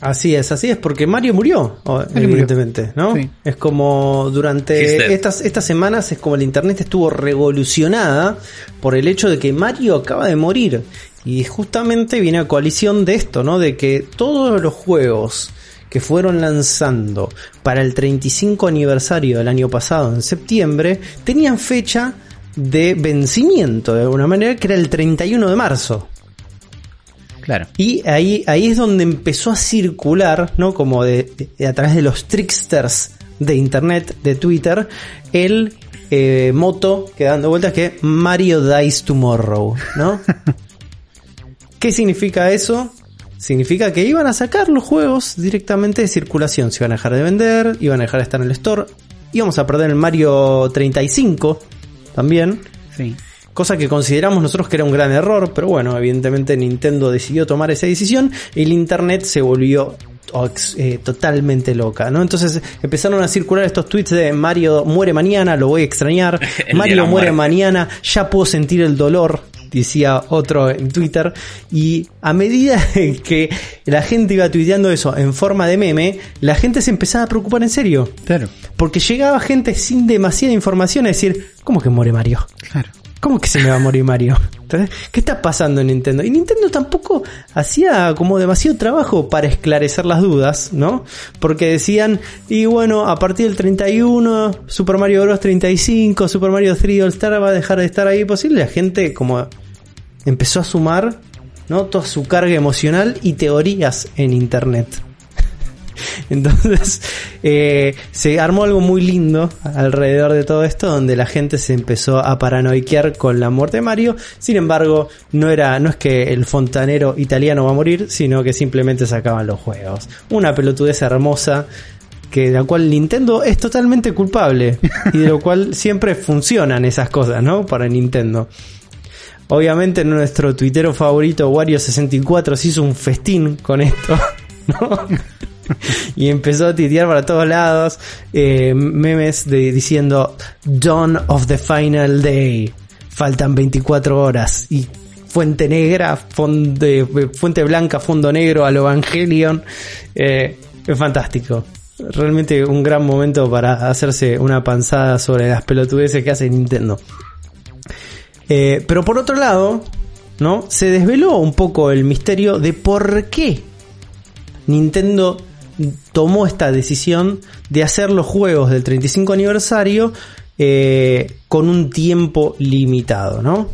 Así es, así es, porque Mario murió, o- evidentemente, ¿no? Sí. Es como durante estas, estas semanas es como el internet estuvo revolucionada por el hecho de que Mario acaba de morir. Y justamente viene a coalición de esto, ¿no? De que todos los juegos que fueron lanzando para el 35 aniversario del año pasado, en septiembre, tenían fecha de vencimiento, de alguna manera, que era el 31 de marzo. Claro. Y ahí, ahí es donde empezó a circular, ¿no? Como de, de- a través de los tricksters de internet, de Twitter, el eh, moto que dando vueltas que Mario dies tomorrow, ¿no? ¿Qué significa eso? Significa que iban a sacar los juegos directamente de circulación. Se iban a dejar de vender, iban a dejar de estar en el store. Íbamos a perder el Mario 35 también. Sí. Cosa que consideramos nosotros que era un gran error, pero bueno, evidentemente Nintendo decidió tomar esa decisión y el internet se volvió oh, eh, totalmente loca, ¿no? Entonces empezaron a circular estos tweets de Mario muere mañana, lo voy a extrañar, Mario muere mañana, ya puedo sentir el dolor, decía otro en Twitter, y a medida que la gente iba tuiteando eso en forma de meme, la gente se empezaba a preocupar en serio. Claro. Porque llegaba gente sin demasiada información a decir, ¿cómo que muere Mario? Claro. ¿Cómo que se me va a morir Mario? ¿Qué está pasando en Nintendo? Y Nintendo tampoco hacía como demasiado trabajo para esclarecer las dudas, ¿no? Porque decían, y bueno, a partir del 31, Super Mario Bros. 35, Super Mario 3 All Star va a dejar de estar ahí posible. La gente como empezó a sumar, ¿no? Toda su carga emocional y teorías en Internet. Entonces eh, se armó algo muy lindo alrededor de todo esto, donde la gente se empezó a paranoiquear con la muerte de Mario. Sin embargo, no era, no es que el fontanero italiano va a morir, sino que simplemente sacaban los juegos. Una pelotudez hermosa que de la cual Nintendo es totalmente culpable y de lo cual siempre funcionan esas cosas, ¿no? Para Nintendo. Obviamente nuestro tuitero favorito Wario64 se hizo un festín con esto, ¿no? y empezó a titear para todos lados eh, memes diciendo Dawn of the Final Day. Faltan 24 horas y fuente negra, fuente blanca, fondo negro al Evangelion. Eh, es fantástico. Realmente un gran momento para hacerse una panzada sobre las pelotudeces que hace Nintendo. Eh, pero por otro lado, ¿no? Se desveló un poco el misterio de por qué Nintendo tomó esta decisión de hacer los juegos del 35 aniversario eh, con un tiempo limitado, ¿no?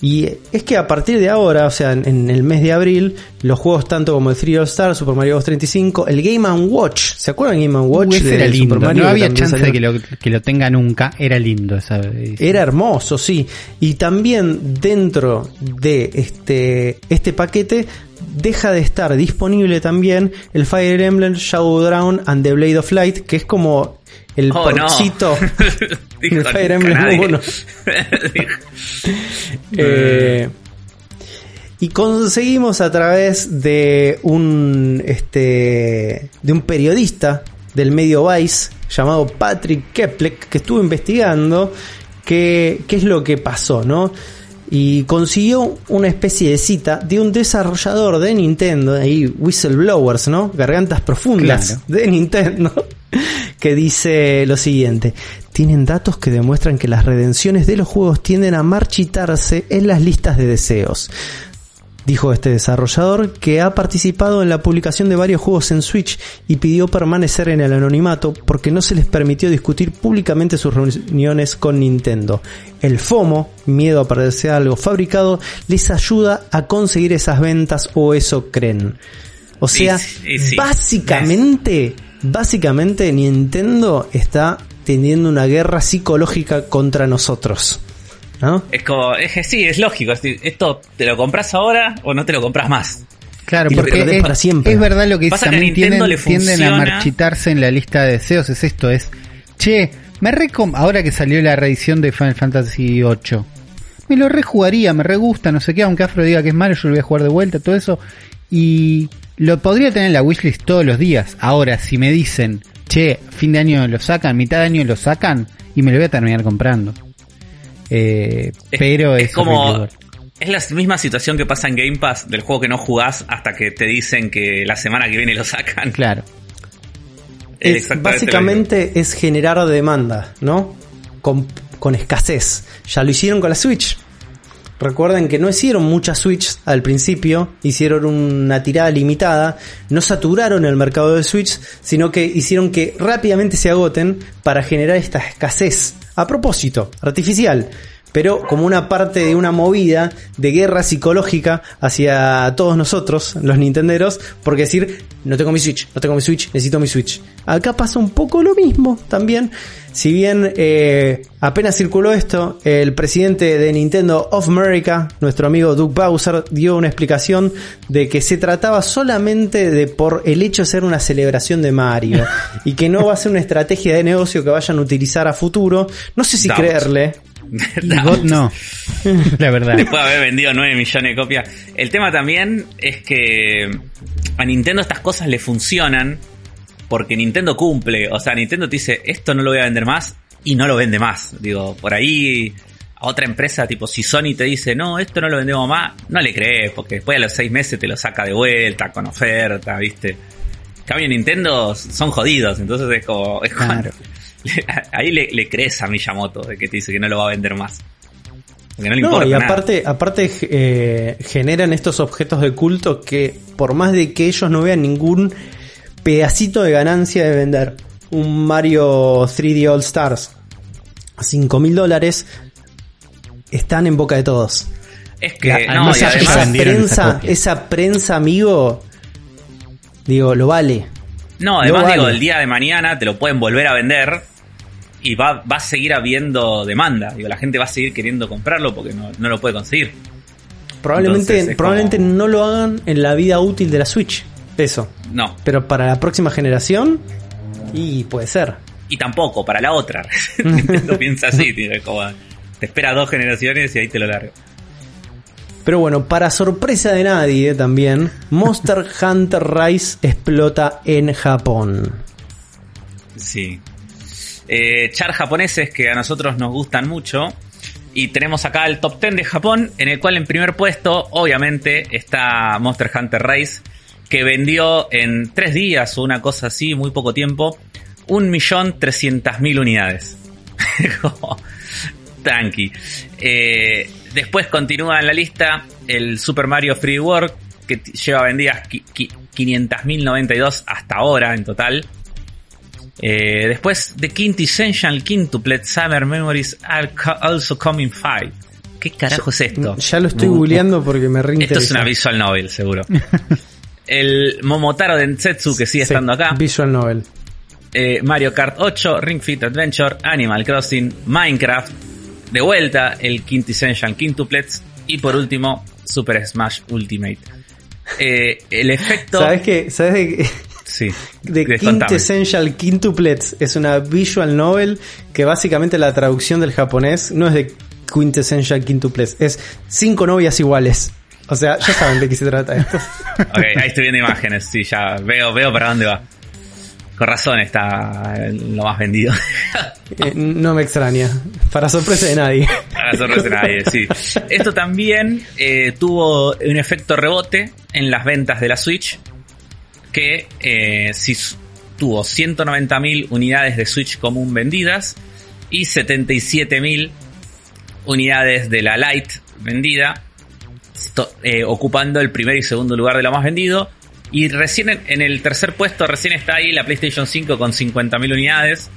Y es que a partir de ahora, o sea, en, en el mes de abril, los juegos tanto como el 3 All Star, Super Mario Bros. 35, el Game Watch, ¿se acuerdan Game Watch? Uh, ese de era lindo. Super Mario no había chance salió? de que lo, que lo tenga nunca. Era lindo esa edición. Era hermoso, sí. Y también dentro de este, este paquete deja de estar disponible también el Fire Emblem Shadow Drown and the Blade of Light, que es como el Oh, no. porcito Dijo de Fire Emblem nadie. 1. Eh, y conseguimos a través de un este de un periodista del medio Vice llamado Patrick Keplek que estuvo investigando qué, qué es lo que pasó, ¿no? Y consiguió una especie de cita de un desarrollador de Nintendo, ahí whistleblowers, ¿no? Gargantas profundas Claro. de Nintendo, que dice lo siguiente. Tienen datos que demuestran que las redenciones de los juegos tienden a marchitarse en las listas de deseos. Dijo este desarrollador que ha participado en la publicación de varios juegos en Switch y pidió permanecer en el anonimato porque no se les permitió discutir públicamente sus reuniones con Nintendo. El FOMO, miedo a perderse algo fabricado, les ayuda a conseguir esas ventas o eso creen. O sea, sí, sí. básicamente, básicamente Nintendo está teniendo una guerra psicológica contra nosotros. ¿No? Es como, es que sí, es lógico. es decir, Esto te lo compras ahora o no te lo compras más. Claro, porque es, para siempre. es verdad lo que Pasa que a tienden, le tienden a marchitarse en la lista de deseos, es esto, es, che, me recom ahora que salió la reedición de Final Fantasy VIII, me lo rejugaría, me re gusta, no sé qué, aunque Afro diga que es malo, yo lo voy a jugar de vuelta, todo eso, Y lo podría tener en la wishlist todos los días. Ahora, si me dicen, che, fin de año lo sacan, mitad de año lo sacan, y me lo voy a terminar comprando. Eh, Es- pero es es, como-. Es la misma situación que pasa en Game Pass del juego que no jugás hasta que te dicen que la semana que viene lo sacan. Claro. Es básicamente es generar demanda, ¿no? Con, con escasez. Ya lo hicieron con la Switch. Recuerden que no hicieron muchas Switch al principio, hicieron una tirada limitada, no saturaron el mercado de Switch, sino que hicieron que rápidamente se agoten para generar esta escasez. A propósito, artificial, pero como una parte de una movida de guerra psicológica hacia todos nosotros, los nintenderos, porque decir, no tengo mi Switch, no tengo mi Switch, necesito mi Switch. Acá pasa un poco lo mismo también. Si bien eh, apenas circuló esto, el presidente de Nintendo of America, nuestro amigo Doug Bowser, dio una explicación de que se trataba solamente de por el hecho de ser una celebración de Mario y que no va a ser una estrategia de negocio que vayan a utilizar a futuro. No sé si Doubt. creerle. Y God no. La verdad. Después de haber vendido 9 millones de copias. El tema también es que a Nintendo estas cosas le funcionan porque Nintendo cumple. O sea, Nintendo te dice, esto no lo voy a vender más y no lo vende más. Digo, por ahí a otra empresa, tipo si Sony te dice, no, esto no lo vendemos más, no le crees, porque después a los 6 meses te lo saca de vuelta con oferta, ¿viste? En cambio Nintendo son jodidos, entonces es como... Es como- Claro. ahí le, le crees a Miyamoto de que te dice que no lo va a vender más. Porque no le No, importa y nada. aparte, aparte eh, generan estos objetos de culto que por más de que ellos no vean ningún pedacito de ganancia de vender un Mario 3D All Stars a 5 mil dólares, están en boca de todos. Es que, La- no, esa prensa, esa prensa, amigo, digo, lo vale. no, además no digo, vale. el día de mañana te lo pueden volver a vender y va, va a seguir habiendo demanda. Digo, la gente va a seguir queriendo comprarlo porque no, no lo puede conseguir. Probablemente, Entonces, probablemente como- no lo hagan en la vida útil de la Switch. Eso. No. Pero para la próxima generación, y puede ser. Y tampoco, para la otra. Nintendo piensa así, tío, es como, te espera dos generaciones y ahí te lo largo. Pero bueno, para sorpresa de nadie también, Monster Hunter Rise explota en Japón. Sí. Eh, char japoneses que a nosotros nos gustan mucho. Y tenemos acá el top 10 de Japón, en el cual en primer puesto, obviamente, está Monster Hunter Rise, que vendió en tres días o una cosa así, muy poco tiempo, 1.300.000 unidades. Tranqui. Eh, después continúa en la lista el Super Mario Free World, que lleva vendidas qui- qui- 500.092 hasta ahora en total. Eh, después The Quintessential Quintuplet Summer Memories are co- also coming five. ¿Qué carajo es esto? Ya lo estoy googleando porque me Esto es una visual novel, seguro. El Momotaro Densetsu que sigue Sí, estando acá. Visual Novel. Eh, Mario Kart 8, Ring Fit Adventure, Animal Crossing, Minecraft. De vuelta el Quintessential Quintuplets. Y por último, Super Smash Ultimate. Eh, el efecto... ¿Sabes qué? ¿Sabes de qué? Sí. The. Quintessential Quintuplets es una visual novel que básicamente la traducción del japonés no es de Quintessential Quintuplets, es cinco novias iguales. O sea, ya saben de qué se trata esto. Ok, ahí estoy viendo imágenes, sí, ya veo, veo para dónde va. Con razón está lo más vendido. Eh, no me extraña. Para sorpresa de nadie. Para sorpresa de nadie, sí. Esto también eh, tuvo un efecto rebote en las ventas de la Switch, que eh, sí s- tuvo 190.000 unidades de Switch común vendidas y 77.000 unidades de la Lite vendida, eh, ocupando el primer y segundo lugar de lo más vendido. Y recién en, en el tercer puesto, recién está ahí la PlayStation 5 con 50.000 unidades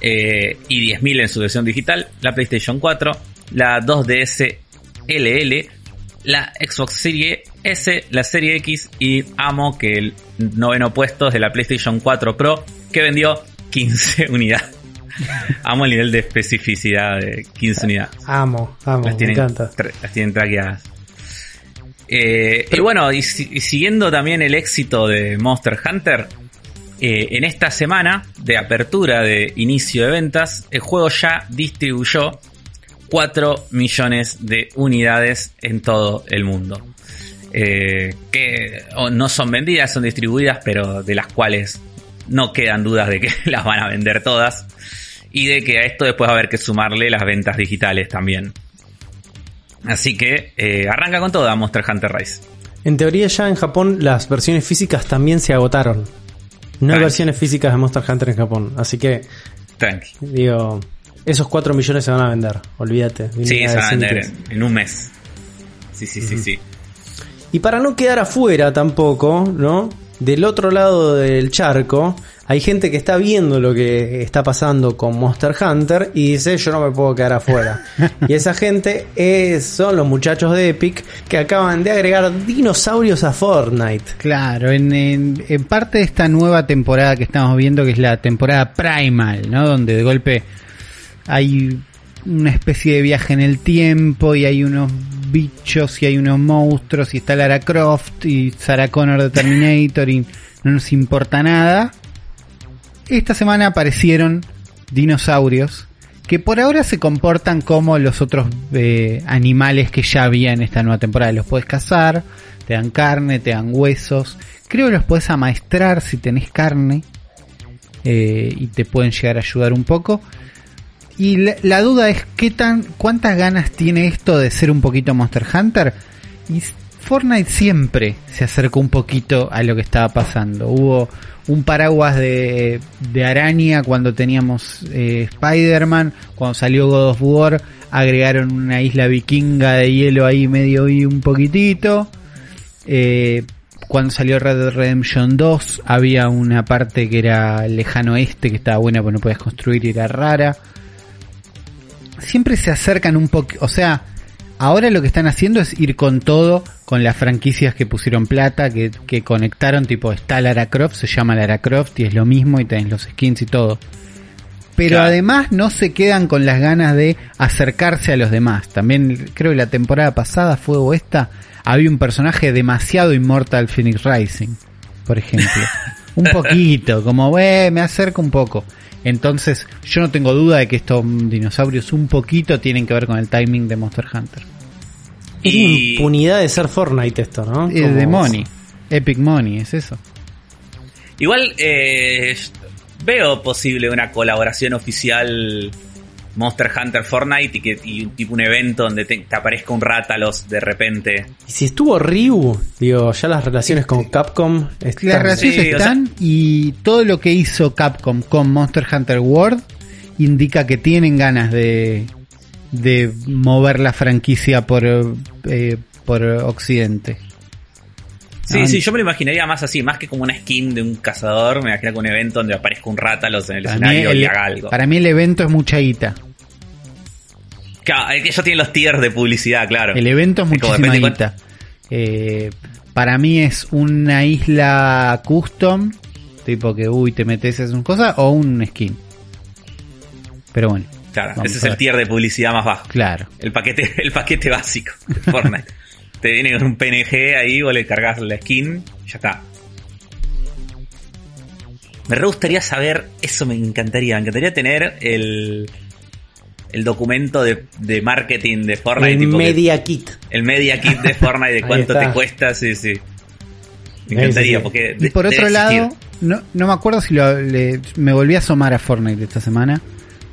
eh, y 10.000 en su versión digital, la PlayStation 4, la 2DS LL, la Xbox Series S, la Serie X y amo que el noveno puesto es de la PlayStation 4 Pro que vendió 15 unidades. amo el nivel de especificidad de 15 unidades. Amo, amo, Las me tienen, encanta. tra- las tienen traqueadas. Eh, y bueno, y siguiendo también el éxito de Monster Hunter, eh, en esta semana de apertura de inicio de ventas, el juego ya distribuyó 4 millones de unidades en todo el mundo. Eh, que no son vendidas, son distribuidas, pero de las cuales no quedan dudas de que las van a vender todas. Y de que a esto después va a haber que sumarle las ventas digitales también. Así que eh, arranca con toda Monster Hunter Rise. En teoría ya en Japón las versiones físicas también se agotaron. No hay versiones físicas de Monster Hunter en Japón. Así que, Tranqui. digo, esos 4 millones se van a vender. Olvídate. Sí, se van a de vender en un mes. Sí, sí, sí, sí. Y para no quedar afuera tampoco, ¿no? Del otro lado del charco, hay gente que está viendo lo que está pasando con Monster Hunter y dice, yo no me puedo quedar afuera. y esa gente es- son los muchachos de Epic que acaban de agregar dinosaurios a Fortnite. Claro, en, en- en parte de esta nueva temporada que estamos viendo, que es la temporada Primal, ¿no? Donde de golpe hay una especie de viaje en el tiempo y hay unos bichos y hay unos monstruos y está Lara Croft y Sarah Connor de Terminator y no nos importa nada. Esta semana aparecieron dinosaurios que por ahora se comportan como los otros eh, animales que ya había en esta nueva temporada. Los puedes cazar, te dan carne, te dan huesos. Creo que los puedes amaestrar si tenés carne eh, y te pueden llegar a ayudar un poco. Y la, la duda es qué tan, cuántas ganas tiene esto de ser un poquito Monster Hunter. Y Fortnite siempre se acercó un poquito a lo que estaba pasando. Hubo un paraguas de, de araña cuando teníamos eh, Spider-Man, cuando salió God of War, agregaron una isla vikinga de hielo ahí medio y un poquitito. Eh, cuando salió Red Dead Redemption 2 había una parte que era lejano oeste que estaba buena porque no podías construir y era rara. Siempre se acercan un poco, o sea, ahora lo que están haciendo es ir con todo, con las franquicias que pusieron plata, que, que conectaron, tipo está Lara Croft, se llama Lara Croft y es lo mismo y tenés los skins y todo. Pero Claro. además no se quedan con las ganas de acercarse a los demás. También creo que la temporada pasada fue o esta, había un personaje demasiado Immortal Phoenix Rising, por ejemplo. un poquito, como, eh, me acerco un poco. Entonces, yo no tengo duda de que estos dinosaurios un poquito tienen que ver con el timing de Monster Hunter. Es Y- impunidad de ser Fortnite esto, ¿no? Es Como- de Money. Epic Money, es eso. Igual eh, veo posible una colaboración oficial Monster Hunter Fortnite y que y tipo un evento donde te, te aparezca un Rátalos de repente. Y si estuvo Ryu, digo, ya las relaciones con Capcom están... Las relaciones Sí, o están y todo lo que hizo Capcom con Monster Hunter World indica que tienen ganas de, de mover la franquicia por, eh, por Occidente. Sí, Ah, sí, yo me lo imaginaría más así, más que como una skin de un cazador, me imagino como un evento donde aparezca un Rátalos en el escenario el, y haga algo. para mí el evento es mucha guita. Claro, es que ellos tienen los tiers de publicidad, claro. El evento es muchísima guita. Eh, para mí es una isla custom, tipo que uy te metes en cosas, o un skin. Pero bueno, Claro, ese es el tier de publicidad más bajo. claro. El paquete, el paquete básico de Fortnite. Te viene con un PNG ahí, vos le cargas la skin y ya está. Me re gustaría saber, eso me encantaría, me encantaría tener el, el documento de, de marketing de Fortnite. El tipo que- Media Kit. el media kit de Fortnite, de cuánto te cuesta, sí, sí. Me encantaría, sí. porque... Y por otro existir. lado, no, no me acuerdo si lo, le- me volví a asomar a Fortnite esta semana.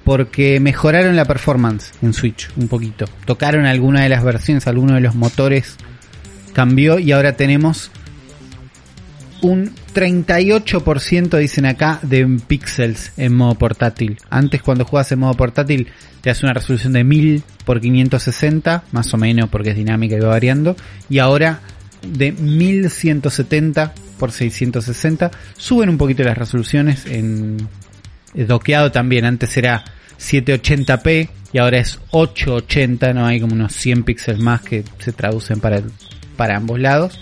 Porque mejoraron la performance en Switch un poquito. Tocaron alguna de las versiones, alguno de los motores cambió y ahora tenemos un 38% dicen acá de píxeles en modo portátil. Antes cuando jugabas en modo portátil te hace una resolución de 1000 por 560, más o menos porque es dinámica y va variando. Y ahora de 1170 por 660. Suben un poquito las resoluciones en doqueado también. Antes era 780p y ahora es 880, no hay como unos 100 píxeles más que se traducen para, para ambos lados.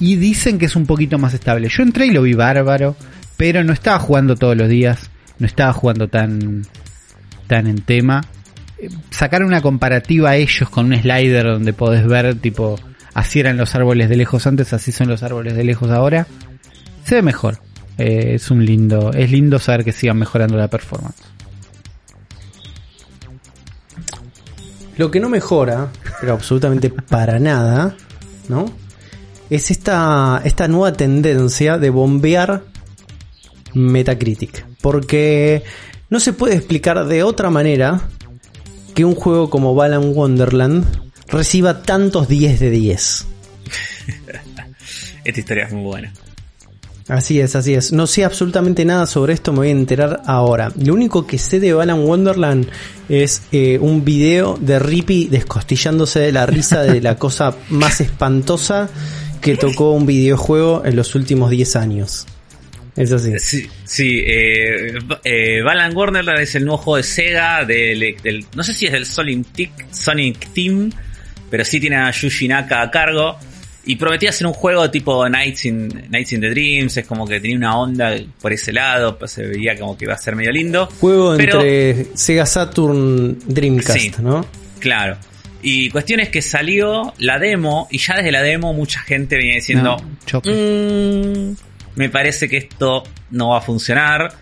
Y dicen que es un poquito más estable. Yo entré y lo vi bárbaro, pero no estaba jugando todos los días, no estaba jugando tan, tan en tema. Eh, Sacar una comparativa a ellos con un slider donde podés ver tipo así eran los árboles de lejos antes, así son los árboles de lejos ahora. Se ve mejor. Eh, es un lindo, es lindo saber que sigan mejorando la performance. Lo que no mejora, pero absolutamente para nada, ¿no? es esta, esta nueva tendencia de bombear Metacritic. Porque no se puede explicar de otra manera que un juego como Balan Wonderland reciba tantos 10 de 10. Esta historia es muy buena. Así es, así es. No sé absolutamente nada sobre esto, me voy a enterar ahora. Lo único que sé de Balan Wonderland es eh, un video de Rippy descostillándose de la risa de la cosa más espantosa que tocó un videojuego en los últimos 10 años. Es así. Sí, sí eh, eh, Balan Wonderland es el nuevo juego de Sega del, del- no sé si es del Sonic, Sonic Team, pero sí tiene a Yuji Naka a cargo. Y prometía hacer un juego tipo Nights in, Nights in the Dreams, es como que tenía una onda por ese lado, pues se veía como que iba a ser medio lindo. Juego Pero- entre Sega Saturn Dreamcast, Sí. ¿no? Claro. Y cuestión es que salió la demo y ya desde la demo mucha gente venía diciendo, No. "Mm, me parece que esto no va a funcionar.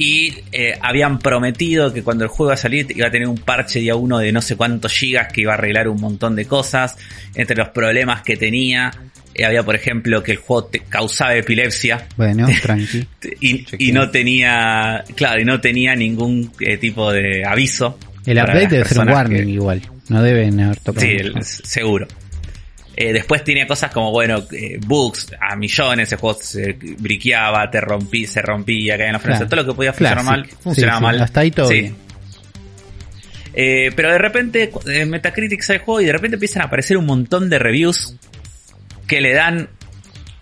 Y eh, habían prometido que cuando el juego iba a salir iba a tener un parche día uno de no sé cuántos gigas que iba a arreglar un montón de cosas. Entre los problemas que tenía, eh, había por ejemplo que el juego te causaba epilepsia Bueno, tranqui. y, no tenía, claro, y no tenía ningún eh, tipo de aviso. El update debe ser un warning que- igual. No deben haber tocado. Sí, el- seguro. Eh, después tenía cosas como, bueno, eh, bugs a millones, el juego se briqueaba, te rompí, se rompía, caía en la frente, Claro. todo lo que podía funcionar Classic. mal, funcionaba Sí, sí, mal. hasta ahí todo Sí. bien. Eh, pero de repente, en Metacritic sale el juego y de repente empiezan a aparecer un montón de reviews que le dan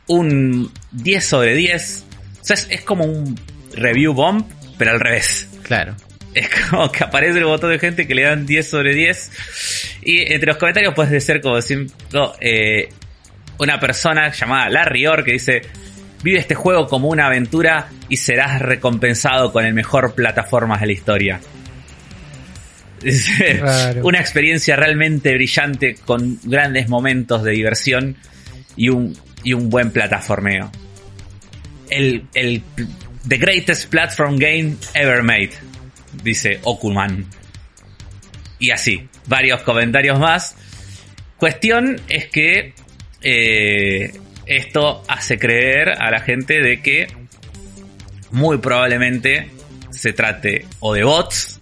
un 10 sobre 10. O sea, es, es como un review bomb, pero al revés. Claro. Es como que aparece un montón de gente que le dan 10 sobre 10. Y entre los comentarios puede ser como siempre, eh, una persona llamada Larry Orr que dice, vive este juego como una aventura y serás recompensado con el mejor plataformas de la historia. Dice, una experiencia realmente brillante con grandes momentos de diversión y un, y un buen plataformeo. El, el The Greatest Platform Game Ever Made, dice Okuman. Y así, varios comentarios más. Cuestión es que eh, esto hace creer a la gente de que muy probablemente se trate o de bots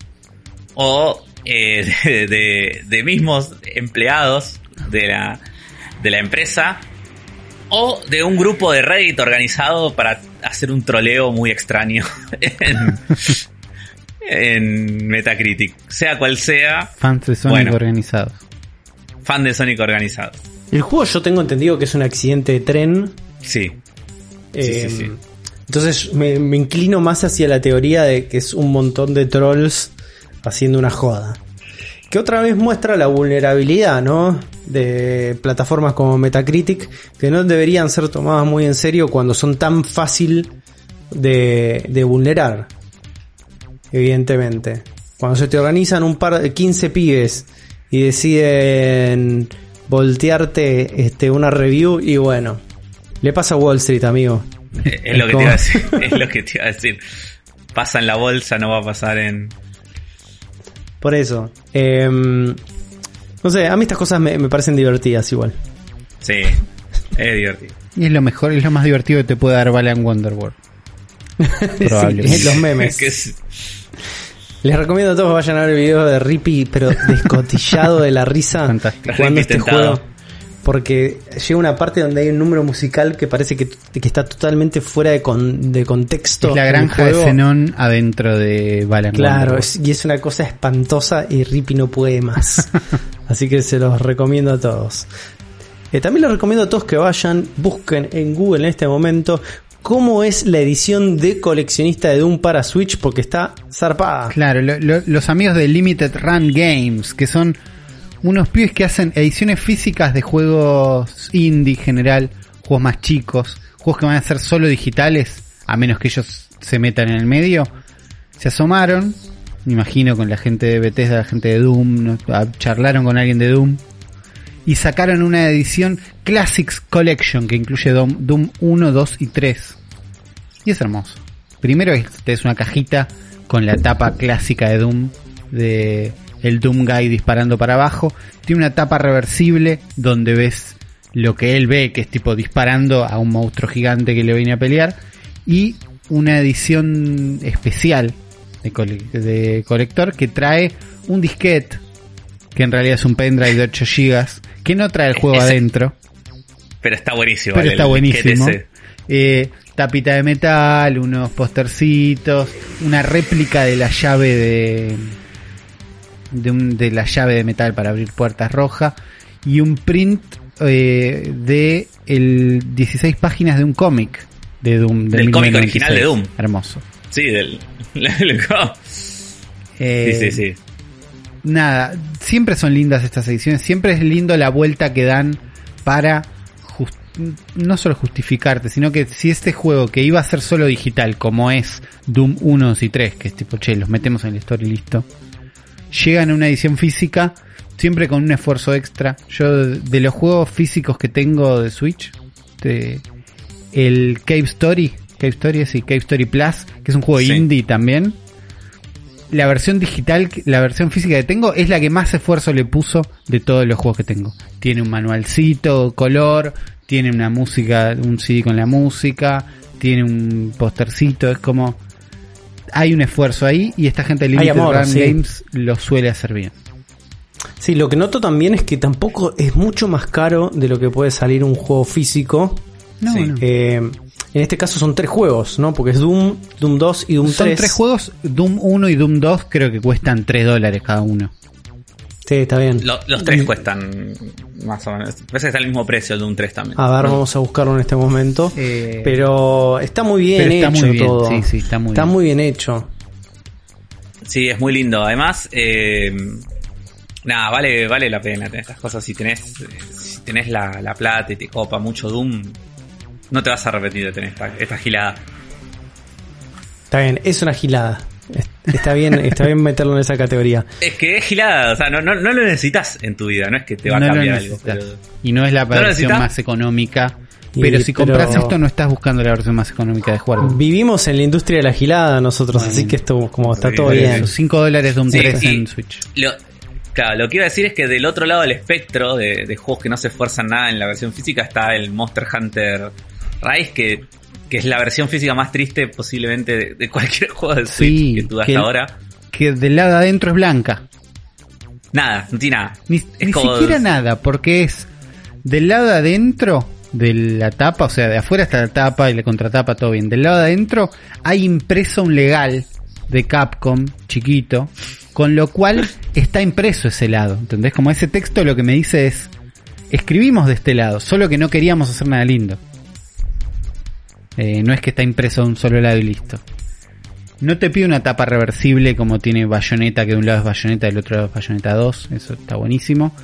o eh, de, de- mismos empleados de la, de la empresa o de un grupo de Reddit organizado para hacer un troleo muy extraño en Metacritic. Sea cual sea, Fans de Sonic Bueno. organizados. fan de Sonic organizado. El juego yo tengo entendido que es un accidente de tren. Sí, Sí, sí, sí. Entonces me, me inclino más hacia la teoría de que es un montón de trolls haciendo una joda. Que otra vez muestra la vulnerabilidad, ¿no? De plataformas como Metacritic, que no deberían ser tomadas muy en serio cuando son tan fácil de, de vulnerar. Evidentemente. Cuando se te organizan un par de 15 pibes y deciden voltearte este, una review y bueno, le pasa a Wall Street, amigo. Eh, es lo que te iba a decir. Es lo que te iba a decir. Pasa en la bolsa, no va a pasar en. Por eso. Em, no sé, a mí estas cosas me, me parecen divertidas igual. Sí, es divertido. Y es lo mejor, es lo más divertido que te puede dar Balan Wonderworld. Probablemente. Sí, los memes. Que es- Les recomiendo a todos que vayan a ver el video de Rippy, pero descotillado de la risa Fantástico. jugando este juego. Porque llega una parte donde hay un número musical que parece que, que está totalmente fuera de, con- de contexto. Es la granja de. Zenón adentro de Balan Claro, es- y es una cosa espantosa y Rippy no puede más. Así que se los recomiendo a todos. Eh, también les recomiendo a todos que vayan, busquen en Google en este momento cómo es la edición de coleccionista de Doom para Switch porque está zarpada. Claro, lo- lo- los amigos de Limited Run Games, que son unos pibes que hacen ediciones físicas de juegos indie general, juegos más chicos, juegos que van a ser solo digitales, a menos que ellos se metan en el medio. Se asomaron, me imagino con la gente de Bethesda, la gente de Doom, ¿no? Ah, charlaron con alguien de Doom y sacaron una edición Classics Collection que incluye Doom, Doom 1, 2 y 3. Y es hermoso. Primero es, es una cajita con la tapa clásica de Doom, de el Doom Guy disparando para abajo. Tiene una tapa reversible donde ves lo que él ve, que es tipo disparando a un monstruo gigante que le viene a pelear, y una edición especial de, de colector que trae un disquete, que en realidad es un pendrive de 8 GB, que no trae el juego Ese- adentro, Pero está buenísimo. pero el- está buenísimo. Eh, tapita de metal, unos postercitos, una réplica de la llave de de, un- de la llave de metal para abrir puertas roja y un print eh, de el 16 páginas de un cómic de Doom Del cómic original de 1996. Doom. Hermoso. Sí, del. del- Eh, sí, sí, sí. Nada, siempre son lindas estas ediciones, siempre es lindo la vuelta que dan para jus- no solo justificarte, sino que si este juego que iba a ser solo digital, como es Doom 1 2 y 3, que es tipo, che, los metemos en la historia y listo, llegan a una edición física, siempre con un esfuerzo extra. Yo, de los juegos físicos que tengo de Switch, de- el Cave Story, Cave Story, sí, Cave Story Plus, que es un juego Sí. indie también. La versión digital, la versión física que tengo es la que más esfuerzo le puso de todos los juegos que tengo. Tiene un manualcito, color, tiene una música, un CD con la música, tiene un postercito, es como hay un esfuerzo ahí y esta gente de Limited amor, Run sí. Games lo suele hacer bien. Sí, lo que noto también es que tampoco es mucho más caro de lo que puede salir un juego físico. No, Sí. no. Eh, en este caso son tres juegos, ¿no? Porque es Doom, Doom 2 y Doom Son 3. tres juegos, Doom 1 y Doom 2 creo que cuestan 3 dólares cada uno. Sí, está bien. Lo- los tres cuestan más o menos. Parece que está al mismo precio el un 3 también. A ver, vamos a buscarlo en este momento. Eh, Pero está muy bien está hecho muy bien, todo. sí, sí, está muy está bien. muy bien hecho. Sí, es muy lindo. Además, eh, nada, vale, vale la pena tener estas cosas. Si tenés, eh, si tenés la, la plata y te copa mucho Doom, no te vas a repetir de tener esta, esta gilada. Está bien, es una gilada. Es- Está bien, está bien meterlo en esa categoría. Es que es gilada, o sea, no, no, no lo necesitas en tu vida, no es que te va no a cambiar algo. pero- Y no es la versión más económica. Y- pero si compras pero- esto no estás buscando la versión más económica de jugar. Vivimos en la industria de la gilada nosotros, Bueno. así que esto como está todo bien. eso. 5 dólares de un Sí, 3 sí. en Switch. Lo, claro, lo que iba a decir es que del otro lado del espectro de, de juegos que no se esfuerzan nada en la versión física está el Monster Hunter Rise, que, que es la versión física más triste posiblemente de, cualquier juego de Switch Sí, que tuve hasta que- ahora. Que del lado de adentro es blanca. Nada, no tiene nada. Ni, ni siquiera nada, porque es del lado de adentro de la tapa, o sea, de afuera está la tapa y la contratapa, todo bien. Del lado de adentro hay impreso un legal de Capcom, chiquito, con lo cual está impreso ese lado. ¿Entendés? Como ese texto lo que me dice es, escribimos de este lado, solo que no queríamos hacer nada lindo. Eh, no es que está impreso de un solo lado y listo. No te pide una tapa reversible como tiene Bayonetta, que de un lado es Bayonetta y del otro lado es Bayonetta 2, eso está buenísimo.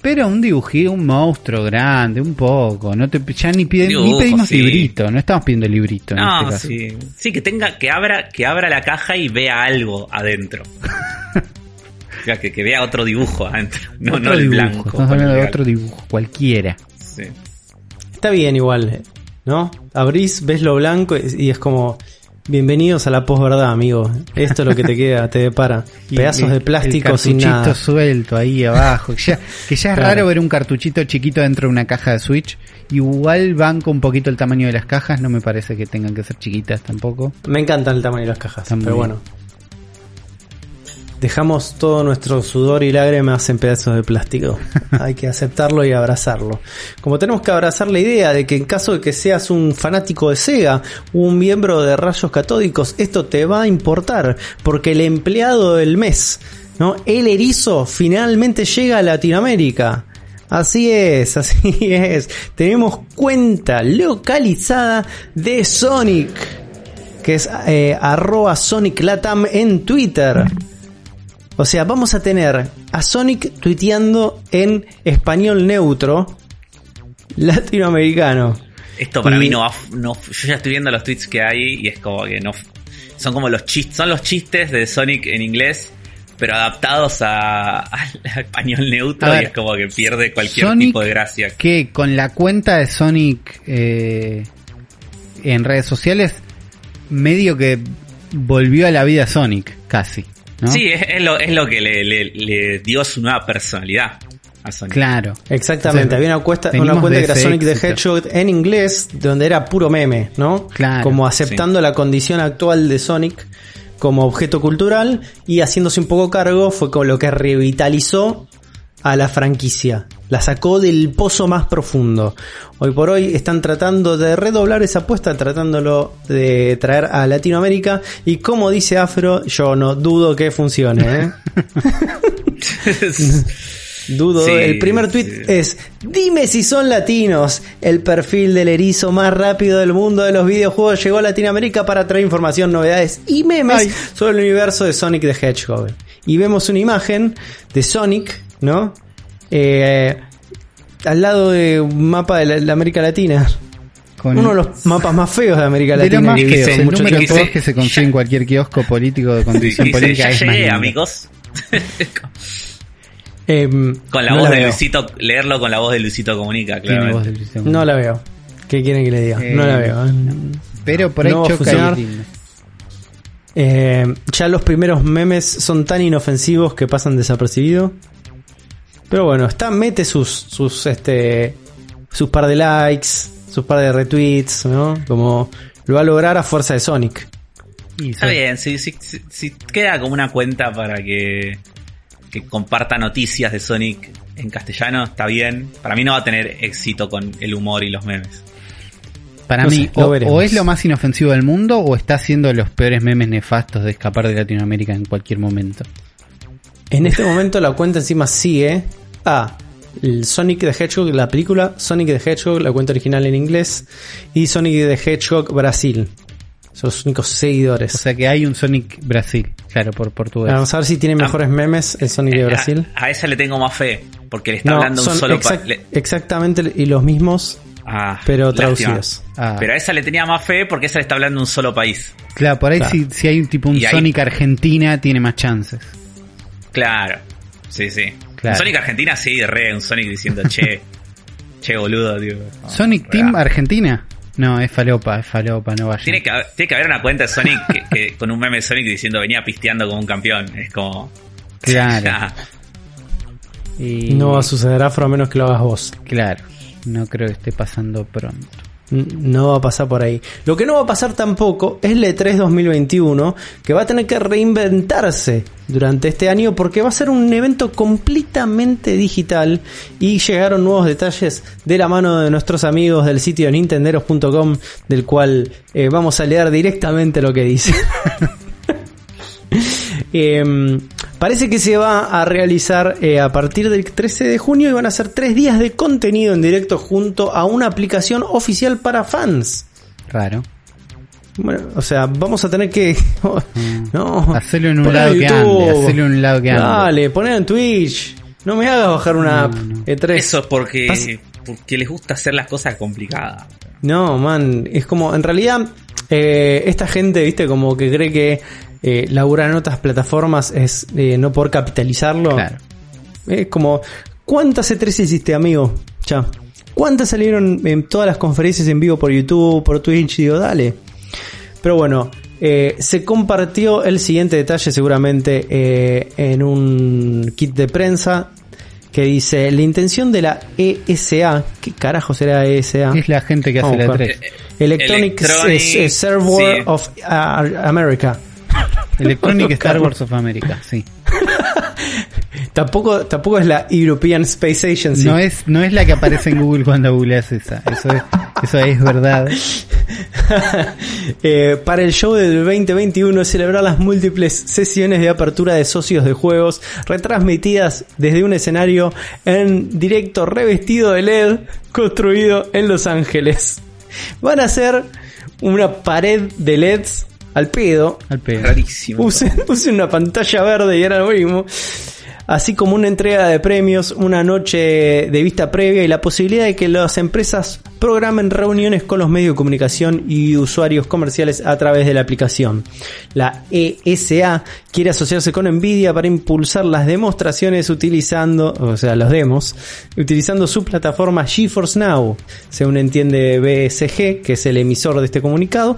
Pero un dibujito, un monstruo grande, un poco, no te ya ni piden, ni pedimos sí. librito, no estamos pidiendo librito en No, este caso. sí. Sí, que tenga, que abra, que abra la caja y vea algo adentro. O sea, que, que vea otro dibujo adentro. No, otro no el dibujo, blanco. estamos hablando de otro dibujo, cualquiera. Sí. Está bien igual, ¿no? Abrís, ves lo blanco y es como, bienvenidos a la posverdad, amigo. Esto es lo que te queda, te depara. Y Pedazos el- de plástico el sin cartuchito nada. suelto ahí abajo. Que ya, que ya es Claro. raro ver un cartuchito chiquito dentro de una caja de Switch. Igual banco un poquito el tamaño de las cajas, no me parece que tengan que ser chiquitas tampoco. Me encantan el tamaño de las cajas, pero bueno. Dejamos todo nuestro sudor y lágrimas en pedazos de plástico. Hay que aceptarlo y abrazarlo. Como tenemos que abrazar la idea de que en caso de que seas un fanático de Sega un miembro de rayos catódicos, esto te va a importar, porque el empleado del mes, ¿no? El erizo finalmente llega a Latinoamérica. Así es, así es. Tenemos cuenta localizada de Sonic que es eh, arroba Sonic Latam en Twitter. O sea, vamos a tener a Sonic tuiteando en español neutro latinoamericano. Esto para Y- mí no va, no, yo ya estoy viendo los tweets que hay y es como que no, son como los chistes, son los chistes de Sonic en inglés, pero adaptados a, español neutro A y ver, es como que pierde cualquier Sonic- tipo de gracia. Que con la cuenta de Sonic eh, en redes sociales, medio que volvió a la vida Sonic, casi. ¿No? Sí, es, es lo, es lo que le, le- le dio su nueva personalidad a Sonic. Claro. Exactamente, había una, cuesta, una cuenta de que era Sonic the. Hedgehog en inglés, donde era puro meme, ¿no? Claro. Como aceptando la condición actual de Sonic como objeto cultural y haciéndose un poco cargo fue con lo que revitalizó a la franquicia. La sacó del pozo más profundo. Hoy por hoy están tratando de redoblar esa apuesta, tratándolo de traer a Latinoamérica. Y como dice Afro, yo no dudo que funcione. ¿eh? Dudo. Sí, el primer tweet sí. es: Dime si son latinos. El perfil del erizo más rápido del mundo de los videojuegos llegó a Latinoamérica para traer información, novedades y memes Ay. sobre el universo de Sonic the Hedgehog. Y vemos una imagen de Sonic, ¿no? Eh, al lado de un mapa de la, la América Latina. Con Uno de los mapas más feos de América de los Latina. más que he visto feos, en el mucho número tiempo. 2 que se consigue en cualquier kiosco político de condición política ya llegué, amigos. Em, con la no voz de veo. Luisito, leerlo con la voz de Luisito Comunica, claro. de No la veo. ¿Qué quieren que le diga? Eh, no la veo. ¿eh? Pero por ahí No choca. Eh, ya los primeros memes son tan inofensivos que pasan desapercibidos. Pero bueno, está, mete sus, sus, este, sus par de likes, sus par de retweets, ¿no? Como lo va a lograr a fuerza de Sonic. Y Está sí. bien, si, si, si- si queda como una cuenta para que, que comparta noticias de Sonic en castellano, está bien. Para mí no va a tener éxito con el humor y los memes. Para No mí, sé, o, o es lo más inofensivo del mundo o está haciendo los peores memes nefastos de escapar de Latinoamérica en cualquier momento. En este momento la cuenta encima sigue a el Sonic the Hedgehog, la película Sonic the Hedgehog, la cuenta original en inglés, y Sonic the Hedgehog Brasil. Son los únicos seguidores. O sea que hay un Sonic Brasil, claro, por portugués. Vamos a ver si tiene mejores memes el Sonic de Eh, Brasil. A, a esa le tengo más fe, porque le está No, hablando un son solo pa- exact- le- exactamente y los mismos, Ah, pero traducidos. Ah. Pero a esa le tenía más fe porque esa le está hablando un solo país. Claro, por ahí Claro. Si, si hay un tipo un Y ahí- Sonic Argentina tiene más chances. Claro. Sí, sí. Claro. Un Sonic Argentina sí, re, un Sonic diciendo, che, che boludo, tío. No, Sonic Team. Argentina. No, es falopa, es falopa, no vaya. Tiene que, haber- tiene que haber una cuenta de Sonic que, que- con un meme de Sonic diciendo venía pisteando como un campeón. Es como. Claro. Y- No va a suceder afro a menos que lo hagas vos. Claro, no creo que esté pasando pronto. No va a pasar por ahí. Lo que no va a pasar tampoco es la E3 2021, que va a tener que reinventarse durante este año porque va a ser un evento completamente digital y llegaron nuevos detalles de la mano de nuestros amigos del sitio nintenderos.com, del cual eh, vamos a leer directamente lo que dice. Em, parece que se va a realizar eh, a partir del 13 de junio y van a ser tres días de contenido en directo junto a una aplicación oficial para fans. Raro. Bueno, o sea, vamos a tener que. no. Hacelo en un lado que ande, hacelo en un lado que ande. Dale, ponelo en Twitch. No me hagas bajar una app no. E3. Eso es porque, Pas- porque les gusta hacer las cosas complicadas. No, man, es como, en realidad, eh, esta gente, viste, como que cree que eh, laburar en otras plataformas es eh, no por capitalizarlo. Claro. Es como, ¿cuántas E3 hiciste, amigo? Ya. ¿Cuántas salieron en todas las conferencias en vivo por YouTube, por Twitch? Digo, dale. Pero bueno, eh, se compartió el siguiente detalle seguramente eh, en un kit de prensa que dice la intención de la ESA, ¿qué carajo será ESA? Es la gente que hace Vamos la a buscar. 3. Electronic, Electronic, Server sí. of uh, America. Electronic Star. Wars of America, sí. Tampoco, tampoco es la European Space Agency. No es, no es la que aparece en Google cuando googleas esa. Eso es, eso es verdad. Eh, para el show del 2021 celebrar las múltiples sesiones de apertura de socios de juegos retransmitidas desde un escenario en directo revestido de LED construido en Los Ángeles. Van a ser una pared de LEDs al pedo. Al pedo. Rarísimo. Usen, usen una pantalla verde y era lo mismo. Así como una entrega de premios, una noche de vista previa y la posibilidad de que las empresas programen reuniones con los medios de comunicación y usuarios comerciales a través de la aplicación. La ESA quiere asociarse con Nvidia para impulsar las demostraciones utilizando, o sea, los demos, utilizando su plataforma GeForce Now, según entiende BSG, que es el emisor de este comunicado,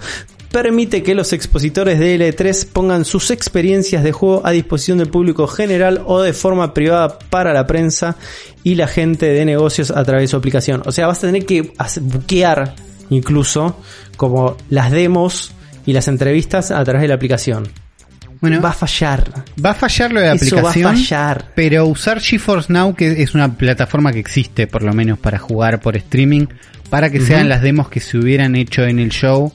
permite que los expositores de L3 pongan sus experiencias de juego a disposición del público general o de forma privada para la prensa y la gente de negocios a través de su aplicación. O sea, vas a tener que buquear incluso como las demos y las entrevistas a través de la aplicación. Bueno, va a fallar. Va a fallar lo de la Eso aplicación. va a fallar. Pero usar GeForce Now, que es una plataforma que existe por lo menos para jugar por streaming, para que sean las demos que se hubieran hecho en el show,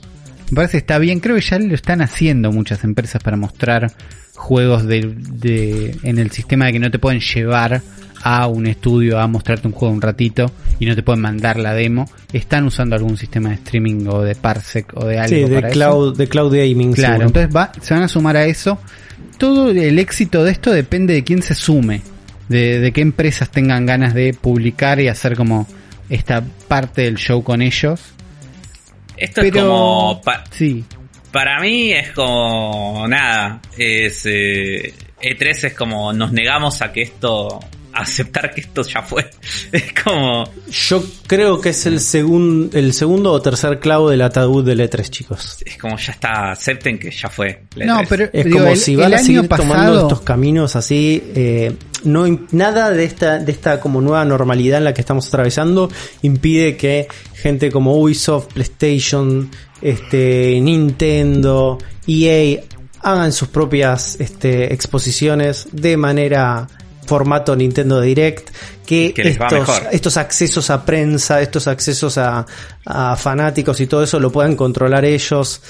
me parece que está bien. Creo que ya lo están haciendo muchas empresas para mostrar juegos de, de- en el sistema de que no te pueden llevar a un estudio a mostrarte un juego un ratito y no te pueden mandar la demo. Están usando algún sistema de streaming o de parsec o de algo Sí, de para eso. cloud, de cloud gaming. Claro, seguro. entonces va, se van a sumar a eso. Todo el éxito de esto depende de quién se sume, de, de qué empresas tengan ganas de publicar y hacer como esta parte del show con ellos. Esto es como. pa- sí, para mí es como. Nada. Es. eh, E3 es como. Nos negamos a que esto. Aceptar que esto ya fue. Es como. Yo creo que es el, segun- el segundo o tercer clavo del ataúd del E3, chicos. Es como ya está. Acepten que ya fue. No, E3. pero- Es Digo, como el- si van a seguir tomando estos caminos así. eh, no nada de esta, de esta como nueva normalidad en la que estamos atravesando impide que gente como Ubisoft, PlayStation, este, Nintendo, EA hagan sus propias este, exposiciones de manera formato Nintendo Direct que, estos, accesos a prensa, estos accesos a, a fanáticos y todo eso lo puedan controlar ellos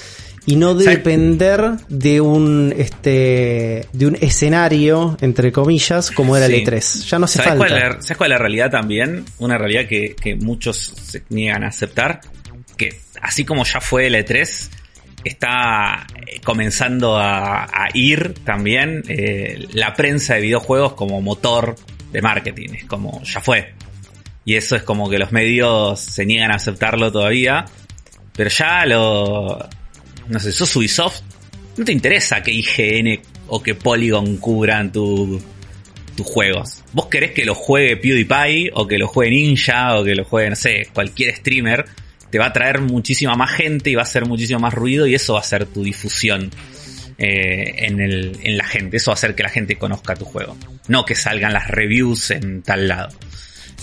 y no ¿Sabes? depender de un este de un escenario entre comillas como era Sí. el E3. Ya no hace ¿Sabes falta. Cuál es la, ¿Sabes cuál es la realidad también? Una realidad que, que muchos se niegan a aceptar. Que así como ya fue el E3, está eh, comenzando a, ir también eh, la prensa de videojuegos como motor de marketing. Es como, ya fue. Y eso es como que los medios se niegan a aceptarlo todavía. Pero ya lo... No sé, sos Ubisoft. No te interesa que IGN o que Polygon cubran tu, tus juegos. Vos querés que lo juegue PewDiePie o que lo juegue Ninja o que lo juegue, no sé, cualquier streamer. Te va a traer muchísima más gente y va a hacer muchísimo más ruido y eso va a ser tu difusión eh, en, el, en la gente. Eso va a hacer que la gente conozca tu juego. No que salgan las reviews en tal lado.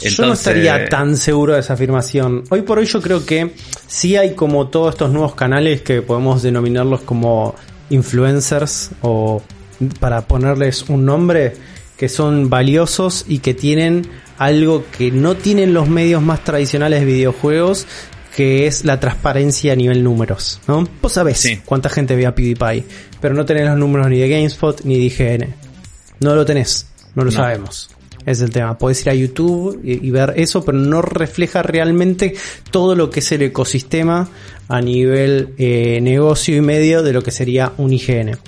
yo no estaría tan seguro de esa afirmación. Hoy por hoy yo creo que sí hay como todos estos nuevos canales que podemos denominarlos como influencers o para ponerles un nombre que son valiosos y que tienen algo que no tienen los medios más tradicionales de videojuegos que es la transparencia a nivel números, ¿no? Vos sabés Sí. cuánta gente ve a PewDiePie, pero no tenés los números ni de GameSpot ni de IGN. No lo tenés, no lo No. sabemos. Es el tema. Podés ir a YouTube y, y ver eso, pero no refleja realmente todo lo que es el ecosistema a nivel eh, negocio y medio de lo que sería un IGN.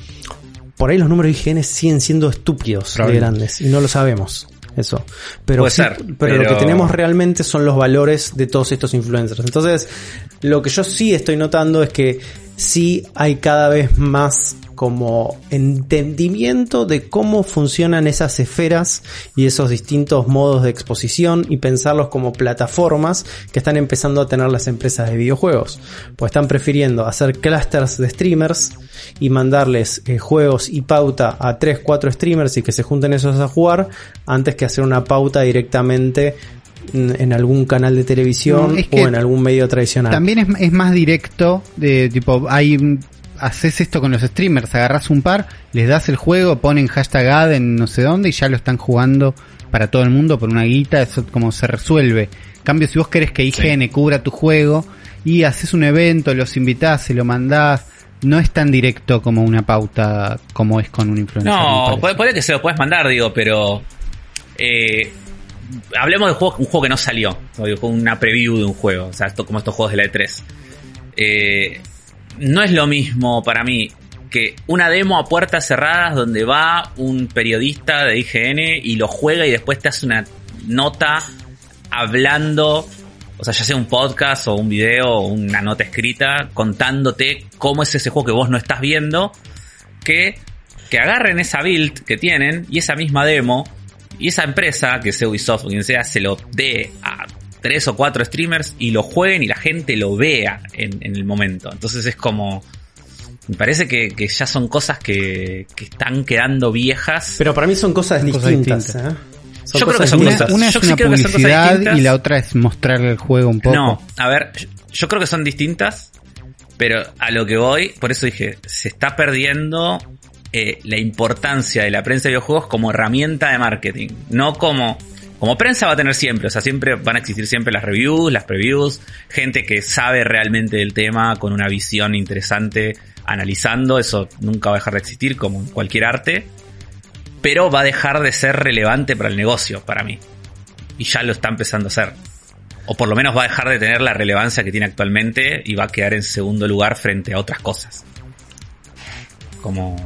Por ahí los números de IGN siguen siendo estúpidos de grandes y no lo sabemos. Eso. Pero, Puede sí- ser, pero lo que tenemos realmente son los valores de todos estos influencers. Entonces, lo que yo sí estoy notando es que sí hay cada vez más como entendimiento de cómo funcionan esas esferas y esos distintos modos de exposición y pensarlos como plataformas que están empezando a tener las empresas de videojuegos. Pues están prefiriendo hacer clusters de streamers y mandarles eh, juegos y pauta a 3, 4 streamers y que se junten esos a jugar antes que hacer una pauta directamente en algún canal de televisión No, es que o en algún medio tradicional. También es, es más directo, de tipo, hay haces esto con los streamers, agarras un par, les das el juego, ponen hashtag ad en no sé dónde y ya lo están jugando para todo el mundo por una guita, eso como se resuelve. En cambio, si vos querés que IGN cubra tu juego y haces un evento, los invitás, se lo mandás, no es tan directo como una pauta como es con un influencer. No, puede, puede que se lo puedes mandar, digo, pero. eh, hablemos de juego, un juego que no salió. una preview de un juego. O sea, esto, como estos juegos de la E3. Eh, no es lo mismo para mí que una demo a puertas cerradas donde va un periodista de IGN y lo juega y después te hace una nota hablando, o sea, ya sea un podcast o un video o una nota escrita contándote cómo es ese juego que vos no estás viendo, que, que agarren esa build que tienen y esa misma demo y esa empresa, que sea Ubisoft o quien sea, se lo dé a tres o cuatro streamers y lo jueguen y la gente lo vea en, en el momento. Entonces es como, Me parece que, que ya son cosas que, que están quedando viejas. Pero para mí son cosas Son cosas distintas. distintas. ¿eh? Son Yo creo que cosas son Una, distintas. cosas- una es yo sí una creo que son cosas publicidad distintas. y la otra es mostrarle el juego un poco. No, a ver, yo- yo creo que son distintas, pero a lo que voy, por eso dije, se está perdiendo eh, la importancia de la prensa de videojuegos como herramienta de marketing, no como... Como prensa va a tener siempre, o sea, siempre van a existir siempre las reviews, las previews, gente que sabe realmente del tema con una visión interesante analizando, eso nunca va a dejar de existir como en cualquier arte, pero va a dejar de ser relevante para el negocio, para mí. Y ya lo está empezando a hacer o por lo menos va a dejar de tener la relevancia que tiene actualmente y va a quedar en segundo lugar frente a otras cosas. Como...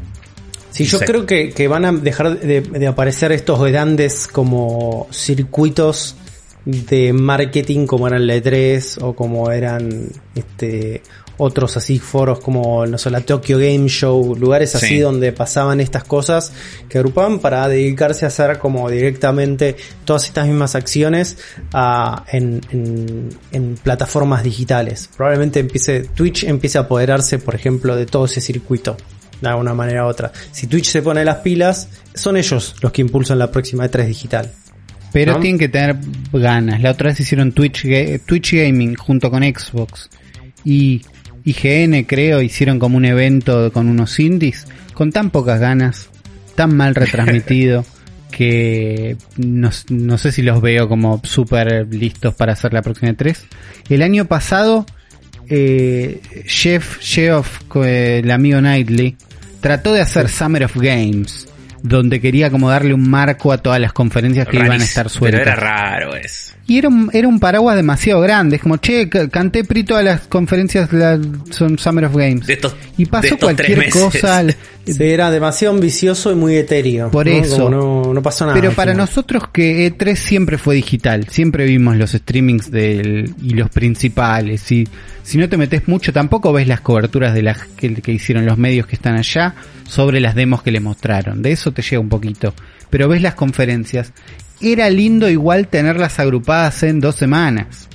Sí, yo creo que, que van a dejar de, de aparecer estos grandes como circuitos de marketing como eran la E3 o como eran este otros así foros como no sé, la Tokyo Game Show, lugares así Sí. donde pasaban estas cosas que agrupaban para dedicarse a hacer como directamente todas estas mismas acciones ah, en, en- en plataformas digitales. Probablemente empiece, Twitch empiece a apoderarse, por ejemplo, de todo ese circuito de alguna manera u otra. Si Twitch se pone las pilas, son ellos los que impulsan la próxima E3 digital. Pero ¿no? tienen que tener ganas. La otra vez hicieron Twitch, Twitch Gaming junto con Xbox. Y IGN, creo, hicieron como un evento con unos indies con tan pocas ganas, tan mal retransmitido, que no, no sé si los veo como súper listos para hacer la próxima 3. El año pasado, eh, Jeff eh, el amigo Knightley, trató de hacer Summer of Games, donde quería como darle un marco a todas las conferencias que iban a estar Pero sueltas. era raro eso. Y era un, era un paraguas demasiado grande. Es como, che, ca- canté pri todas las conferencias la- son Summer of Games. De estos, y de pasó estos cualquier tres meses. cosa. Sí, era demasiado ambicioso y muy etéreo. Por ¿no? eso. Como no, no pasó nada. Pero para final. nosotros que E3 siempre fue digital, siempre vimos los streamings del, y los principales. Y si no te metes mucho, tampoco ves las coberturas de las que, que hicieron los medios que están allá sobre las demos que le mostraron. De eso te llega un poquito. Pero ves las conferencias. Era lindo igual tenerlas agrupadas en dos semanas.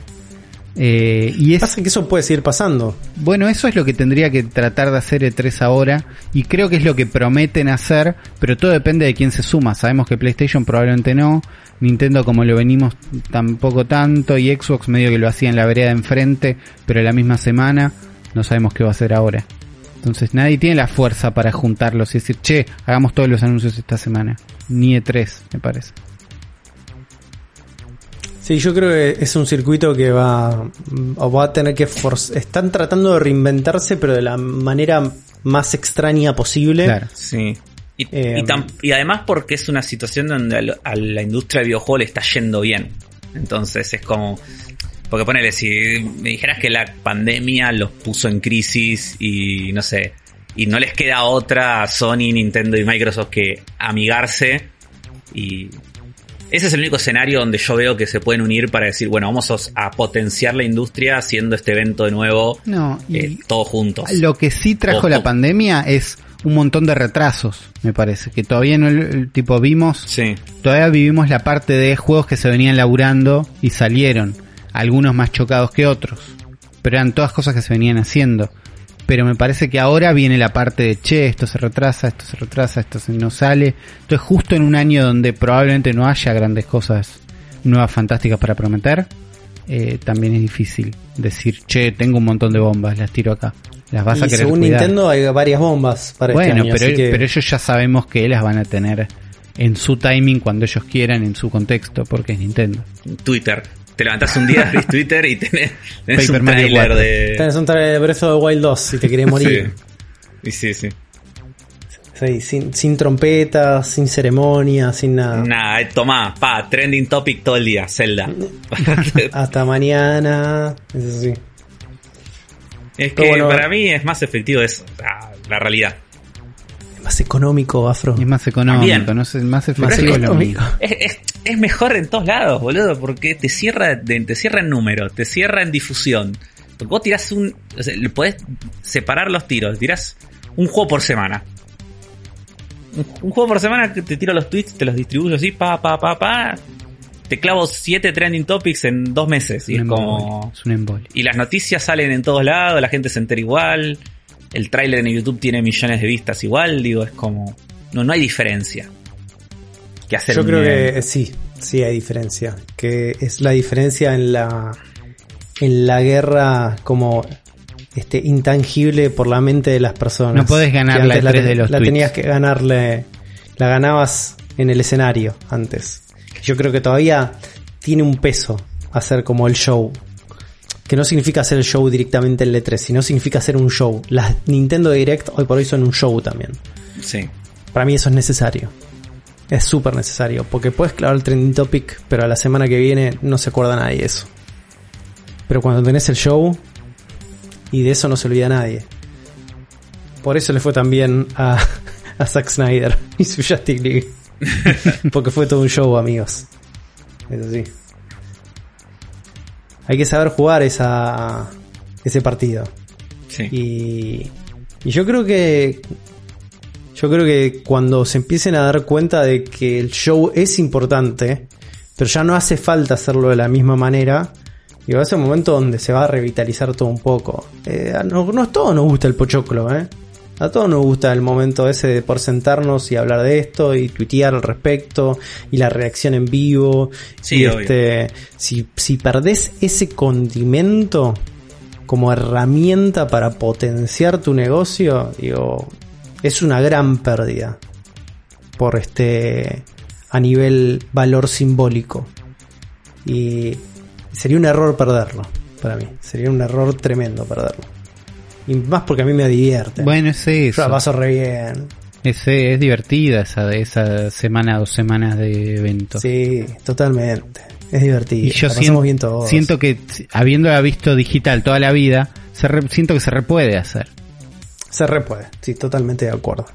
Eh, y es Pasa que eso puede seguir pasando. bueno, eso es lo que tendría que tratar de hacer E3 ahora y creo que es lo que prometen hacer, pero todo depende de quién se suma. Sabemos que PlayStation probablemente no, Nintendo como lo venimos tampoco tanto y Xbox medio que lo hacía en la vereda de enfrente, pero la misma semana no sabemos qué va a hacer ahora. Entonces nadie tiene la fuerza para juntarlos y decir, che, hagamos todos los anuncios esta semana. Ni E3, me parece. Sí, yo creo que es un circuito que va, o va a tener que forzar. Están tratando de reinventarse, pero de la manera más extraña posible. Claro. Sí. Y, Eh, y tam- y además porque es una situación donde a, la industria del videojuego le está yendo bien. Entonces es como... Porque ponele, si me dijeras que la pandemia los puso en crisis y no sé, y no les queda otra a Sony, Nintendo y Microsoft que amigarse y... Ese es el único escenario donde yo veo que se pueden unir para decir, bueno, vamos a, potenciar la industria haciendo este evento de nuevo, No, y eh, todos juntos. Lo que sí trajo la pandemia es un montón de retrasos, me parece, que todavía no el tipo vimos, Sí. todavía vivimos la parte de juegos que se venían laburando y salieron, algunos más chocados que otros, pero eran todas cosas que se venían haciendo. Pero me parece que ahora viene la parte de, che, esto se retrasa, esto se retrasa, esto se no sale. Entonces justo en un año donde probablemente no haya grandes cosas nuevas fantásticas para prometer, eh, también es difícil decir, che, tengo un montón de bombas, las tiro acá. Las vas a querer según cuidar. Nintendo hay varias bombas para bueno, este año. pero, que- pero ellos ya sabemos que las van a tener en su timing cuando ellos quieran, en su contexto, porque es Nintendo. Twitter. Te levantás un día, abrís Twitter y tenés, tenés Paper un Mario trailer 4. de... Tenés un trailer de Breath of the Wild 2 si te querés morir. Sí. Y sí, sí. Sí, sin, sin trompetas, sin ceremonia, sin nada. Nada, eh, tomá, pa, trending topic todo el día, Zelda. Hasta mañana. Eso sí. es que bueno, para mí es más efectivo eso, la, la realidad. Más económico, Afro. Es más económico, También. no es más efectivo es mejor en todos lados, boludo, porque te cierra, te cierra en número, te cierra en difusión. Porque vos tirás un. O sea, podés separar los tiros, tirás un juego por semana. Un, un juego por semana que te tiro los tweets, te los distribuyo así, pa, pa, pa, pa. Te clavo siete trending topics en dos meses. Y Un es embole, como. Es un embole. Y las noticias salen en todos lados, la gente se entera igual. El tráiler en YouTube tiene millones de vistas igual, digo, es como... No, no hay diferencia. Que hacer Yo creo que sí, sí hay diferencia. Que es la diferencia en la, en la guerra como este, intangible por la mente de las personas. No puedes ganarle la, de los La tenías que ganarle, la ganabas en el escenario antes. Yo creo que todavía tiene un peso hacer como el show. Que no significa hacer el show directamente en L3, sino significa hacer un show. Las Nintendo Direct hoy por hoy son un show también. Sí. Para mí eso es necesario. Es súper necesario. Porque puedes clavar el trending topic, pero a la semana que viene no se acuerda nadie eso. Pero cuando tenés el show, y de eso no se olvida nadie. Por eso le fue también a, a Zack Snyder y su Justice League. Porque fue todo un show, amigos. Eso sí. Hay que saber jugar esa, ese partido. Sí. Y, y yo creo que yo creo que cuando se empiecen a dar cuenta de que el show es importante, pero ya no hace falta hacerlo de la misma manera, y va a ser un momento donde se va a revitalizar todo un poco. Eh, no, no a todos nos gusta el pochoclo, ¿eh? A todos nos gusta el momento ese de por sentarnos y hablar de esto y tuitear al respecto y la reacción en vivo. Sí, este, si, si perdés ese condimento como herramienta para potenciar tu negocio, digo, es una gran pérdida por este a nivel valor simbólico. Y sería un error perderlo, para mí. Sería un error tremendo perderlo. Y más porque a mí me divierte. Bueno, es eso. Yo la paso re bien. Es, es divertida esa, esa semana, dos semanas de evento. Sí, totalmente. Es divertido. Y yo siento, bien siento que, habiéndola visto digital toda la vida, se siento que se repuede hacer. Se repuede, sí, totalmente de acuerdo.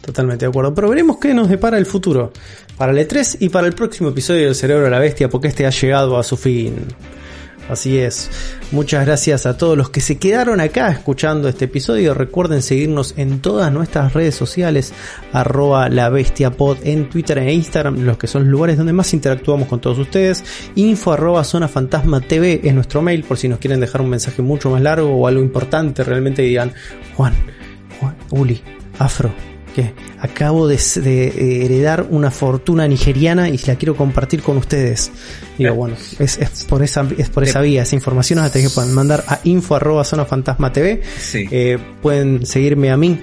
Totalmente de acuerdo. Pero veremos qué nos depara el futuro. Para el E3 y para el próximo episodio del Cerebro de la Bestia, porque este ha llegado a su fin. Así es. Muchas gracias a todos los que se quedaron acá escuchando este episodio. Recuerden seguirnos en todas nuestras redes sociales, arroba la bestia en Twitter e Instagram, los que son los lugares donde más interactuamos con todos ustedes. Info arroba zona fantasma TV es nuestro mail por si nos quieren dejar un mensaje mucho más largo o algo importante realmente digan, Juan, Juan, Uli, Afro, acabo de, eh, heredar una fortuna nigeriana y la quiero compartir con ustedes. Digo, bueno, es, por esa es por esa vía, esa información a que pueden mandar a info arroba zona fantasma TV. Eh, pueden seguirme a mí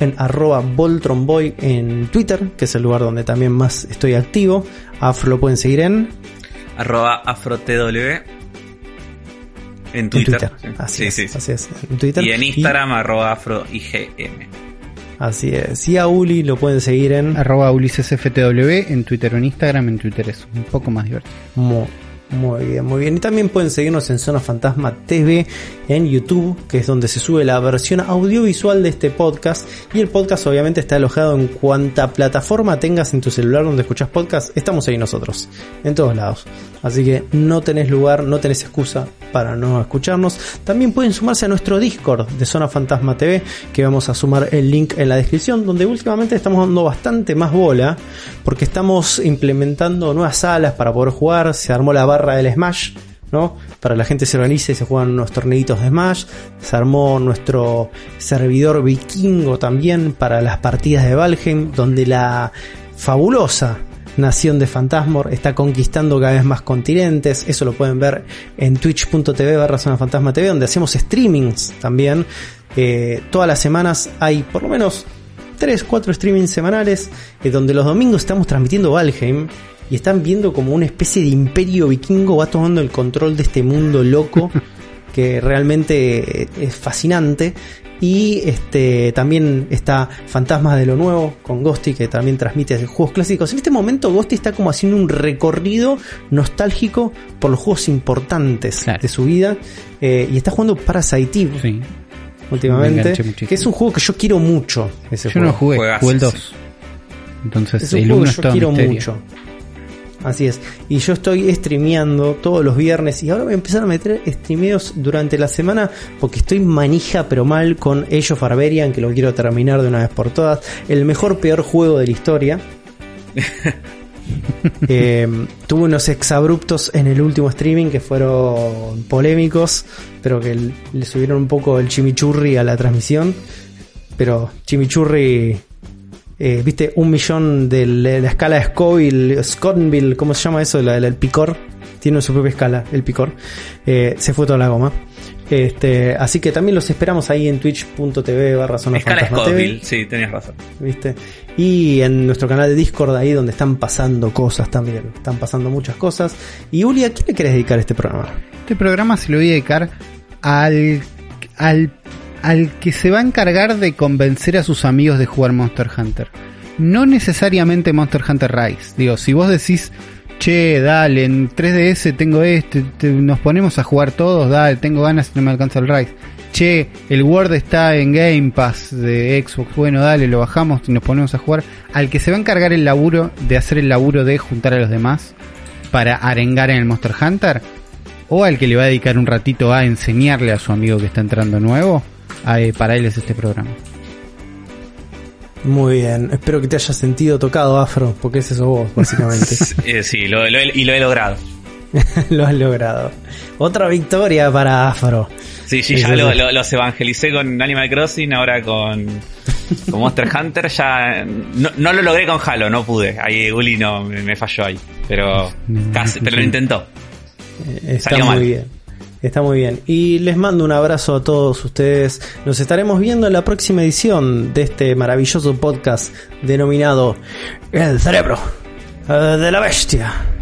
en arroba Voltronboy en Twitter, que es el lugar donde también más estoy activo. Afro lo pueden seguir en arroba afrotw en Twitter. Así, sí, así es. En Twitter. Y en Instagram, arroba afroigm. Así es. Y a Uli lo pueden seguir en arroba ulisesftw en Twitter o en Instagram. En Twitter es un poco más divertido. Muy bien, muy bien. Y también pueden seguirnos en Zona Fantasma TV en YouTube, que es donde se sube la versión audiovisual de este podcast. Y el podcast obviamente está alojado en cuanta plataforma tengas en tu celular donde escuchas podcast. Estamos ahí nosotros, en todos lados. Así que no tenés lugar, no tenés excusa para no escucharnos. También pueden sumarse a nuestro Discord de Zona Fantasma TV, que vamos a sumar el link en la descripción, donde últimamente estamos dando bastante más bola, porque estamos implementando nuevas salas para poder jugar. Se armó la barra del Smash, ¿no? Para la gente se organice y se juegan unos torneitos de Smash. Se armó nuestro servidor vikingo también para las partidas de Valheim, donde la fabulosa nación de Fantasmor está conquistando cada vez más continentes. Eso lo pueden ver en twitch.tv barra zona fantasma TV, donde hacemos streamings también. Eh, todas las semanas hay por lo menos 3, 4 streamings semanales, eh, donde los domingos estamos transmitiendo Valheim y están viendo como una especie de imperio vikingo va tomando el control de este mundo loco que realmente es fascinante. Y este también está Fantasmas de lo Nuevo con Ghosty, que también transmite juegos clásicos. En este momento Ghosty está como haciendo un recorrido nostálgico por los juegos importantes de su vida. Eh, y está jugando Parasite Eve últimamente. Que es un juego que yo quiero mucho. Ese yo no jugué, jugué el 2. Entonces es un juego que yo quiero mucho. Así es. Y yo estoy streameando todos los viernes y ahora voy a empezar a meter streameos durante la semana porque estoy manija pero mal con Age of Barbarian que lo quiero terminar de una vez por todas. El mejor peor juego de la historia. Eh, tuvo unos exabruptos en el último streaming que fueron polémicos, pero que le subieron un poco el chimichurri a la transmisión. Pero chimichurri, eh, viste, un millón de la la escala de Scoville, Scottville, ¿cómo se llama eso? La, la- el picor. Tiene su propia escala, el picor. Eh, se fue toda la goma. Este, así que también los esperamos ahí en twitch.tv barra zona Escala. Scoville, sí, tenías razón. ¿viste? Y en nuestro canal de Discord, ahí donde están pasando cosas también. Están pasando muchas cosas. Y Uli, ¿a quién le querés dedicar este programa? Este programa se lo voy a dedicar al, al, al que se va a encargar de convencer a sus amigos de jugar Monster Hunter. No necesariamente Monster Hunter Rise. Digo, si vos decís, che, dale, en 3DS tengo este, te- nos ponemos a jugar todos, dale, tengo ganas y no me alcanza el Rise. Che, el Word está en Game Pass de Xbox, bueno, dale, lo bajamos y nos ponemos a jugar. Al que se va a encargar el laburo de hacer el laburo de juntar a los demás para arengar en el Monster Hunter, o al que le va a dedicar un ratito a enseñarle a su amigo que está entrando nuevo, para él es este programa. Muy bien. Espero que te hayas sentido tocado, Afro, porque ese sos vos, básicamente. Eh, sí, lo, lo he- y lo he logrado. lo has logrado. Otra victoria para Afro. Sí, sí, ya lo- los evangelicé con Animal Crossing, ahora con, con Monster Hunter. Ya no, no lo logré con Halo, no pude. Ahí Uli no, me, me falló ahí. Pero casi, pero lo intentó. Eh, Está Salió muy mal. bien. Está muy bien. Y les mando un abrazo a todos ustedes. Nos estaremos viendo en la próxima edición de este maravilloso podcast denominado El cerebro eh, de la bestia.